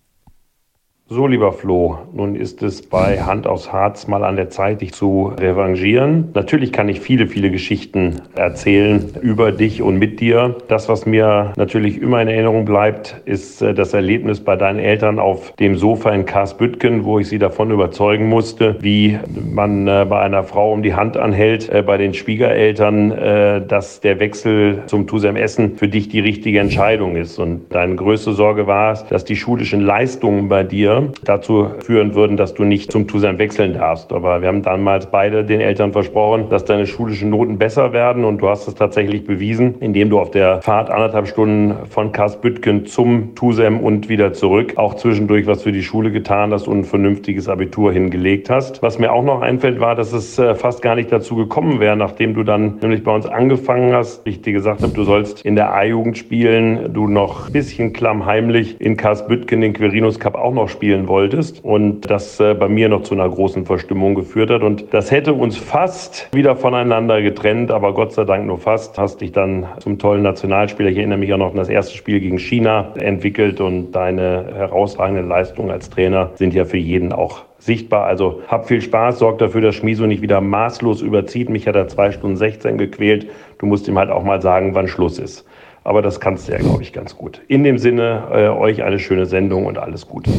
So, lieber Flo, nun ist es bei Hand aus Harz mal an der Zeit, dich zu revanchieren. Natürlich kann ich viele, viele Geschichten erzählen über dich und mit dir. Das, was mir natürlich immer in Erinnerung bleibt, ist äh, das Erlebnis bei deinen Eltern auf dem Sofa in Karsbüttgen, wo ich sie davon überzeugen musste, wie man äh, bei einer Frau um die Hand anhält, äh, bei den Schwiegereltern, dass der Wechsel zum Tusem Essen für dich die richtige Entscheidung ist. Und deine größte Sorge war es, dass die schulischen Leistungen bei dir dazu führen würden, dass du nicht zum TUSAM wechseln darfst. Aber wir haben damals beide den Eltern versprochen, dass deine schulischen Noten besser werden und du hast es tatsächlich bewiesen, indem du auf der Fahrt anderthalb Stunden von Karlsbüttgen zum TUSAM und wieder zurück auch zwischendurch was für die Schule getan hast und ein vernünftiges Abitur hingelegt hast. Was mir auch noch einfällt, war, dass es äh, fast gar nicht dazu gekommen wäre, nachdem du dann nämlich bei uns angefangen hast. Ich dir gesagt habe, du sollst in der A-Jugend spielen, du noch ein bisschen klammheimlich in Karlsbüttgen den Quirinus Cup auch noch spielen spielen wolltest und das äh, bei mir noch zu einer großen Verstimmung geführt hat. Und das hätte uns fast wieder voneinander getrennt, aber Gott sei Dank nur fast. Hast dich dann zum tollen Nationalspieler, ich erinnere mich auch noch an das erste Spiel gegen China, entwickelt und deine herausragenden Leistungen als Trainer sind ja für jeden auch sichtbar. Also hab viel Spaß, sorg dafür, dass Schmiso nicht wieder maßlos überzieht. Mich hat er zwei Stunden 16 gequält. Du musst ihm halt auch mal sagen, wann Schluss ist. Aber das kannst du ja, glaube ich, ganz gut. In dem Sinne, äh, euch eine schöne Sendung und alles Gute.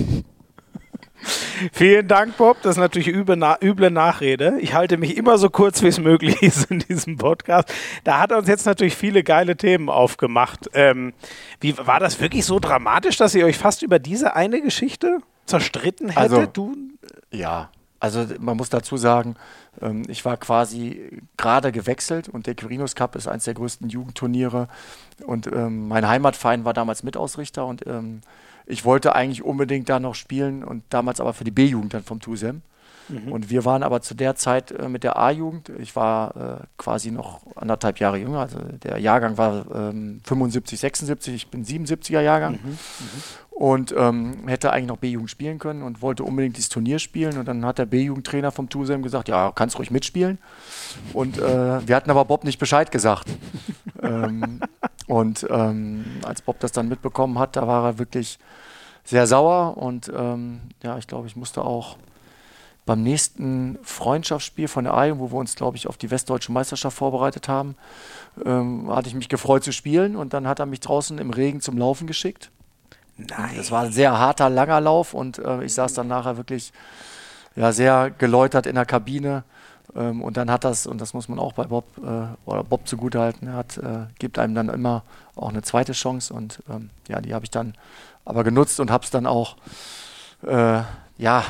(laughs) Vielen Dank, Bob. Das ist natürlich üble, na, üble Nachrede. Ich halte mich immer so kurz, wie es möglich (laughs) ist in diesem Podcast. Da hat er uns jetzt natürlich viele geile Themen aufgemacht. Ähm, wie, war das wirklich so dramatisch, dass ihr euch fast über diese eine Geschichte zerstritten hättet? Also, du? Ja, also man muss dazu sagen, ähm, ich war quasi gerade gewechselt und der Quirinus Cup ist eines der größten Jugendturniere und ähm, mein Heimatverein war damals Mitausrichter und ähm, ich wollte eigentlich unbedingt da noch spielen und damals aber für die B-Jugend dann vom TUSEM. Mhm. Und wir waren aber zu der Zeit äh, mit der A-Jugend, ich war äh, quasi noch anderthalb Jahre jünger, also der Jahrgang war ähm, 75, 76, ich bin 77er Jahrgang. Mhm. Mhm. Und ähm, hätte eigentlich noch B-Jugend spielen können und wollte unbedingt dieses Turnier spielen. Und dann hat der B-Jugendtrainer vom TUSEM gesagt, ja, kannst ruhig mitspielen. Und äh, wir hatten aber Bob nicht Bescheid gesagt. (laughs) ähm, und ähm, als Bob das dann mitbekommen hat, da war er wirklich sehr sauer. Und ähm, ja, ich glaube, ich musste auch beim nächsten Freundschaftsspiel von der A-Jugend, wo wir uns, glaube ich, auf die westdeutsche Meisterschaft vorbereitet haben, ähm, hatte ich mich gefreut zu spielen. Und dann hat er mich draußen im Regen zum Laufen geschickt. Nein. Das war ein sehr harter, langer Lauf und äh, ich saß dann nachher wirklich ja, sehr geläutert in der Kabine. Ähm, und dann hat das, und das muss man auch bei Bob äh, oder Bob zugutehalten, er hat, äh, gibt einem dann immer auch eine zweite Chance und ähm, ja, die habe ich dann aber genutzt und habe es dann auch, äh, ja,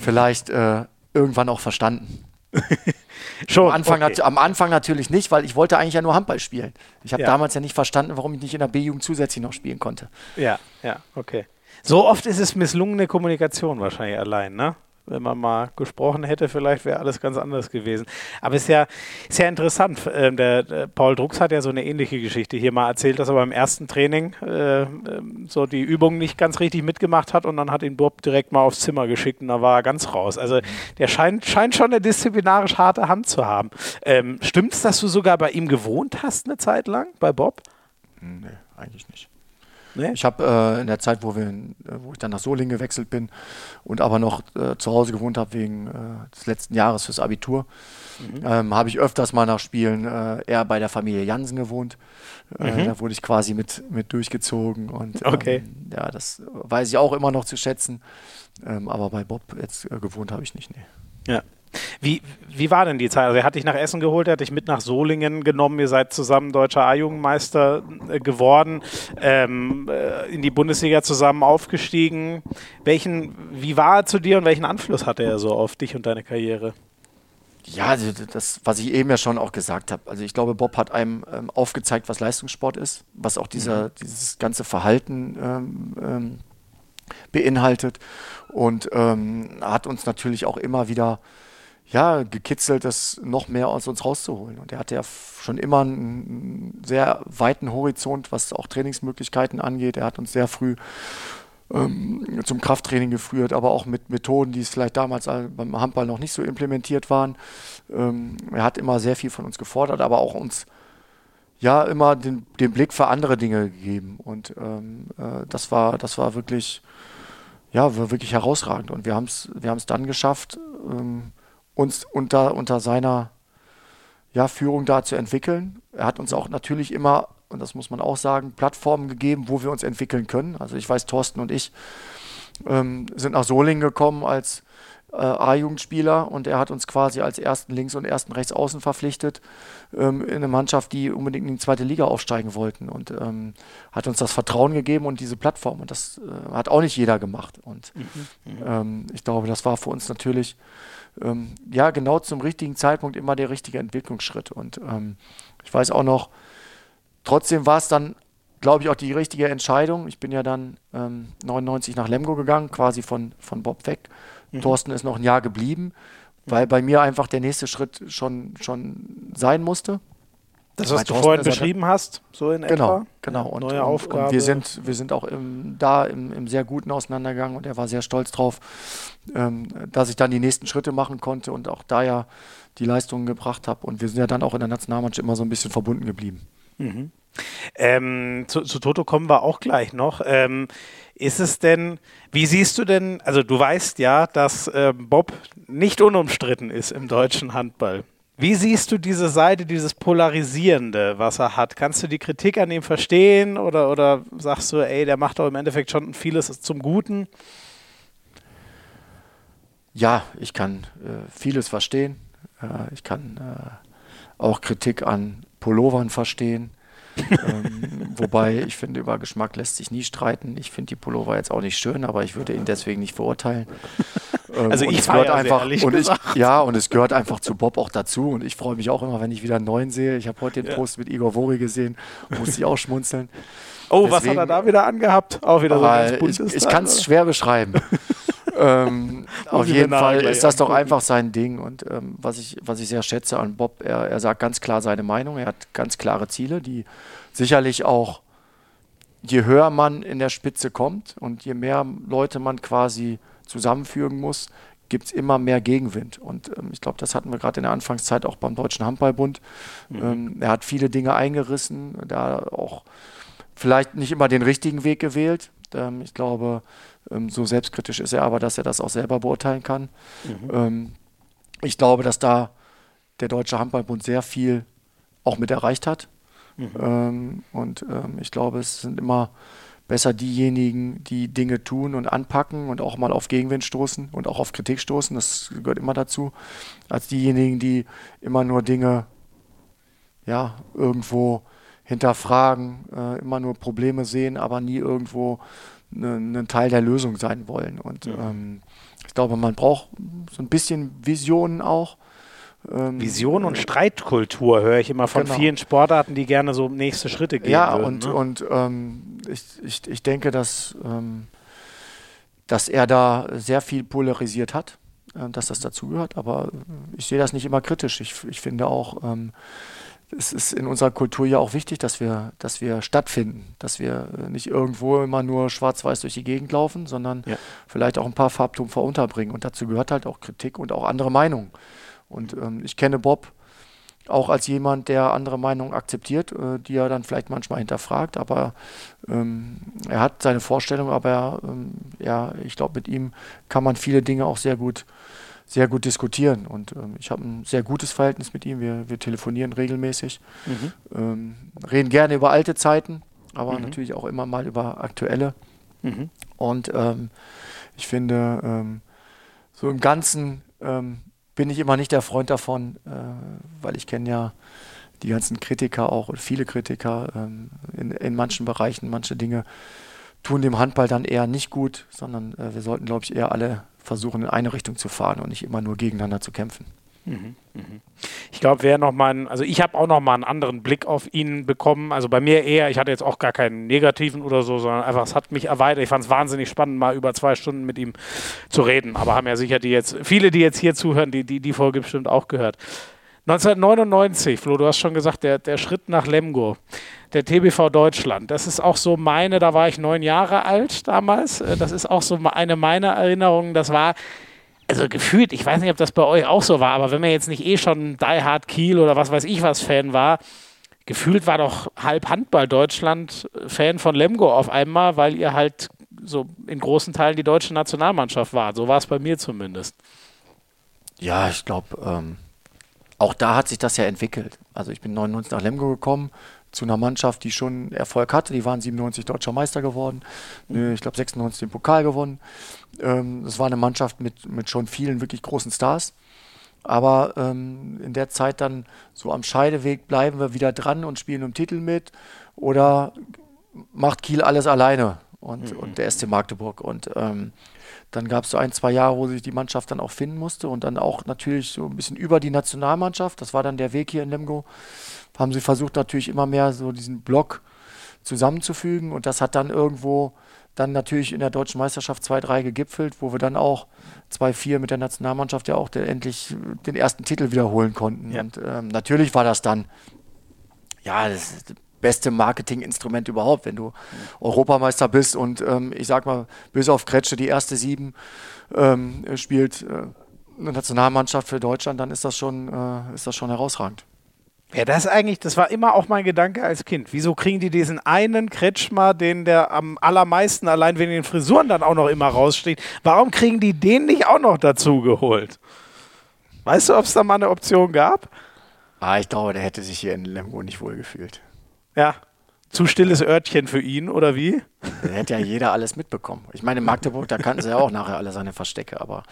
vielleicht äh, irgendwann auch verstanden. (laughs) Schon, am Anfang, okay. am Anfang, natürlich nicht, weil ich wollte eigentlich ja nur Handball spielen. Ich habe ja. damals ja nicht verstanden, warum ich nicht in der B-Jugend zusätzlich noch spielen konnte. Ja, ja, okay. So oft ist es misslungene Kommunikation wahrscheinlich allein, ne? Wenn man mal gesprochen hätte, vielleicht wäre alles ganz anders gewesen. Aber es ist ja, ist interessant. Ähm, der, der, Paul Drucks hat ja so eine ähnliche Geschichte hier mal erzählt, dass er beim ersten Training äh, so die Übung nicht ganz richtig mitgemacht hat und dann hat ihn Bob direkt mal aufs Zimmer geschickt und da war er ganz raus. Also der scheint, scheint schon eine disziplinarisch harte Hand zu haben. Ähm, Stimmt es, dass du sogar bei ihm gewohnt hast eine Zeit lang, bei Bob? Nee, eigentlich nicht. Nee? Ich habe äh, in der Zeit, wo, wir, wo ich dann nach Solingen gewechselt bin und aber noch äh, zu Hause gewohnt habe wegen äh, des letzten Jahres fürs Abitur, mhm. ähm, habe ich öfters mal nach Spielen äh, eher bei der Familie Jansen gewohnt. Äh, mhm. Da wurde ich quasi mit, mit durchgezogen und okay. ähm, ja, das weiß ich auch immer noch zu schätzen. Ähm, aber bei Bob jetzt äh, gewohnt habe ich nicht. Nee. Ja. Wie, wie war denn die Zeit? Also er hat dich nach Essen geholt, er hat dich mit nach Solingen genommen, ihr seid zusammen deutscher A-Jugendmeister äh, geworden, ähm, äh, in die Bundesliga zusammen aufgestiegen. Welchen, wie war er zu dir und welchen Einfluss hatte er so auf dich und deine Karriere? Ja, also das, was ich eben ja schon auch gesagt habe. Also ich glaube, Bob hat einem ähm, aufgezeigt, was Leistungssport ist, was auch dieser, mhm. dieses ganze Verhalten ähm, ähm, beinhaltet und ähm, hat uns natürlich auch immer wieder ja, gekitzelt, das noch mehr aus uns rauszuholen. Und er hatte ja schon immer einen sehr weiten Horizont, was auch Trainingsmöglichkeiten angeht. Er hat uns sehr früh ähm, zum Krafttraining geführt, aber auch mit Methoden, die es vielleicht damals beim Handball noch nicht so implementiert waren. Ähm, er hat immer sehr viel von uns gefordert, aber auch uns ja immer den, den Blick für andere Dinge gegeben. Und ähm, äh, das war, das war wirklich, ja, wirklich herausragend. Und wir haben es wir dann geschafft, ähm, uns unter, unter seiner ja, Führung da zu entwickeln. Er hat uns auch natürlich immer, und das muss man auch sagen, Plattformen gegeben, wo wir uns entwickeln können. Also ich weiß, Thorsten und ich ähm, sind nach Solingen gekommen als äh, A-Jugendspieler und er hat uns quasi als ersten Links- und ersten Rechtsaußen verpflichtet ähm, in eine Mannschaft, die unbedingt in die zweite Liga aufsteigen wollten und ähm, hat uns das Vertrauen gegeben und diese Plattform und das äh, hat auch nicht jeder gemacht und mhm. mhm. ähm, ich glaube, das war für uns natürlich ähm, ja, genau zum richtigen Zeitpunkt immer der richtige Entwicklungsschritt. Und ähm, ich weiß auch noch, trotzdem war es dann, glaube ich, auch die richtige Entscheidung. Ich bin ja dann ähm, 99 nach Lemgo gegangen, quasi von, von Bob weg. Mhm. Thorsten ist noch ein Jahr geblieben, weil bei mir einfach der nächste Schritt schon, schon sein musste. Das, was du vorhin beschrieben hast, so in genau, etwa. Genau, und, neue und, Aufgabe. Und wir sind, wir sind auch im, da im, im, sehr guten Auseinandergang und er war sehr stolz drauf, ähm, dass ich dann die nächsten Schritte machen konnte und auch da ja die Leistungen gebracht habe. Und wir sind ja dann auch in der Nationalmannschaft immer so ein bisschen verbunden geblieben. Mhm. Ähm, zu, zu, Toto kommen wir auch gleich noch. Ähm, ist es denn, wie siehst du denn, also du weißt ja, dass äh, Bob nicht unumstritten ist im deutschen Handball. Wie siehst du diese Seite, dieses Polarisierende, was er hat? Kannst du die Kritik an ihm verstehen oder, oder sagst du, ey, der macht doch im Endeffekt schon vieles zum Guten? Ja, ich kann äh, vieles verstehen. Äh, ich kann äh, auch Kritik an Pullovern verstehen ähm, wobei ich finde, über Geschmack lässt sich nie streiten. Ich finde die Pullover jetzt auch nicht schön, aber ich würde ihn deswegen nicht verurteilen. Ähm, also ich gehört ja einfach und ich, ja und es gehört einfach zu Bob auch dazu und ich freue mich auch immer, wenn ich wieder einen neuen sehe. Ich habe heute den ja. Post mit Igor Vori gesehen, musste ich auch schmunzeln. Oh, Deswegen, was hat er da wieder angehabt? Auch wieder so ein Ich, ich kann es schwer beschreiben. (laughs) ähm, (laughs) auf jeden Fall ist das doch einfach sein Ding. Und ähm, was, ich, was ich sehr schätze an Bob, er, er sagt ganz klar seine Meinung. Er hat ganz klare Ziele, die sicherlich auch, je höher man in der Spitze kommt und je mehr Leute man quasi zusammenfügen muss, gibt es immer mehr Gegenwind. Und ähm, ich glaube, das hatten wir gerade in der Anfangszeit auch beim Deutschen Handballbund. Mhm. Ähm, er hat viele Dinge eingerissen, da auch vielleicht nicht immer den richtigen Weg gewählt. Ähm, ich glaube, ähm, so selbstkritisch ist er aber, dass er das auch selber beurteilen kann. Mhm. Ähm, ich glaube, dass da der Deutsche Handballbund sehr viel auch mit erreicht hat. Mhm. Ähm, und ich glaube, es sind immer besser diejenigen, die Dinge tun und anpacken und auch mal auf Gegenwind stoßen und auch auf Kritik stoßen, das gehört immer dazu, als diejenigen, die immer nur Dinge ja, irgendwo hinterfragen, äh, immer nur Probleme sehen, aber nie irgendwo ein ne, Teil der Lösung sein wollen. Und ja. ähm, ich glaube, man braucht so ein bisschen Visionen auch. Ähm, Vision und äh, Streitkultur höre ich immer von genau. vielen Sportarten, die gerne so nächste Schritte gehen. Ja, würden, und, ne? und ähm, ich, ich, ich denke, dass, ähm, dass er da sehr viel polarisiert hat, äh, dass das dazugehört, aber ich sehe das nicht immer kritisch. Ich, ich finde auch, ähm, es ist in unserer Kultur ja auch wichtig, dass wir, dass wir stattfinden, dass wir nicht irgendwo immer nur schwarz-weiß durch die Gegend laufen, sondern ja. vielleicht auch ein paar Farbtupfer unterbringen. Und dazu gehört halt auch Kritik und auch andere Meinungen. Und ähm, ich kenne Bob auch als jemand, der andere Meinungen akzeptiert, äh, die er dann vielleicht manchmal hinterfragt, aber ähm, er hat seine Vorstellung, aber ähm, ja, ich glaube, mit ihm kann man viele Dinge auch sehr gut sehr gut diskutieren. Und ähm, ich habe ein sehr gutes Verhältnis mit ihm. Wir, wir telefonieren regelmäßig, mhm. ähm, reden gerne über alte Zeiten, aber mhm. natürlich auch immer mal über aktuelle. Mhm. Und ähm, ich finde, ähm, so im Ganzen ähm, bin ich immer nicht der Freund davon, äh, weil ich kenne ja die ganzen Kritiker auch und viele Kritiker ähm, in, in manchen Bereichen, manche Dinge tun dem Handball dann eher nicht gut, sondern äh, wir sollten, glaube ich, eher alle versuchen, in eine Richtung zu fahren und nicht immer nur gegeneinander zu kämpfen. Mhm, mhm. Ich glaube, wer noch mal, also ich habe auch noch mal einen anderen Blick auf ihn bekommen. Also bei mir eher, ich hatte jetzt auch gar keinen negativen oder so, sondern einfach, es hat mich erweitert. Ich fand es wahnsinnig spannend, mal über zwei Stunden mit ihm zu reden. Aber haben ja sicher die jetzt, viele, die jetzt hier zuhören, die die, die Folge bestimmt auch gehört. 1999, Flo, du hast schon gesagt, der, der Schritt nach Lemgo, der TBV Deutschland, das ist auch so meine, da war ich neun Jahre alt damals, äh, das ist auch so eine meiner Erinnerungen, das war, also gefühlt, ich weiß nicht, ob das bei euch auch so war, aber wenn man jetzt nicht eh schon Die Hard Kiel oder was weiß ich was Fan war, gefühlt war doch halb Handball Deutschland Fan von Lemgo auf einmal, weil ihr halt so in großen Teilen die deutsche Nationalmannschaft wart. So war es bei mir zumindest. Ja, ich glaube, ähm, auch da hat sich das ja entwickelt. Also ich bin 99 nach Lemgo gekommen, zu einer Mannschaft, die schon Erfolg hatte. Die waren 97 deutscher Meister geworden, ich glaube 96 den Pokal gewonnen. Ähm, das war eine Mannschaft mit, mit schon vielen wirklich großen Stars. Aber ähm, in der Zeit dann so am Scheideweg bleiben wir wieder dran und spielen um Titel mit oder macht Kiel alles alleine und, mhm. und der SC Magdeburg. Und ähm, dann gab es so ein, zwei Jahre, wo sich die Mannschaft dann auch finden musste und dann auch natürlich so ein bisschen über die Nationalmannschaft. Das war dann der Weg hier in Lemgo. Haben sie versucht natürlich immer mehr so diesen Block zusammenzufügen und das hat dann irgendwo dann natürlich in der deutschen Meisterschaft 2-3 gegipfelt, wo wir dann auch 2-4 mit der Nationalmannschaft ja auch endlich den ersten Titel wiederholen konnten. Ja. Und ähm, natürlich war das dann ja das beste Marketinginstrument überhaupt, wenn du Europameister bist und ähm, ich sag mal, bis auf Kretsche die erste sieben ähm, spielt äh, eine Nationalmannschaft für Deutschland, dann ist das schon, äh, ist das schon herausragend. Ja, das ist eigentlich, das war immer auch mein Gedanke als Kind. Wieso kriegen die diesen einen Kretschmer, den der am allermeisten allein wegen den Frisuren dann auch noch immer raussteht, warum kriegen die den nicht auch noch dazu geholt? Weißt du, ob es da mal eine Option gab? Ah, ich glaube, der hätte sich hier in Lemgo nicht wohl gefühlt. Ja. Zu stilles Örtchen für ihn, oder wie? Da hätte ja jeder alles mitbekommen. Ich meine, in Magdeburg, da kannten sie ja auch nachher alle seine Verstecke, aber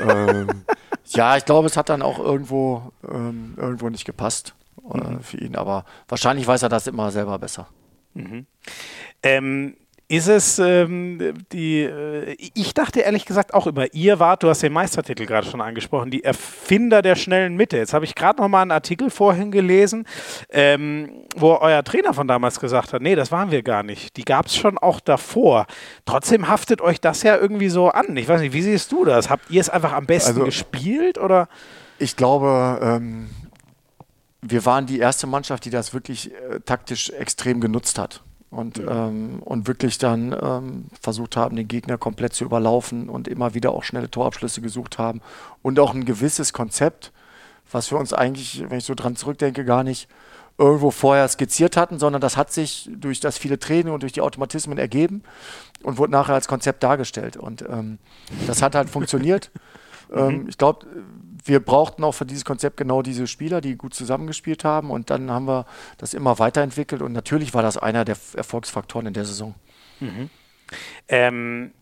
ähm, ja, ich glaube, es hat dann auch irgendwo, ähm, irgendwo nicht gepasst äh, mhm. für ihn, aber wahrscheinlich weiß er das immer selber besser. Mhm. Ähm, ist es ähm, die, äh, ich dachte ehrlich gesagt auch immer, ihr wart, du hast den Meistertitel gerade schon angesprochen, die Erfinder der schnellen Mitte. Jetzt habe ich gerade noch mal einen Artikel vorhin gelesen, ähm, wo euer Trainer von damals gesagt hat, nee, das waren wir gar nicht. Die gab es schon auch davor. Trotzdem haftet euch das ja irgendwie so an. Ich weiß nicht, wie siehst du das? Habt ihr es einfach am besten also, gespielt oder? Ich glaube, ähm, wir waren die erste Mannschaft, die das wirklich äh, taktisch extrem genutzt hat und, ja. ähm, und wirklich dann ähm, versucht haben, den Gegner komplett zu überlaufen und immer wieder auch schnelle Torabschlüsse gesucht haben und auch ein gewisses Konzept, was wir uns eigentlich, wenn ich so dran zurückdenke, gar nicht irgendwo vorher skizziert hatten, sondern das hat sich durch das viele Training und durch die Automatismen ergeben und wurde nachher als Konzept dargestellt. Und ähm, das hat halt funktioniert. (laughs) Ähm, mhm. ich glaube, wir brauchten auch für dieses Konzept genau diese Spieler, die gut zusammengespielt haben. Und dann haben wir das immer weiterentwickelt. Und natürlich war das einer der Erfolgsfaktoren in der Saison. Mhm. Ähm,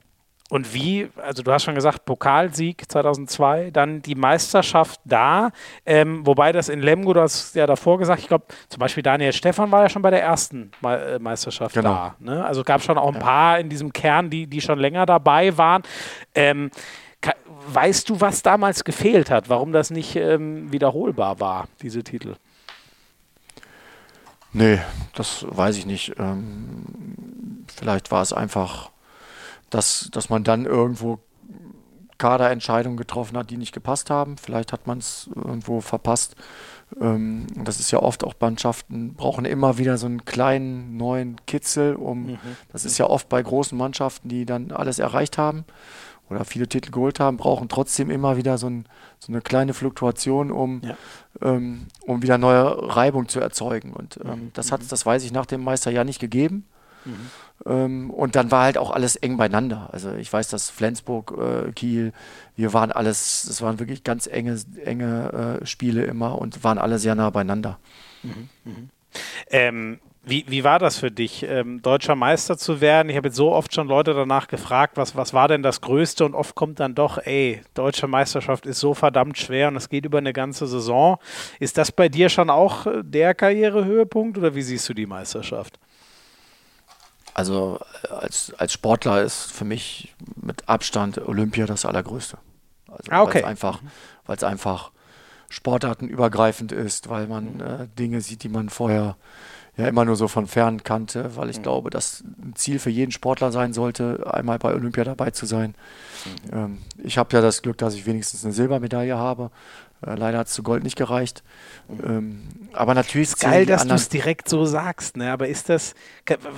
und wie, also du hast schon gesagt, Pokalsieg 2002, dann die Meisterschaft da, ähm, wobei das in Lemgo, du hast ja davor gesagt, ich glaube, zum Beispiel Daniel Stefan war ja schon bei der ersten Me äh, Meisterschaft genau. da. Ne? Also gab es schon auch ein ja. paar in diesem Kern, die, die schon länger dabei waren. Ähm, weißt du, was damals gefehlt hat, warum das nicht ähm, wiederholbar war, diese Titel? Nee, das weiß ich nicht. Ähm, vielleicht war es einfach, dass, dass man dann irgendwo Kaderentscheidungen getroffen hat, die nicht gepasst haben. Vielleicht hat man es irgendwo verpasst. Ähm, das ist ja oft auch Mannschaften, brauchen immer wieder so einen kleinen neuen Kitzel, um mhm. das ist ja oft bei großen Mannschaften, die dann alles erreicht haben oder viele Titel geholt haben, brauchen trotzdem immer wieder so, ein, so eine kleine Fluktuation, um, ja. ähm, um wieder neue Reibung zu erzeugen. Und ähm, mhm. das hat mhm. das weiß ich, nach dem Meisterjahr nicht gegeben. Mhm. Ähm, und dann war halt auch alles eng beieinander. Also ich weiß, dass Flensburg, äh, Kiel, wir waren alles, es waren wirklich ganz enge, enge äh, Spiele immer und waren alle sehr nah beieinander. Mhm. mhm. Ähm, Wie, wie war das für dich, ähm, deutscher Meister zu werden? Ich habe jetzt so oft schon Leute danach gefragt, was, was war denn das Größte? Und oft kommt dann doch, ey, deutsche Meisterschaft ist so verdammt schwer und es geht über eine ganze Saison. Ist das bei dir schon auch äh, der Karrierehöhepunkt oder wie siehst du die Meisterschaft? Also äh, als, als Sportler ist für mich mit Abstand Olympia das Allergrößte. Also, ah, okay. Weil es einfach, weil's einfach sportartenübergreifend ist, weil man äh, Dinge sieht, die man vorher ja immer nur so von fern kannte, weil ich mhm. glaube, dass ein Ziel für jeden Sportler sein sollte, einmal bei Olympia dabei zu sein. Mhm. Ähm, ich habe ja das Glück, dass ich wenigstens eine Silbermedaille habe. Äh, leider hat es zu Gold nicht gereicht. Mhm. Ähm, aber natürlich ist geil, dass du es direkt so sagst. Ne? Aber ist das,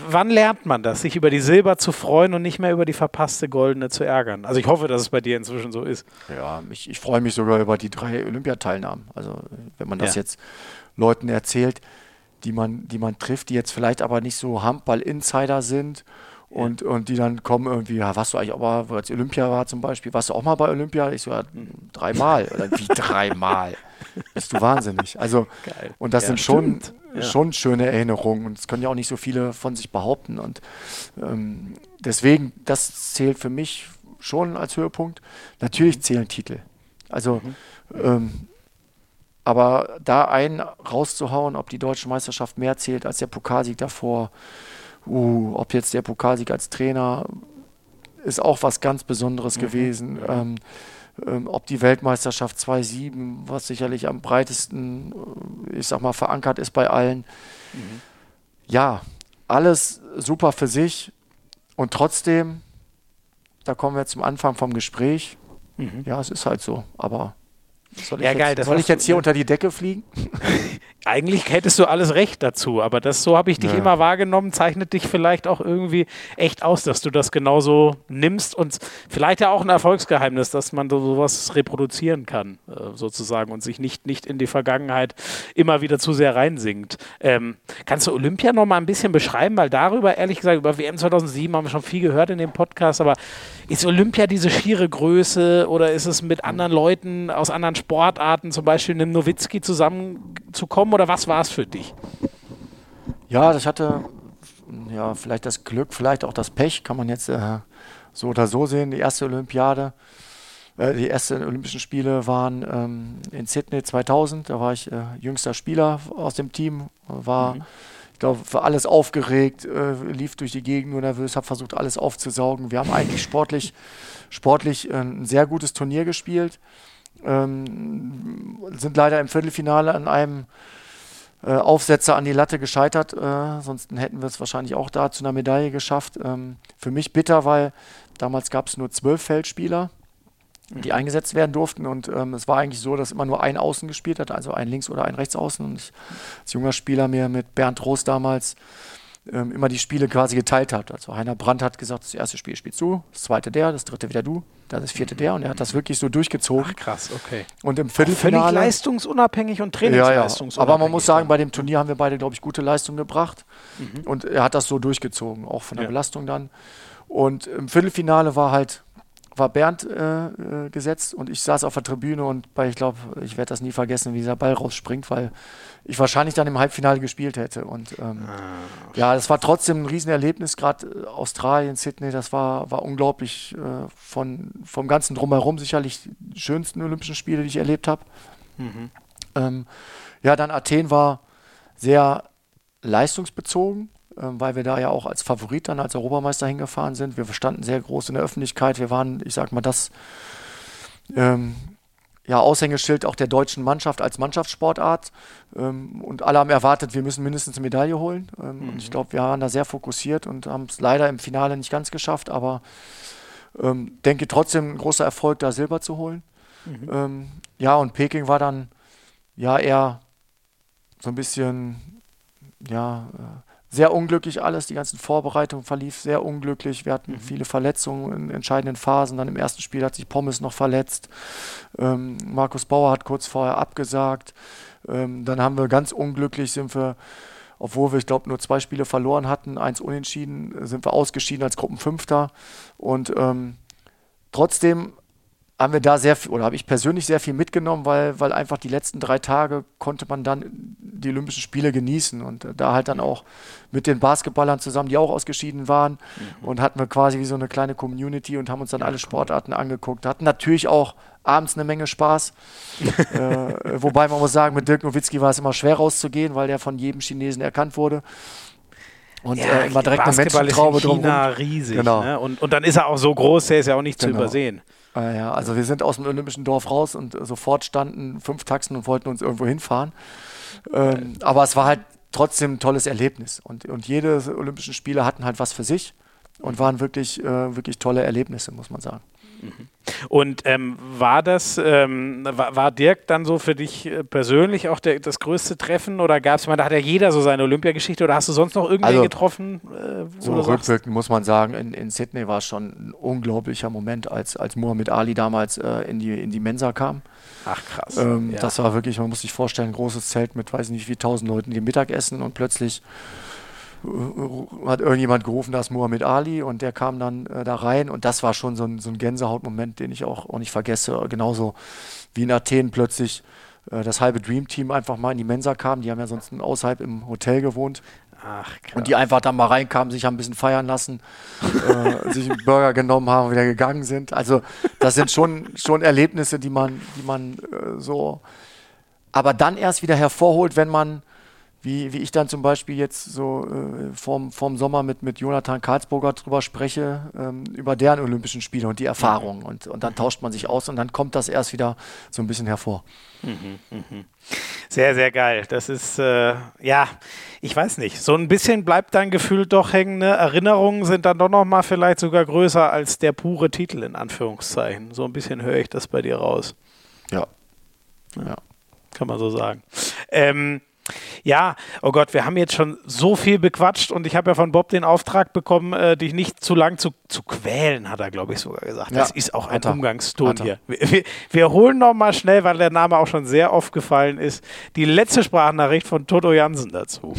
wann lernt man das, sich über die Silber zu freuen und nicht mehr über die verpasste Goldene zu ärgern? Also ich hoffe, dass es bei dir inzwischen so ist. Ja, ich, ich freue mich sogar über die drei Olympiateilnahmen. Also wenn man das ja. jetzt Leuten erzählt, die man, die man trifft, die jetzt vielleicht aber nicht so Handball-Insider sind und, ja. und die dann kommen irgendwie, ja, warst du eigentlich auch mal, als Olympia war zum Beispiel, warst du auch mal bei Olympia? Ich so, ja, dreimal. Oder wie (laughs) dreimal? Bist du wahnsinnig. Also, Geil. und das ja, sind schon, ja. schon schöne Erinnerungen und das können ja auch nicht so viele von sich behaupten. Und ähm, deswegen, das zählt für mich schon als Höhepunkt. Natürlich zählen Titel. Also, mhm. ähm, aber da einen rauszuhauen, ob die deutsche Meisterschaft mehr zählt als der Pokalsieg davor, uh, ob jetzt der Pokalsieg als Trainer ist auch was ganz Besonderes mhm. gewesen. Ähm, ähm, ob die Weltmeisterschaft 2.7, was sicherlich am breitesten, äh, ich sag mal, verankert ist bei allen. Mhm. Ja, alles super für sich und trotzdem, da kommen wir zum Anfang vom Gespräch. Mhm. Ja, es ist halt so, aber soll ich, ja, geil, jetzt, soll ich jetzt hier unter die Decke fliegen? (laughs) Eigentlich hättest du alles recht dazu, aber das so habe ich dich ja. immer wahrgenommen, zeichnet dich vielleicht auch irgendwie echt aus, dass du das genauso nimmst und vielleicht ja auch ein Erfolgsgeheimnis, dass man sowas reproduzieren kann, äh, sozusagen, und sich nicht, nicht in die Vergangenheit immer wieder zu sehr reinsinkt. Ähm, kannst du Olympia noch mal ein bisschen beschreiben? Weil darüber, ehrlich gesagt, über WM 2007 haben wir schon viel gehört in dem Podcast, aber ist Olympia diese schiere Größe oder ist es mit anderen Leuten aus anderen Sportarten, zum Beispiel einem Nowitzki zusammenzukommen oder was war es für dich? Ja, ich hatte ja vielleicht das Glück, vielleicht auch das Pech, kann man jetzt äh, so oder so sehen. Die erste Olympiade, äh, die ersten Olympischen Spiele waren ähm, in Sydney 2000. Da war ich äh, jüngster Spieler aus dem Team, war mhm. ich glaube, für alles aufgeregt, äh, lief durch die Gegend nur nervös, habe versucht, alles aufzusaugen. Wir haben eigentlich sportlich, sportlich äh, ein sehr gutes Turnier gespielt. Ähm, sind leider im Viertelfinale an einem äh, Aufsetzer an die Latte gescheitert. Äh, sonst hätten wir es wahrscheinlich auch da zu einer Medaille geschafft. Ähm, für mich bitter, weil damals gab es nur zwölf Feldspieler, die eingesetzt werden durften. Und ähm, es war eigentlich so, dass immer nur ein Außen gespielt hat, also ein Links- oder ein Rechtsaußen. Und ich als junger Spieler mir mit Bernd Roos damals ähm, immer die Spiele quasi geteilt hat. Also Heiner Brandt hat gesagt, das erste Spiel spielst du, das zweite der, das dritte wieder du, dann das vierte der und er hat das wirklich so durchgezogen. Ach, krass, okay. Und im Viertelfinale... Völlig leistungsunabhängig und trainingsleistungsunabhängig. Ja, ja. Aber man muss sagen, bei dem Turnier haben wir beide, glaube ich, gute Leistung gebracht mhm. und er hat das so durchgezogen, auch von der ja. Belastung dann. Und im Viertelfinale war halt war Bernd äh, äh, gesetzt und ich saß auf der Tribüne und bei, ich glaube, ich werde das nie vergessen, wie dieser Ball rausspringt, weil ich wahrscheinlich dann im Halbfinale gespielt hätte. Und ähm, ah, ja, das war trotzdem ein Riesenerlebnis, gerade äh, Australien, Sydney, das war, war unglaublich äh, von, vom ganzen Drumherum sicherlich die schönsten Olympischen Spiele, die ich erlebt habe. Mhm. Ähm, ja, dann Athen war sehr leistungsbezogen weil wir da ja auch als Favorit dann als Europameister hingefahren sind. Wir standen sehr groß in der Öffentlichkeit. Wir waren, ich sag mal, das ähm, ja, Aushängeschild auch der deutschen Mannschaft als Mannschaftssportart. Ähm, und alle haben erwartet, wir müssen mindestens eine Medaille holen. Ähm, mhm. Und ich glaube, wir waren da sehr fokussiert und haben es leider im Finale nicht ganz geschafft, aber ähm, denke trotzdem ein großer Erfolg, da Silber zu holen. Mhm. Ähm, ja, und Peking war dann ja eher so ein bisschen, ja, äh, sehr unglücklich alles. Die ganzen Vorbereitungen verlief sehr unglücklich. Wir hatten mhm. viele Verletzungen in entscheidenden Phasen. Dann im ersten Spiel hat sich Pommes noch verletzt. Ähm, Markus Bauer hat kurz vorher abgesagt. Ähm, dann haben wir ganz unglücklich sind wir, obwohl wir, ich glaube, nur zwei Spiele verloren hatten, eins unentschieden, sind wir ausgeschieden als Gruppenfünfter. Und ähm, trotzdem haben wir da sehr viel, oder habe ich persönlich sehr viel mitgenommen, weil, weil einfach die letzten drei Tage konnte man dann die Olympischen Spiele genießen und äh, da halt dann auch mit den Basketballern zusammen, die auch ausgeschieden waren mhm. und hatten wir quasi wie so eine kleine Community und haben uns dann alle Sportarten angeguckt, hatten natürlich auch abends eine Menge Spaß, (laughs) äh, wobei man muss sagen, mit Dirk Nowitzki war es immer schwer rauszugehen, weil der von jedem Chinesen erkannt wurde. Und ja, äh, immer direkt eine Menschentraube drum. riesig. Genau. Ne? Und, und dann ist er auch so groß, der ist ja auch nicht genau. zu übersehen. Ah, ja, also wir sind aus dem Olympischen Dorf raus und sofort standen fünf Taxen und wollten uns irgendwo hinfahren. Ähm, aber es war halt trotzdem ein tolles Erlebnis. Und, und jede Olympischen Spiele hatten halt was für sich und waren wirklich, äh, wirklich tolle Erlebnisse, muss man sagen. Und ähm, war das, ähm, war, war, Dirk dann so für dich äh, persönlich auch der, das größte Treffen oder gab es, da hat ja jeder so seine Olympiageschichte oder hast du sonst noch irgendwen also, getroffen? Äh, so rückwirkend muss man sagen, in, in Sydney war es schon ein unglaublicher Moment, als, als Muhammad Ali damals äh, in, die, in die Mensa kam. Ach krass. Ähm, ja. Das war wirklich, man muss sich vorstellen, ein großes Zelt mit weiß nicht wie tausend Leuten, die Mittagessen und plötzlich hat irgendjemand gerufen, da ist Muhammad Ali und der kam dann äh, da rein und das war schon so ein, so ein Gänsehautmoment, den ich auch, auch nicht vergesse. Genauso wie in Athen plötzlich äh, das halbe Dream Team einfach mal in die Mensa kam. Die haben ja sonst außerhalb im Hotel gewohnt. Ach, und die einfach dann mal reinkamen, sich haben ein bisschen feiern lassen, äh, sich einen Burger genommen haben und wieder gegangen sind. Also das sind schon, schon Erlebnisse, die man, die man äh, so, aber dann erst wieder hervorholt, wenn man wie, wie ich dann zum Beispiel jetzt so äh, vorm, vorm Sommer mit, mit Jonathan Karlsburger drüber spreche, ähm, über deren Olympischen Spiele und die Erfahrungen. Und, und dann tauscht man sich aus und dann kommt das erst wieder so ein bisschen hervor. Mhm, mh. Sehr, sehr geil. Das ist, äh, ja, ich weiß nicht. So ein bisschen bleibt dein Gefühl doch hängen. Ne? Erinnerungen sind dann doch nochmal vielleicht sogar größer als der pure Titel, in Anführungszeichen. So ein bisschen höre ich das bei dir raus. Ja. Ja, kann man so sagen. Ähm, ja, oh Gott, wir haben jetzt schon so viel bequatscht und ich habe ja von Bob den Auftrag bekommen, äh, dich nicht zu lang zu, zu quälen, hat er, glaube ich, sogar gesagt. Ja, das ist auch ein Umgangston hier. Wir, wir, wir, holen noch mal schnell, weil der Name auch schon sehr oft gefallen ist, die letzte Sprachnachricht von Toto Jansen dazu.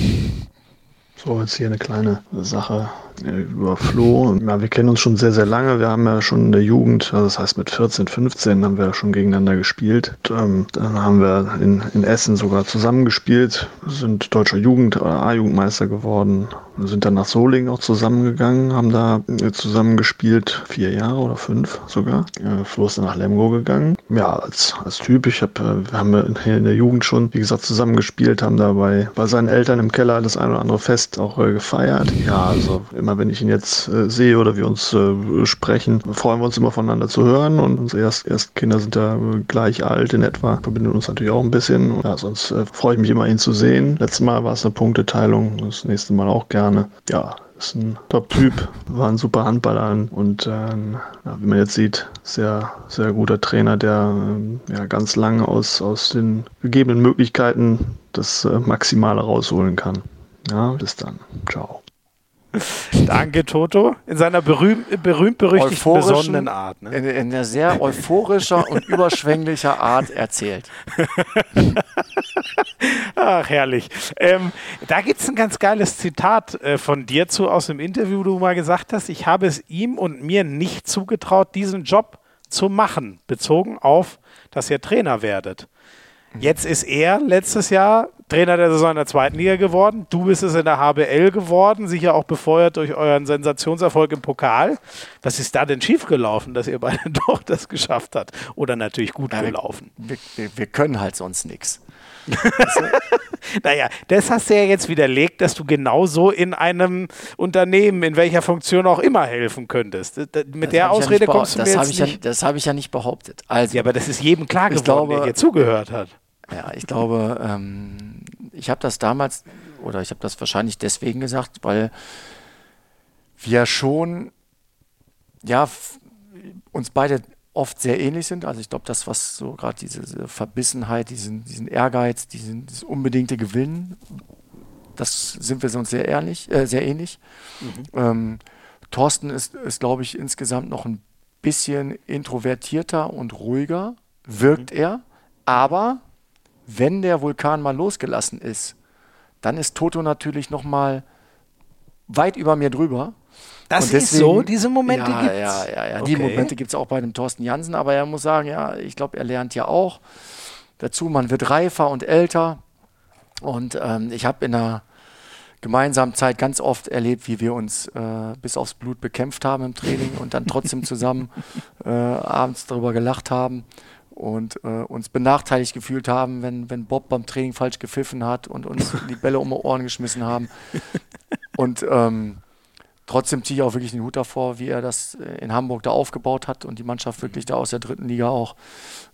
So, jetzt hier eine kleine Sache über Flo. Ja, wir kennen uns schon sehr, sehr lange. Wir haben ja schon in der Jugend, also das heißt mit 14, 15 haben wir schon gegeneinander gespielt. Und, ähm, dann haben wir in, in Essen sogar zusammengespielt, sind deutscher Jugend- äh, A-Jugendmeister geworden, wir sind dann nach Solingen auch zusammengegangen, haben da äh, zusammen gespielt, vier Jahre oder fünf sogar. Äh, Flo ist dann nach Lemgo gegangen. Ja, als, als Typ, ich hab, äh, wir haben in der Jugend schon, wie gesagt, zusammen gespielt, haben da bei, bei seinen Eltern im Keller das ein oder andere Fest auch äh, gefeiert. Ja, also immer wenn ich ihn jetzt äh, sehe oder wir uns äh, sprechen, freuen wir uns immer voneinander zu hören und unsere Erst Erstkinder sind da gleich alt in etwa, verbinden uns natürlich auch ein bisschen. Ja, sonst freue ich mich immer, ihn zu sehen. Letztes Mal war es eine Punkteteilung, das nächste Mal auch gerne gerne. Ja, ist ein Top-Typ, war ein super Handballer und äh, ja, wie man jetzt sieht, sehr, sehr guter Trainer, der äh, ja, ganz lange aus, aus den gegebenen Möglichkeiten das äh, Maximale rausholen kann. Ja, bis dann. Ciao. (laughs) Danke, Toto. In seiner berühmt, berühmt berüchtigten besonnenen Art. Ne? In, in einer sehr euphorischer und (laughs) überschwänglicher Art erzählt. (laughs) Ach, herrlich. Ähm, da gibt es ein ganz geiles Zitat äh, von dir zu aus dem Interview, wo du mal gesagt hast, ich habe es ihm und mir nicht zugetraut, diesen Job zu machen, bezogen auf, dass ihr Trainer werdet. Jetzt ist er letztes Jahr Trainer der Saison in der zweiten Liga geworden. Du bist es in der HBL geworden, sicher auch befeuert durch euren Sensationserfolg im Pokal. Was ist da denn schiefgelaufen, dass ihr beide (laughs) doch das geschafft habt? Oder natürlich gut ja, gelaufen? Wir, wir, wir, können halt sonst nichts. Naja, das hast du ja jetzt widerlegt, dass du genauso in einem Unternehmen, in welcher Funktion auch immer helfen könntest. Mit das der Ausrede ja kommst du das mir jetzt nicht. Ja, das habe ich ja nicht behauptet. Also, ja, aber das ist jedem klar geworden, glaube, der hier zugehört hat. Ja, ich glaube, ähm, ich habe das damals, oder ich habe das wahrscheinlich deswegen gesagt, weil wir schon, ja, uns beide oft sehr ähnlich sind. Also ich glaube, das, was so gerade diese Verbissenheit, diesen, diesen Ehrgeiz, diesen, dieses unbedingte Gewinnen, das sind wir uns sehr ehrlich, äh, sehr ähnlich. Mhm. Ähm, Thorsten ist, ist glaube ich, insgesamt noch ein bisschen introvertierter und ruhiger, wirkt mhm. er, aber wenn der Vulkan mal losgelassen ist, dann ist Toto natürlich noch mal weit über mir drüber. Das deswegen- ist so, diese Momente ja, gibt's. Ja, ja, ja. Die Okay. Momente gibt es auch bei dem Thorsten Jansen, aber er muss sagen, ja, ich glaube, er lernt ja auch dazu, man wird reifer und älter. Und ähm, ich habe in der gemeinsamen Zeit ganz oft erlebt, wie wir uns äh, bis aufs Blut bekämpft haben im Training und dann trotzdem zusammen (laughs) äh, abends darüber gelacht haben und äh, uns benachteiligt gefühlt haben, wenn, wenn Bob beim Training falsch gepfiffen hat und uns die Bälle um die Ohren geschmissen haben. (laughs) Und ähm, trotzdem ziehe ich auch wirklich den Hut davor, wie er das äh, in Hamburg da aufgebaut hat und die Mannschaft wirklich da aus der dritten Liga auch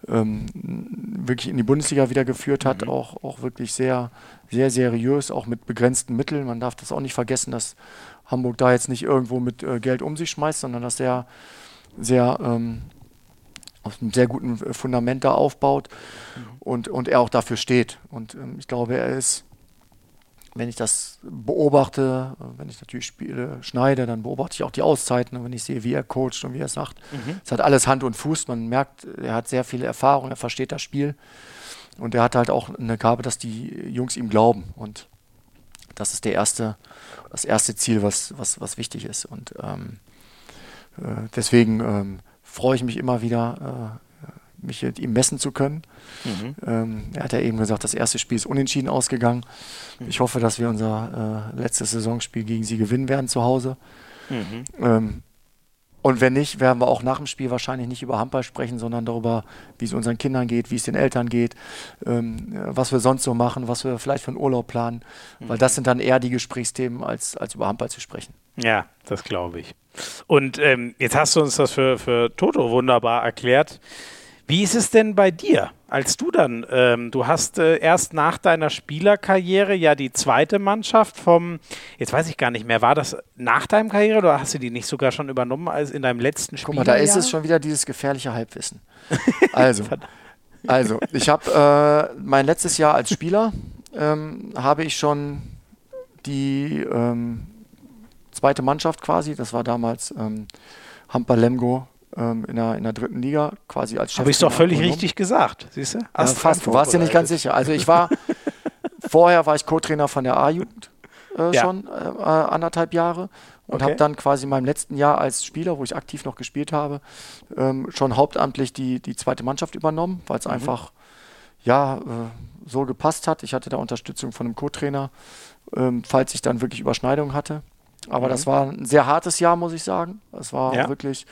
ähm, wirklich in die Bundesliga wieder geführt hat. Auch, auch wirklich sehr, sehr seriös, auch mit begrenzten Mitteln. Man darf das auch nicht vergessen, dass Hamburg da jetzt nicht irgendwo mit äh, Geld um sich schmeißt, sondern dass er sehr ähm, auf einem sehr guten Fundament da aufbaut und, und er auch dafür steht. Und ähm, ich glaube, er ist wenn ich das beobachte, wenn ich natürlich Spiele schneide, dann beobachte ich auch die Auszeiten und wenn ich sehe, wie er coacht und wie er es sagt. Es hat alles Hand und Fuß. Man merkt, er hat sehr viele Erfahrung, er versteht das Spiel und er hat halt auch eine Gabe, dass die Jungs ihm glauben und das ist der erste, das erste Ziel, was, was, was wichtig ist. Und ähm, äh, deswegen ähm, freue ich mich immer wieder, äh, mich mit ihm messen zu können. Ähm, er hat ja eben gesagt, das erste Spiel ist unentschieden ausgegangen. Ich hoffe, dass wir unser äh, letztes Saisonspiel gegen sie gewinnen werden zu Hause. Ähm, und wenn nicht, werden wir auch nach dem Spiel wahrscheinlich nicht über Handball sprechen, sondern darüber, wie es unseren Kindern geht, wie es den Eltern geht, ähm, äh, was wir sonst so machen, was wir vielleicht für einen Urlaub planen. Weil das sind dann eher die Gesprächsthemen, als, als über Handball zu sprechen. Ja, das glaube ich. Und ähm, jetzt hast du uns das für, für Toto wunderbar erklärt. Wie ist es denn bei dir, als du dann, ähm, du hast äh, erst nach deiner Spielerkarriere ja die zweite Mannschaft vom, jetzt weiß ich gar nicht mehr, war das nach deinem Karriere oder hast du die nicht sogar schon übernommen als in deinem letzten Spiel? Guck mal, da ist es schon wieder dieses gefährliche Halbwissen. (laughs) Also, also ich habe äh, mein letztes Jahr als Spieler ähm, habe ich schon die ähm, zweite Mannschaft quasi, das war damals ähm, Hamper Lemgo ähm, in, der, in der dritten Liga, quasi als Chef. Habe ich doch völlig richtig gesagt, siehst du? Ja, Hast fast, du warst dir nicht ganz sicher. Also ich war, (laughs) vorher war ich Co-Trainer von der A-Jugend äh, Ja. schon äh, anderthalb Jahre und Okay. habe dann quasi in meinem letzten Jahr als Spieler, wo ich aktiv noch gespielt habe, ähm, schon hauptamtlich die, die zweite Mannschaft übernommen, weil es einfach ja äh, so gepasst hat. Ich hatte da Unterstützung von einem Co-Trainer, ähm, falls ich dann wirklich Überschneidungen hatte. Aber das war ein sehr hartes Jahr, muss ich sagen. Es war Ja. wirklich,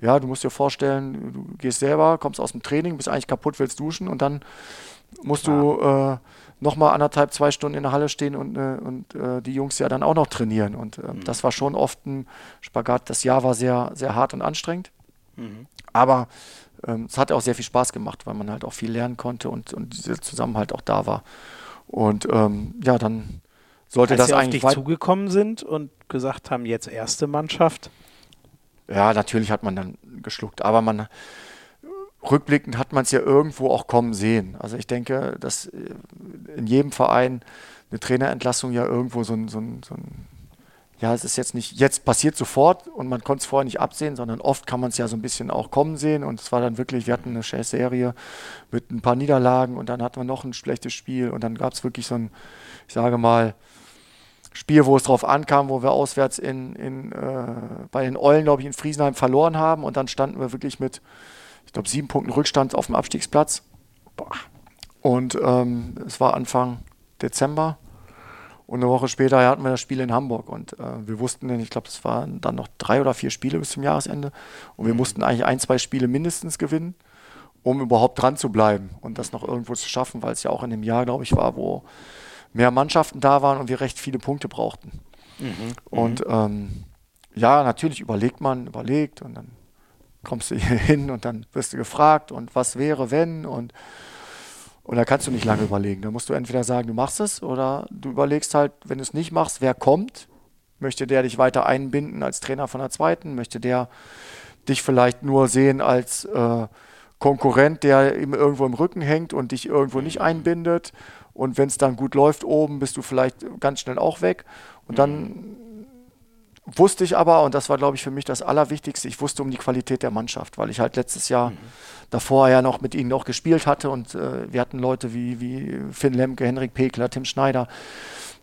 ja, du musst dir vorstellen, du gehst selber, kommst aus dem Training, bist eigentlich kaputt, willst duschen und dann musst du äh, nochmal anderthalb, zwei Stunden in der Halle stehen und, äh, und äh, die Jungs ja dann auch noch trainieren. Und ähm, das war schon oft ein Spagat. Das Jahr war sehr, sehr hart und anstrengend. Aber ähm, es hat auch sehr viel Spaß gemacht, weil man halt auch viel lernen konnte und, und dieser Zusammenhalt auch da war. Und ähm, ja, dann sollte Als das sie auf eigentlich dich weit- zugekommen sind und gesagt haben, jetzt erste Mannschaft. Ja, natürlich hat man dann geschluckt, aber man rückblickend hat man es ja irgendwo auch kommen sehen. Also ich denke, dass äh, in jedem Verein eine Trainerentlassung ja irgendwo so ein, so ein, so ein ja, es ist jetzt nicht, jetzt passiert sofort und man konnte es vorher nicht absehen, sondern oft kann man es ja so ein bisschen auch kommen sehen und es war dann wirklich, wir hatten eine Serie mit ein paar Niederlagen und dann hatten wir noch ein schlechtes Spiel und dann gab es wirklich so ein, ich sage mal, Spiel, wo es drauf ankam, wo wir auswärts in, in, äh, bei den Eulen, glaube ich, in Friesenheim verloren haben und dann standen wir wirklich mit, ich glaube, sieben Punkten Rückstand auf dem Abstiegsplatz. Und ähm, es war Anfang Dezember und eine Woche später hatten wir das Spiel in Hamburg und äh, wir wussten, denn ich glaube, es waren dann noch drei oder vier Spiele bis zum Jahresende und wir mussten eigentlich ein, zwei Spiele mindestens gewinnen, um überhaupt dran zu bleiben und das noch irgendwo zu schaffen, weil es ja auch in dem Jahr, glaube ich, war, wo mehr Mannschaften da waren und wir recht viele Punkte brauchten. Und ähm, ja, natürlich überlegt man, überlegt und dann kommst du hier (laughs) hin und dann wirst du gefragt und was wäre, wenn und und da kannst du nicht lange überlegen. Da musst du entweder sagen, du machst es oder du überlegst halt, wenn du es nicht machst, wer kommt? Möchte der dich weiter einbinden als Trainer von der zweiten? Möchte der dich vielleicht nur sehen als äh, Konkurrent, der ihm irgendwo im Rücken hängt und dich irgendwo nicht einbindet? Und wenn es dann gut läuft oben, bist du vielleicht ganz schnell auch weg. Und dann wusste ich aber, und das war, glaube ich, für mich das Allerwichtigste, ich wusste um die Qualität der Mannschaft, weil ich halt letztes Jahr davor ja noch mit ihnen auch gespielt hatte und äh, wir hatten Leute wie, wie Finn Lemke, Henrik Pekler, Tim Schneider,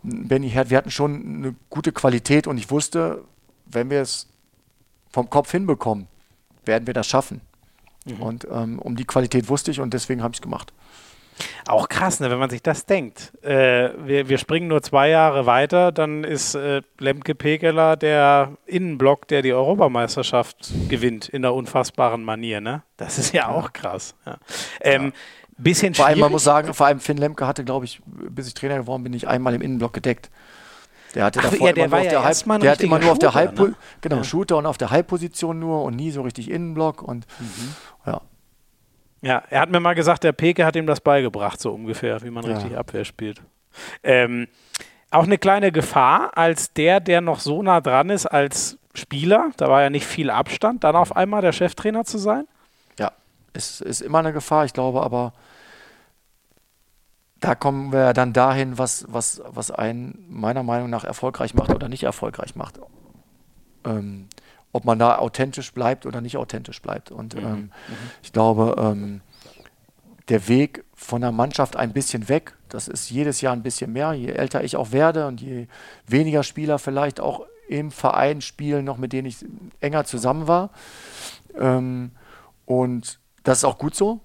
Benny Herd, wir hatten schon eine gute Qualität und ich wusste, wenn wir es vom Kopf hinbekommen, werden wir das schaffen. Mhm. Und ähm, um die Qualität wusste ich und deswegen habe ich es gemacht. Auch krass, ne, wenn man sich das denkt. Äh, wir, wir springen nur zwei Jahre weiter, dann ist äh, Lemke Pekeler der Innenblock, der die Europameisterschaft gewinnt, in der unfassbaren Manier. Ne? Das ist ja, ja. auch krass. Ja. Ähm, ja. Bisschen vor allem, man muss sagen, vor allem Finn Lemke hatte, glaube ich, bis ich Trainer geworden bin, ich einmal im Innenblock gedeckt. Der hatte Ach, davor ja, der immer, nur ja Halb, der hat immer nur auf der Halb, ne? genau, Shooter und auf der Halbposition nur und nie so richtig Innenblock und mhm. ja. Ja, er hat mir mal gesagt, der Peke hat ihm das beigebracht, so ungefähr, wie man ja. richtig Abwehr spielt. Ähm, auch eine kleine Gefahr, als der, der noch so nah dran ist als Spieler, da war ja nicht viel Abstand, dann auf einmal der Cheftrainer zu sein? Ja, es ist immer eine Gefahr. Ich glaube aber, da kommen wir dann dahin, was, was, was einen meiner Meinung nach erfolgreich macht oder nicht erfolgreich macht. Ähm, ob man da authentisch bleibt oder nicht authentisch bleibt. Und mhm. ähm, mhm. ich glaube, ähm, der Weg von der Mannschaft ein bisschen weg, das ist jedes Jahr ein bisschen mehr, je älter ich auch werde und je weniger Spieler vielleicht auch im Verein spielen, noch mit denen ich enger zusammen war. Ähm, und das ist auch gut so.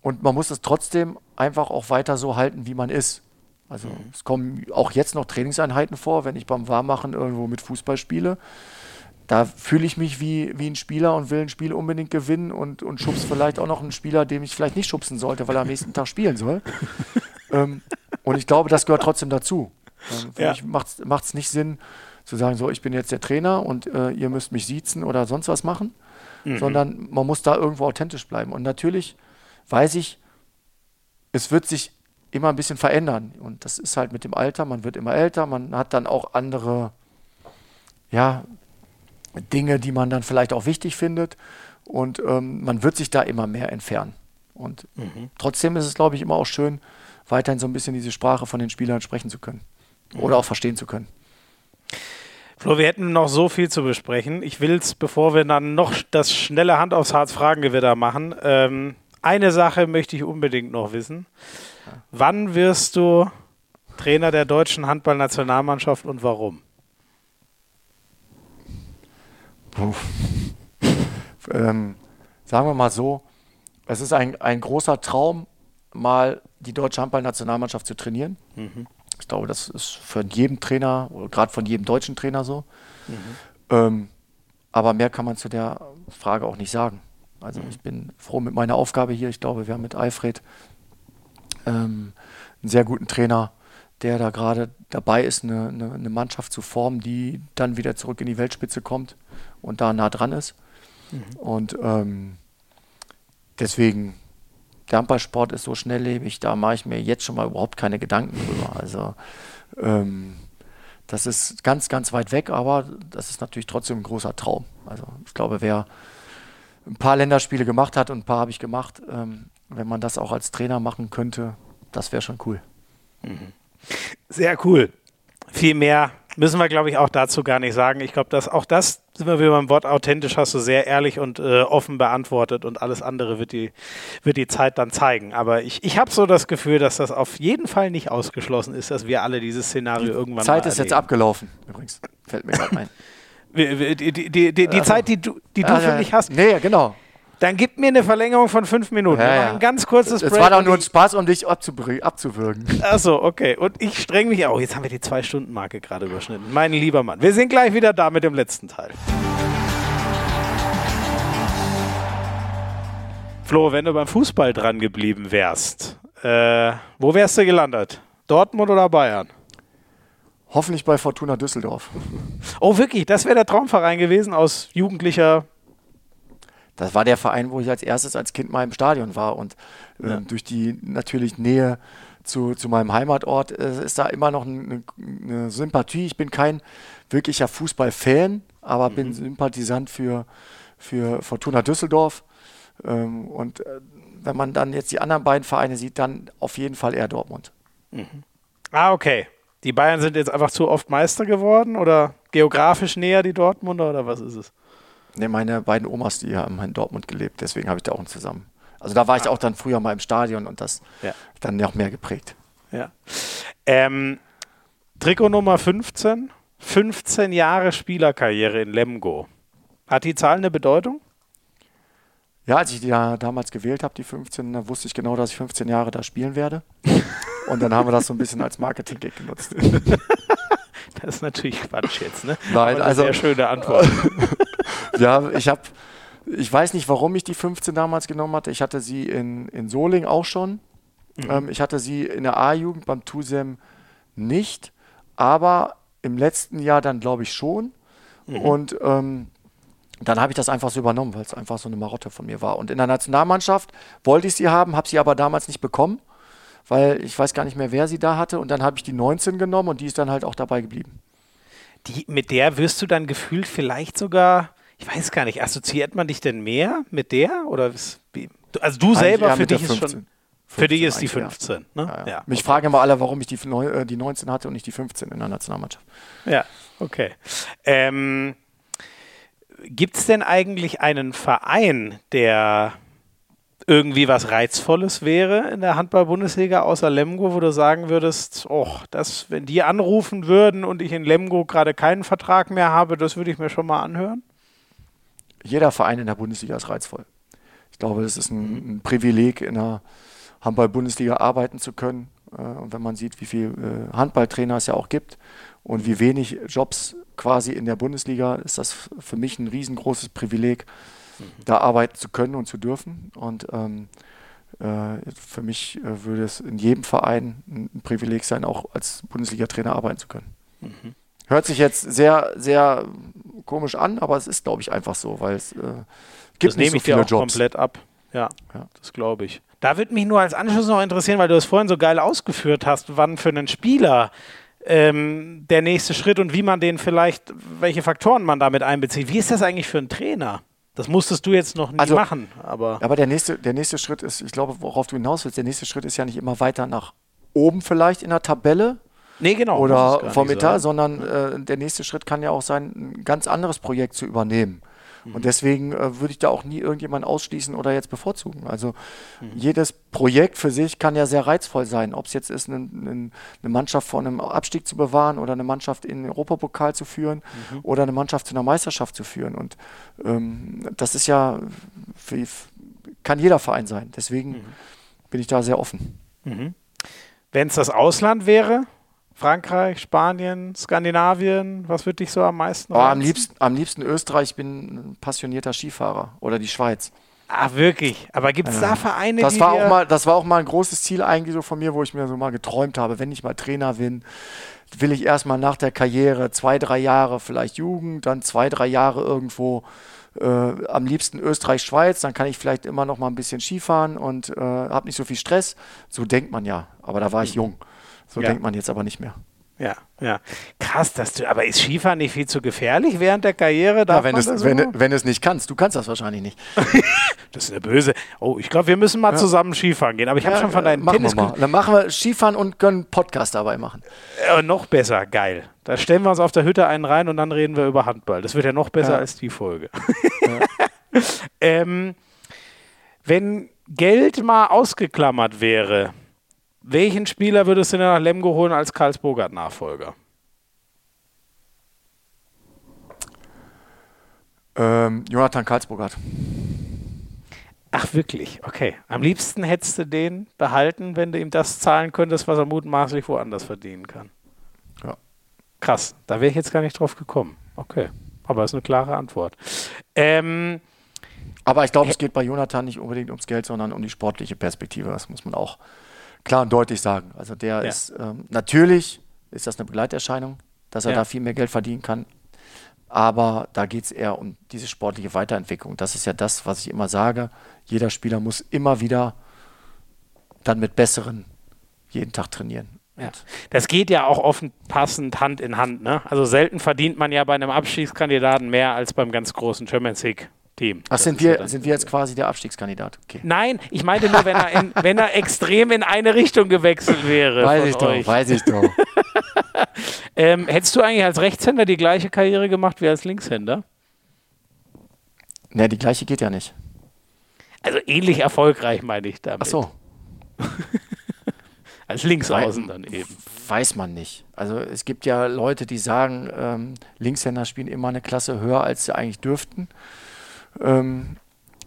Und man muss es trotzdem einfach auch weiter so halten, wie man ist. Also mhm. es kommen auch jetzt noch Trainingseinheiten vor, wenn ich beim Warmmachen irgendwo mit Fußball spiele da fühle ich mich wie, wie ein Spieler und will ein Spiel unbedingt gewinnen und, und schubs vielleicht auch noch einen Spieler, dem ich vielleicht nicht schubsen sollte, weil er am nächsten Tag spielen soll. (laughs) ähm, und ich glaube, das gehört trotzdem dazu. Ähm, für ja. mich macht es nicht Sinn, zu sagen, so, ich bin jetzt der Trainer und äh, ihr müsst mich siezen oder sonst was machen, mhm. sondern man muss da irgendwo authentisch bleiben. Und natürlich weiß ich, es wird sich immer ein bisschen verändern. Und das ist halt mit dem Alter, man wird immer älter, man hat dann auch andere, ja, Dinge, die man dann vielleicht auch wichtig findet. Und ähm, man wird sich da immer mehr entfernen. Und mhm. trotzdem ist es, glaube ich, immer auch schön, weiterhin so ein bisschen diese Sprache von den Spielern sprechen zu können. Mhm. Oder auch verstehen zu können. Flo, wir hätten noch so viel zu besprechen. Ich will es, bevor wir dann noch das schnelle Hand aufs Harz Fragengewitter machen, ähm, eine Sache möchte ich unbedingt noch wissen. Wann wirst du Trainer der deutschen Handballnationalmannschaft und warum? Ähm, sagen wir mal so, es ist ein, ein großer Traum, mal die deutsche Handballnationalmannschaft zu trainieren. Mhm. Ich glaube, das ist für jeden Trainer, gerade von jedem deutschen Trainer so. Mhm. Ähm, aber mehr kann man zu der Frage auch nicht sagen. Also mhm. ich bin froh mit meiner Aufgabe hier. Ich glaube, wir haben mit Alfred ähm, einen sehr guten Trainer, der da gerade dabei ist, eine, eine, eine, Mannschaft zu formen, die dann wieder zurück in die Weltspitze kommt und da nah dran ist. Mhm. Und ähm, deswegen, Handballsport ist so schnelllebig, da mache ich mir jetzt schon mal überhaupt keine Gedanken drüber. Also ähm, das ist ganz, ganz weit weg, aber das ist natürlich trotzdem ein großer Traum. Also ich glaube, wer ein paar Länderspiele gemacht hat und ein paar habe ich gemacht, ähm, wenn man das auch als Trainer machen könnte, das wäre schon cool. Mhm. Sehr cool. Viel mehr müssen wir, glaube ich, auch dazu gar nicht sagen. Ich glaube, dass auch das, sind wir wieder beim Wort authentisch, hast du sehr ehrlich und äh, offen beantwortet und alles andere wird die, wird die Zeit dann zeigen. Aber ich, ich habe so das Gefühl, dass das auf jeden Fall nicht ausgeschlossen ist, dass wir alle dieses Szenario die irgendwann Zeit ist jetzt abgelaufen, übrigens. Fällt mir gerade ein. (laughs) Die, die, die, die also, Zeit, die du, die du ja, für mich hast. Nee, genau. Dann gib mir eine Verlängerung von fünf Minuten. Ja, ja. Ein ganz kurzes Break. Es war doch nur ein Spaß, um dich abzuwürgen. (laughs) Achso, okay. Und ich streng mich auch. Jetzt haben wir die Zwei-Stunden-Marke gerade überschnitten. Mein lieber Mann. Wir sind gleich wieder da mit dem letzten Teil. Flo, wenn du beim Fußball dran geblieben wärst, äh, wo wärst du gelandet? Dortmund oder Bayern? Hoffentlich bei Fortuna Düsseldorf. Oh, wirklich? Das wäre der Traumverein gewesen aus jugendlicher das war der Verein, wo ich als erstes als Kind mal im Stadion war. Und äh, ja. durch die natürlich Nähe zu, zu meinem Heimatort äh, ist da immer noch eine, eine, Sympathie. Ich bin kein wirklicher Fußballfan, aber mhm. bin Sympathisant für, für Fortuna Düsseldorf. Ähm, und äh, wenn man dann jetzt die anderen beiden Vereine sieht, dann auf jeden Fall eher Dortmund. Mhm. Ah, okay. Die Bayern sind jetzt einfach zu oft Meister geworden oder geografisch näher die Dortmunder oder was ist es? Ne, meine beiden Omas, die haben in Dortmund gelebt, deswegen habe ich da auch einen zusammen. Also da war ich auch dann früher mal im Stadion und das ja. dann noch mehr geprägt. Ja. Ähm, Trikot Nummer 15, 15 Jahre Spielerkarriere in Lemgo. Hat die Zahl eine Bedeutung? Ja, als ich die da damals gewählt habe, die 15, da wusste ich genau, dass ich 15 Jahre da spielen werde. (laughs) Und dann haben wir das so ein bisschen als Marketing-Gag genutzt. (laughs) (laughs) Das ist natürlich Quatsch jetzt, ne? Nein, also- Sehr schöne Antwort. (laughs) ja, ich habe, ich weiß nicht, warum ich die 15 damals genommen hatte. Ich hatte sie in, in Soling auch schon. Ähm, ich hatte sie in der A-Jugend beim TUSEM nicht, aber im letzten Jahr dann glaube ich schon. Und ähm, dann habe ich das einfach so übernommen, weil es einfach so eine Marotte von mir war. Und in der Nationalmannschaft wollte ich sie haben, habe sie aber damals nicht bekommen, weil ich weiß gar nicht mehr, wer sie da hatte. Und dann habe ich die 19 genommen und die ist dann halt auch dabei geblieben. Die, mit der wirst du dann gefühlt vielleicht sogar, ich weiß gar nicht, assoziiert man dich denn mehr mit der? Oder wie? Also du selber für dich ist schon. 15. Für dich 15 ist die eigentlich, ja. 15, ne? Ja, ja. Mich fragen immer alle, warum ich die, äh, die 19 hatte und nicht die 15 in der Nationalmannschaft. Ja, okay. Ähm, Gibt es denn eigentlich einen Verein, der irgendwie was Reizvolles wäre in der Handball-Bundesliga außer Lemgo, wo du sagen würdest, oh, das, wenn die anrufen würden und ich in Lemgo gerade keinen Vertrag mehr habe, das würde ich mir schon mal anhören? Jeder Verein in der Bundesliga ist reizvoll. Ich glaube, es ist ein, ein Privileg, in der Handball-Bundesliga arbeiten zu können. Äh, Und wenn man sieht, wie viele äh, Handballtrainer es ja auch gibt und wie wenig Jobs quasi in der Bundesliga, ist das für mich ein riesengroßes Privileg, da arbeiten zu können und zu dürfen. Und ähm, äh, für mich äh, würde es in jedem Verein ein Privileg sein, auch als Bundesliga-Trainer arbeiten zu können. Hört sich jetzt sehr, sehr komisch an, aber es ist, glaube ich, einfach so, weil es äh, gibt das nicht nehme so ich dir viele auch Jobs. komplett ab. Ja, Ja. das glaube ich. Da würde mich nur als Anschluss noch interessieren, weil du es vorhin so geil ausgeführt hast, wann für einen Spieler ähm, der nächste Schritt und wie man den vielleicht, welche Faktoren man damit einbezieht. Wie ist das eigentlich für einen Trainer? Das musstest du jetzt noch nie Also- machen, aber Aber der nächste, der nächste Schritt ist, ich glaube, worauf du hinaus willst, der nächste Schritt ist ja nicht immer weiter nach oben vielleicht in der Tabelle nee, genau. oder vom nicht Etat, sondern äh, der nächste Schritt kann ja auch sein, ein ganz anderes Projekt zu übernehmen. Mhm. Und deswegen äh, würde ich da auch nie irgendjemanden ausschließen oder jetzt bevorzugen. Also Mhm. jedes Projekt für sich kann ja sehr reizvoll sein. Ob es jetzt ist, eine, eine eine Mannschaft vor einem Abstieg zu bewahren oder eine Mannschaft in den Europapokal zu führen Mhm. oder eine Mannschaft zu einer Meisterschaft zu führen. Und ähm, das ist ja, für, kann jeder Verein sein. Deswegen Mhm. bin ich da sehr offen. Wenn es das Ausland wäre, Frankreich, Spanien, Skandinavien, was würde dich so am meisten Aber am liebsten, am liebsten Österreich, ich bin ein passionierter Skifahrer. Oder die Schweiz. Ah, wirklich. Aber gibt es da Vereine, Das die war, auch mal, das war auch mal ein großes Ziel eigentlich so von mir, wo ich mir so mal geträumt habe, wenn ich mal Trainer bin, will ich erstmal nach der Karriere zwei, drei Jahre vielleicht Jugend, dann zwei, drei Jahre irgendwo äh, am liebsten Österreich, Schweiz, dann kann ich vielleicht immer noch mal ein bisschen Skifahren und äh, habe nicht so viel Stress. So denkt man ja, aber da war ich jung. So Ja. denkt man jetzt aber nicht mehr. Ja, ja. Krass, dass du, aber ist Skifahren nicht viel zu gefährlich während der Karriere? Darf Ja, wenn, man es, das wenn, so? wenn es nicht kannst, du kannst das wahrscheinlich nicht. (laughs) Das ist eine böse. Oh, ich glaube, wir müssen mal zusammen Skifahren gehen. Aber ich habe Ja, schon von deinen machen wir Tennis mal. Dann machen wir Skifahren und können Podcast dabei machen. äh, noch besser, geil. Da stellen wir uns auf der Hütte einen rein und dann reden wir über Handball. Das wird ja noch besser Ja. als die Folge. (laughs) ähm, wenn Geld mal ausgeklammert wäre, welchen Spieler würdest du denn nach Lemgo holen als Karlsburger-Nachfolger? Ähm, Jonathan Karlsburgert. Ach, wirklich? Okay. Am liebsten hättest du den behalten, wenn du ihm das zahlen könntest, was er mutmaßlich woanders verdienen kann. Ja. Krass. Da wäre ich jetzt gar nicht drauf gekommen. Okay. Aber ist eine klare Antwort. Ähm, Aber ich glaube, es geht bei Jonathan nicht unbedingt ums Geld, sondern um die sportliche Perspektive. Das muss man auch klar und deutlich sagen. Also der Ja. ist ähm, natürlich ist das eine Begleiterscheinung, dass er Ja. da viel mehr Geld verdienen kann. Aber da geht es eher um diese sportliche Weiterentwicklung. Das ist ja das, was ich immer sage. Jeder Spieler muss immer wieder dann mit besseren jeden Tag trainieren. ja. Das geht ja auch offen passend Hand in Hand. Ne? Also selten verdient man ja bei einem Abstiegskandidaten mehr als beim ganz großen Champions League Team. Ach, sind ja wir, sind wir jetzt quasi der Abstiegskandidat? Okay. Nein, ich meinte nur, wenn er, in, (laughs) wenn er extrem in eine Richtung gewechselt wäre. Weiß ich doch, euch. weiß ich doch. (laughs) Ähm, hättest du eigentlich als Rechtshänder die gleiche Karriere gemacht wie als Linkshänder? ne, die gleiche geht ja nicht. Also ähnlich erfolgreich meine ich damit. Ach so. (laughs) Als Linksaußen dann eben. weiß man nicht. Also es gibt ja Leute, die sagen, ähm, Linkshänder spielen immer eine Klasse höher, als sie eigentlich dürften, ähm,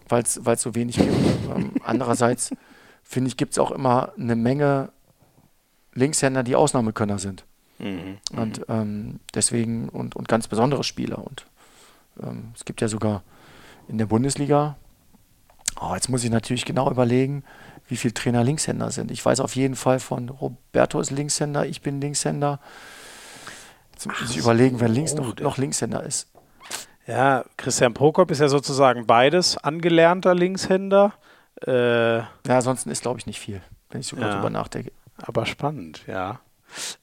weil es so wenig gibt. ähm, andererseits (laughs) finde ich, gibt es auch immer eine Menge Linkshänder, die Ausnahmekönner sind. Mhm. Und ähm, deswegen und, und ganz besondere Spieler. Und ähm, es gibt ja sogar in der Bundesliga, oh, jetzt muss ich natürlich genau überlegen, wie viele Trainer Linkshänder sind. Ich weiß auf jeden Fall von Roberto ist Linkshänder, ich bin Linkshänder. Jetzt muss ich überlegen, wer links noch, noch Linkshänder ist. Ja, Christian Prokop ist ja sozusagen beides, angelernter Linkshänder. Äh, ja, ansonsten ist, glaube ich, nicht viel, wenn ich so ja, drüber nachdenke. Aber spannend, ja.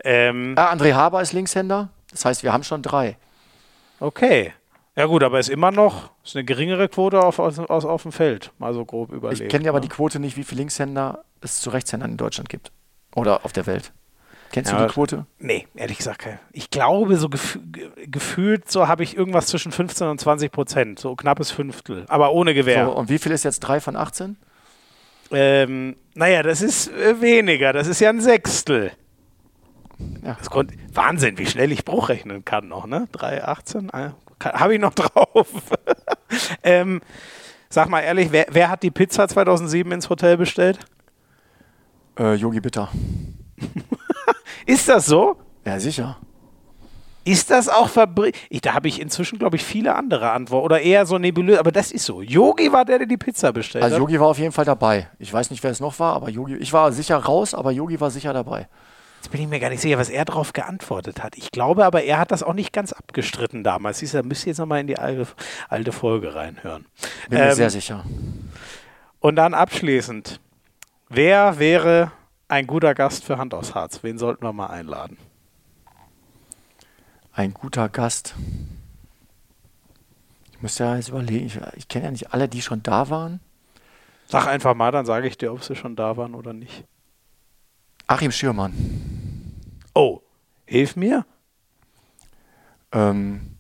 Ähm, ah, André Haber ist Linkshänder. Das heißt, wir haben schon drei. Okay. Ja gut, aber ist immer noch ist eine geringere Quote auf, aus, auf dem Feld, mal so grob überlegt. Ich kenne ja aber die Quote nicht, wie viele Linkshänder es zu Rechtshändern in Deutschland gibt. Oder auf der Welt. Kennst ja, du die Quote? Nee, ehrlich gesagt. Ich glaube, so gef gefühlt so habe ich irgendwas zwischen 15 und 20 Prozent, so knappes Fünftel, aber ohne Gewehr. So, und wie viel ist jetzt 3 von 18? Ähm, naja, das ist äh, weniger, das ist ja ein Sechstel. Ja. Wahnsinn, wie schnell ich Bruch rechnen kann noch, ne? 3, 18, äh, habe ich noch (laughs) drauf. ähm, sag mal ehrlich, wer, wer, hat die Pizza 2007 ins Hotel bestellt? Äh, Yogi Bitter. (laughs) ist das so? Ja, sicher. Ist das auch Fabrik? Da habe ich inzwischen, glaube ich, viele andere Antworten. Oder eher so nebulös, aber das ist so. Yogi war der, der die Pizza bestellt also hat. Also Yogi war auf jeden Fall dabei. Ich weiß nicht, wer es noch war, aber Yogi, ich war sicher raus, aber Yogi war sicher dabei. Jetzt bin ich mir gar nicht sicher, was er darauf geantwortet hat. Ich glaube aber, er hat das auch nicht ganz abgestritten damals. Siehst du, da müsst ihr jetzt nochmal in die alte, alte Folge reinhören. Bin ähm, mir sehr sicher. Und dann abschließend. Wer wäre ein guter Gast für Hand aus Harz? Wen sollten wir mal einladen? Ein guter Gast. Ich muss ja jetzt überlegen. Ich, ich kenne ja nicht alle, die schon da waren. Sag einfach mal, dann sage ich dir, ob sie schon da waren oder nicht. Achim Schürmann. Oh, hilf mir. Ähm,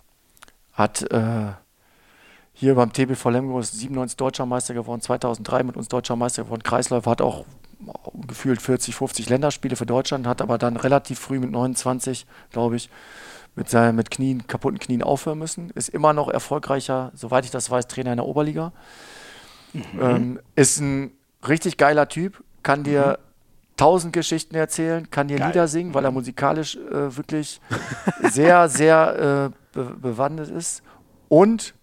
hat äh, hier beim TBV Lemgo 97 Deutscher Meister geworden, 2003 mit uns Deutscher Meister geworden. Kreisläufer hat auch gefühlt 40, 50 Länderspiele für Deutschland, hat aber dann relativ früh mit 29, glaube ich, mit seinen mit Knien, kaputten Knien aufhören müssen. Ist immer noch erfolgreicher, soweit ich das weiß, Trainer in der Oberliga. Mhm. Ähm, ist ein richtig geiler Typ, kann dir mhm tausend Geschichten erzählen, kann dir Geil. Lieder singen, weil er musikalisch äh, wirklich (laughs) sehr, sehr äh, be bewandert ist und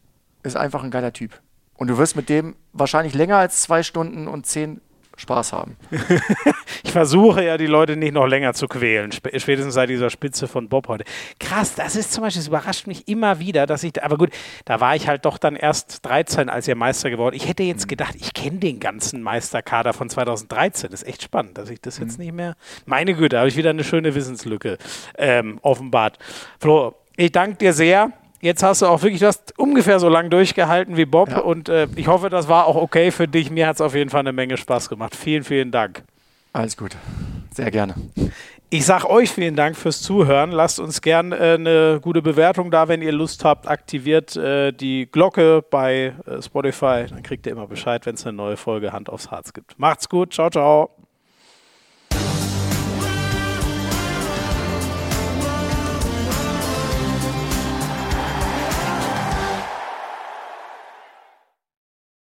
ist einfach ein geiler Typ. Und du wirst mit dem wahrscheinlich länger als zwei Stunden und zehn Spaß haben. (laughs) ich versuche ja, die Leute nicht noch länger zu quälen, spätestens seit dieser Spitze von Bob heute. Krass, das ist zum Beispiel, das überrascht mich immer wieder, dass ich, aber gut, da war ich halt doch dann erst 13, als ihr Meister geworden. Ich hätte jetzt mhm. gedacht, ich kenne den ganzen Meisterkader von 2013. Das ist echt spannend, dass ich das jetzt mhm. nicht mehr. Meine Güte, habe ich wieder eine schöne Wissenslücke ähm, offenbart. Flo, ich danke dir sehr jetzt hast du auch wirklich das ungefähr so lang durchgehalten wie Bob ja. und äh, ich hoffe, das war auch okay für dich. Mir hat es auf jeden Fall eine Menge Spaß gemacht. Vielen, vielen Dank. Alles gut. Sehr gerne. Ich sage euch vielen Dank fürs Zuhören. Lasst uns gerne äh, eine gute Bewertung da, wenn ihr Lust habt. Aktiviert äh, die Glocke bei äh, Spotify. Dann kriegt ihr immer Bescheid, wenn es eine neue Folge Hand aufs Harz gibt. Macht's gut. Ciao, ciao.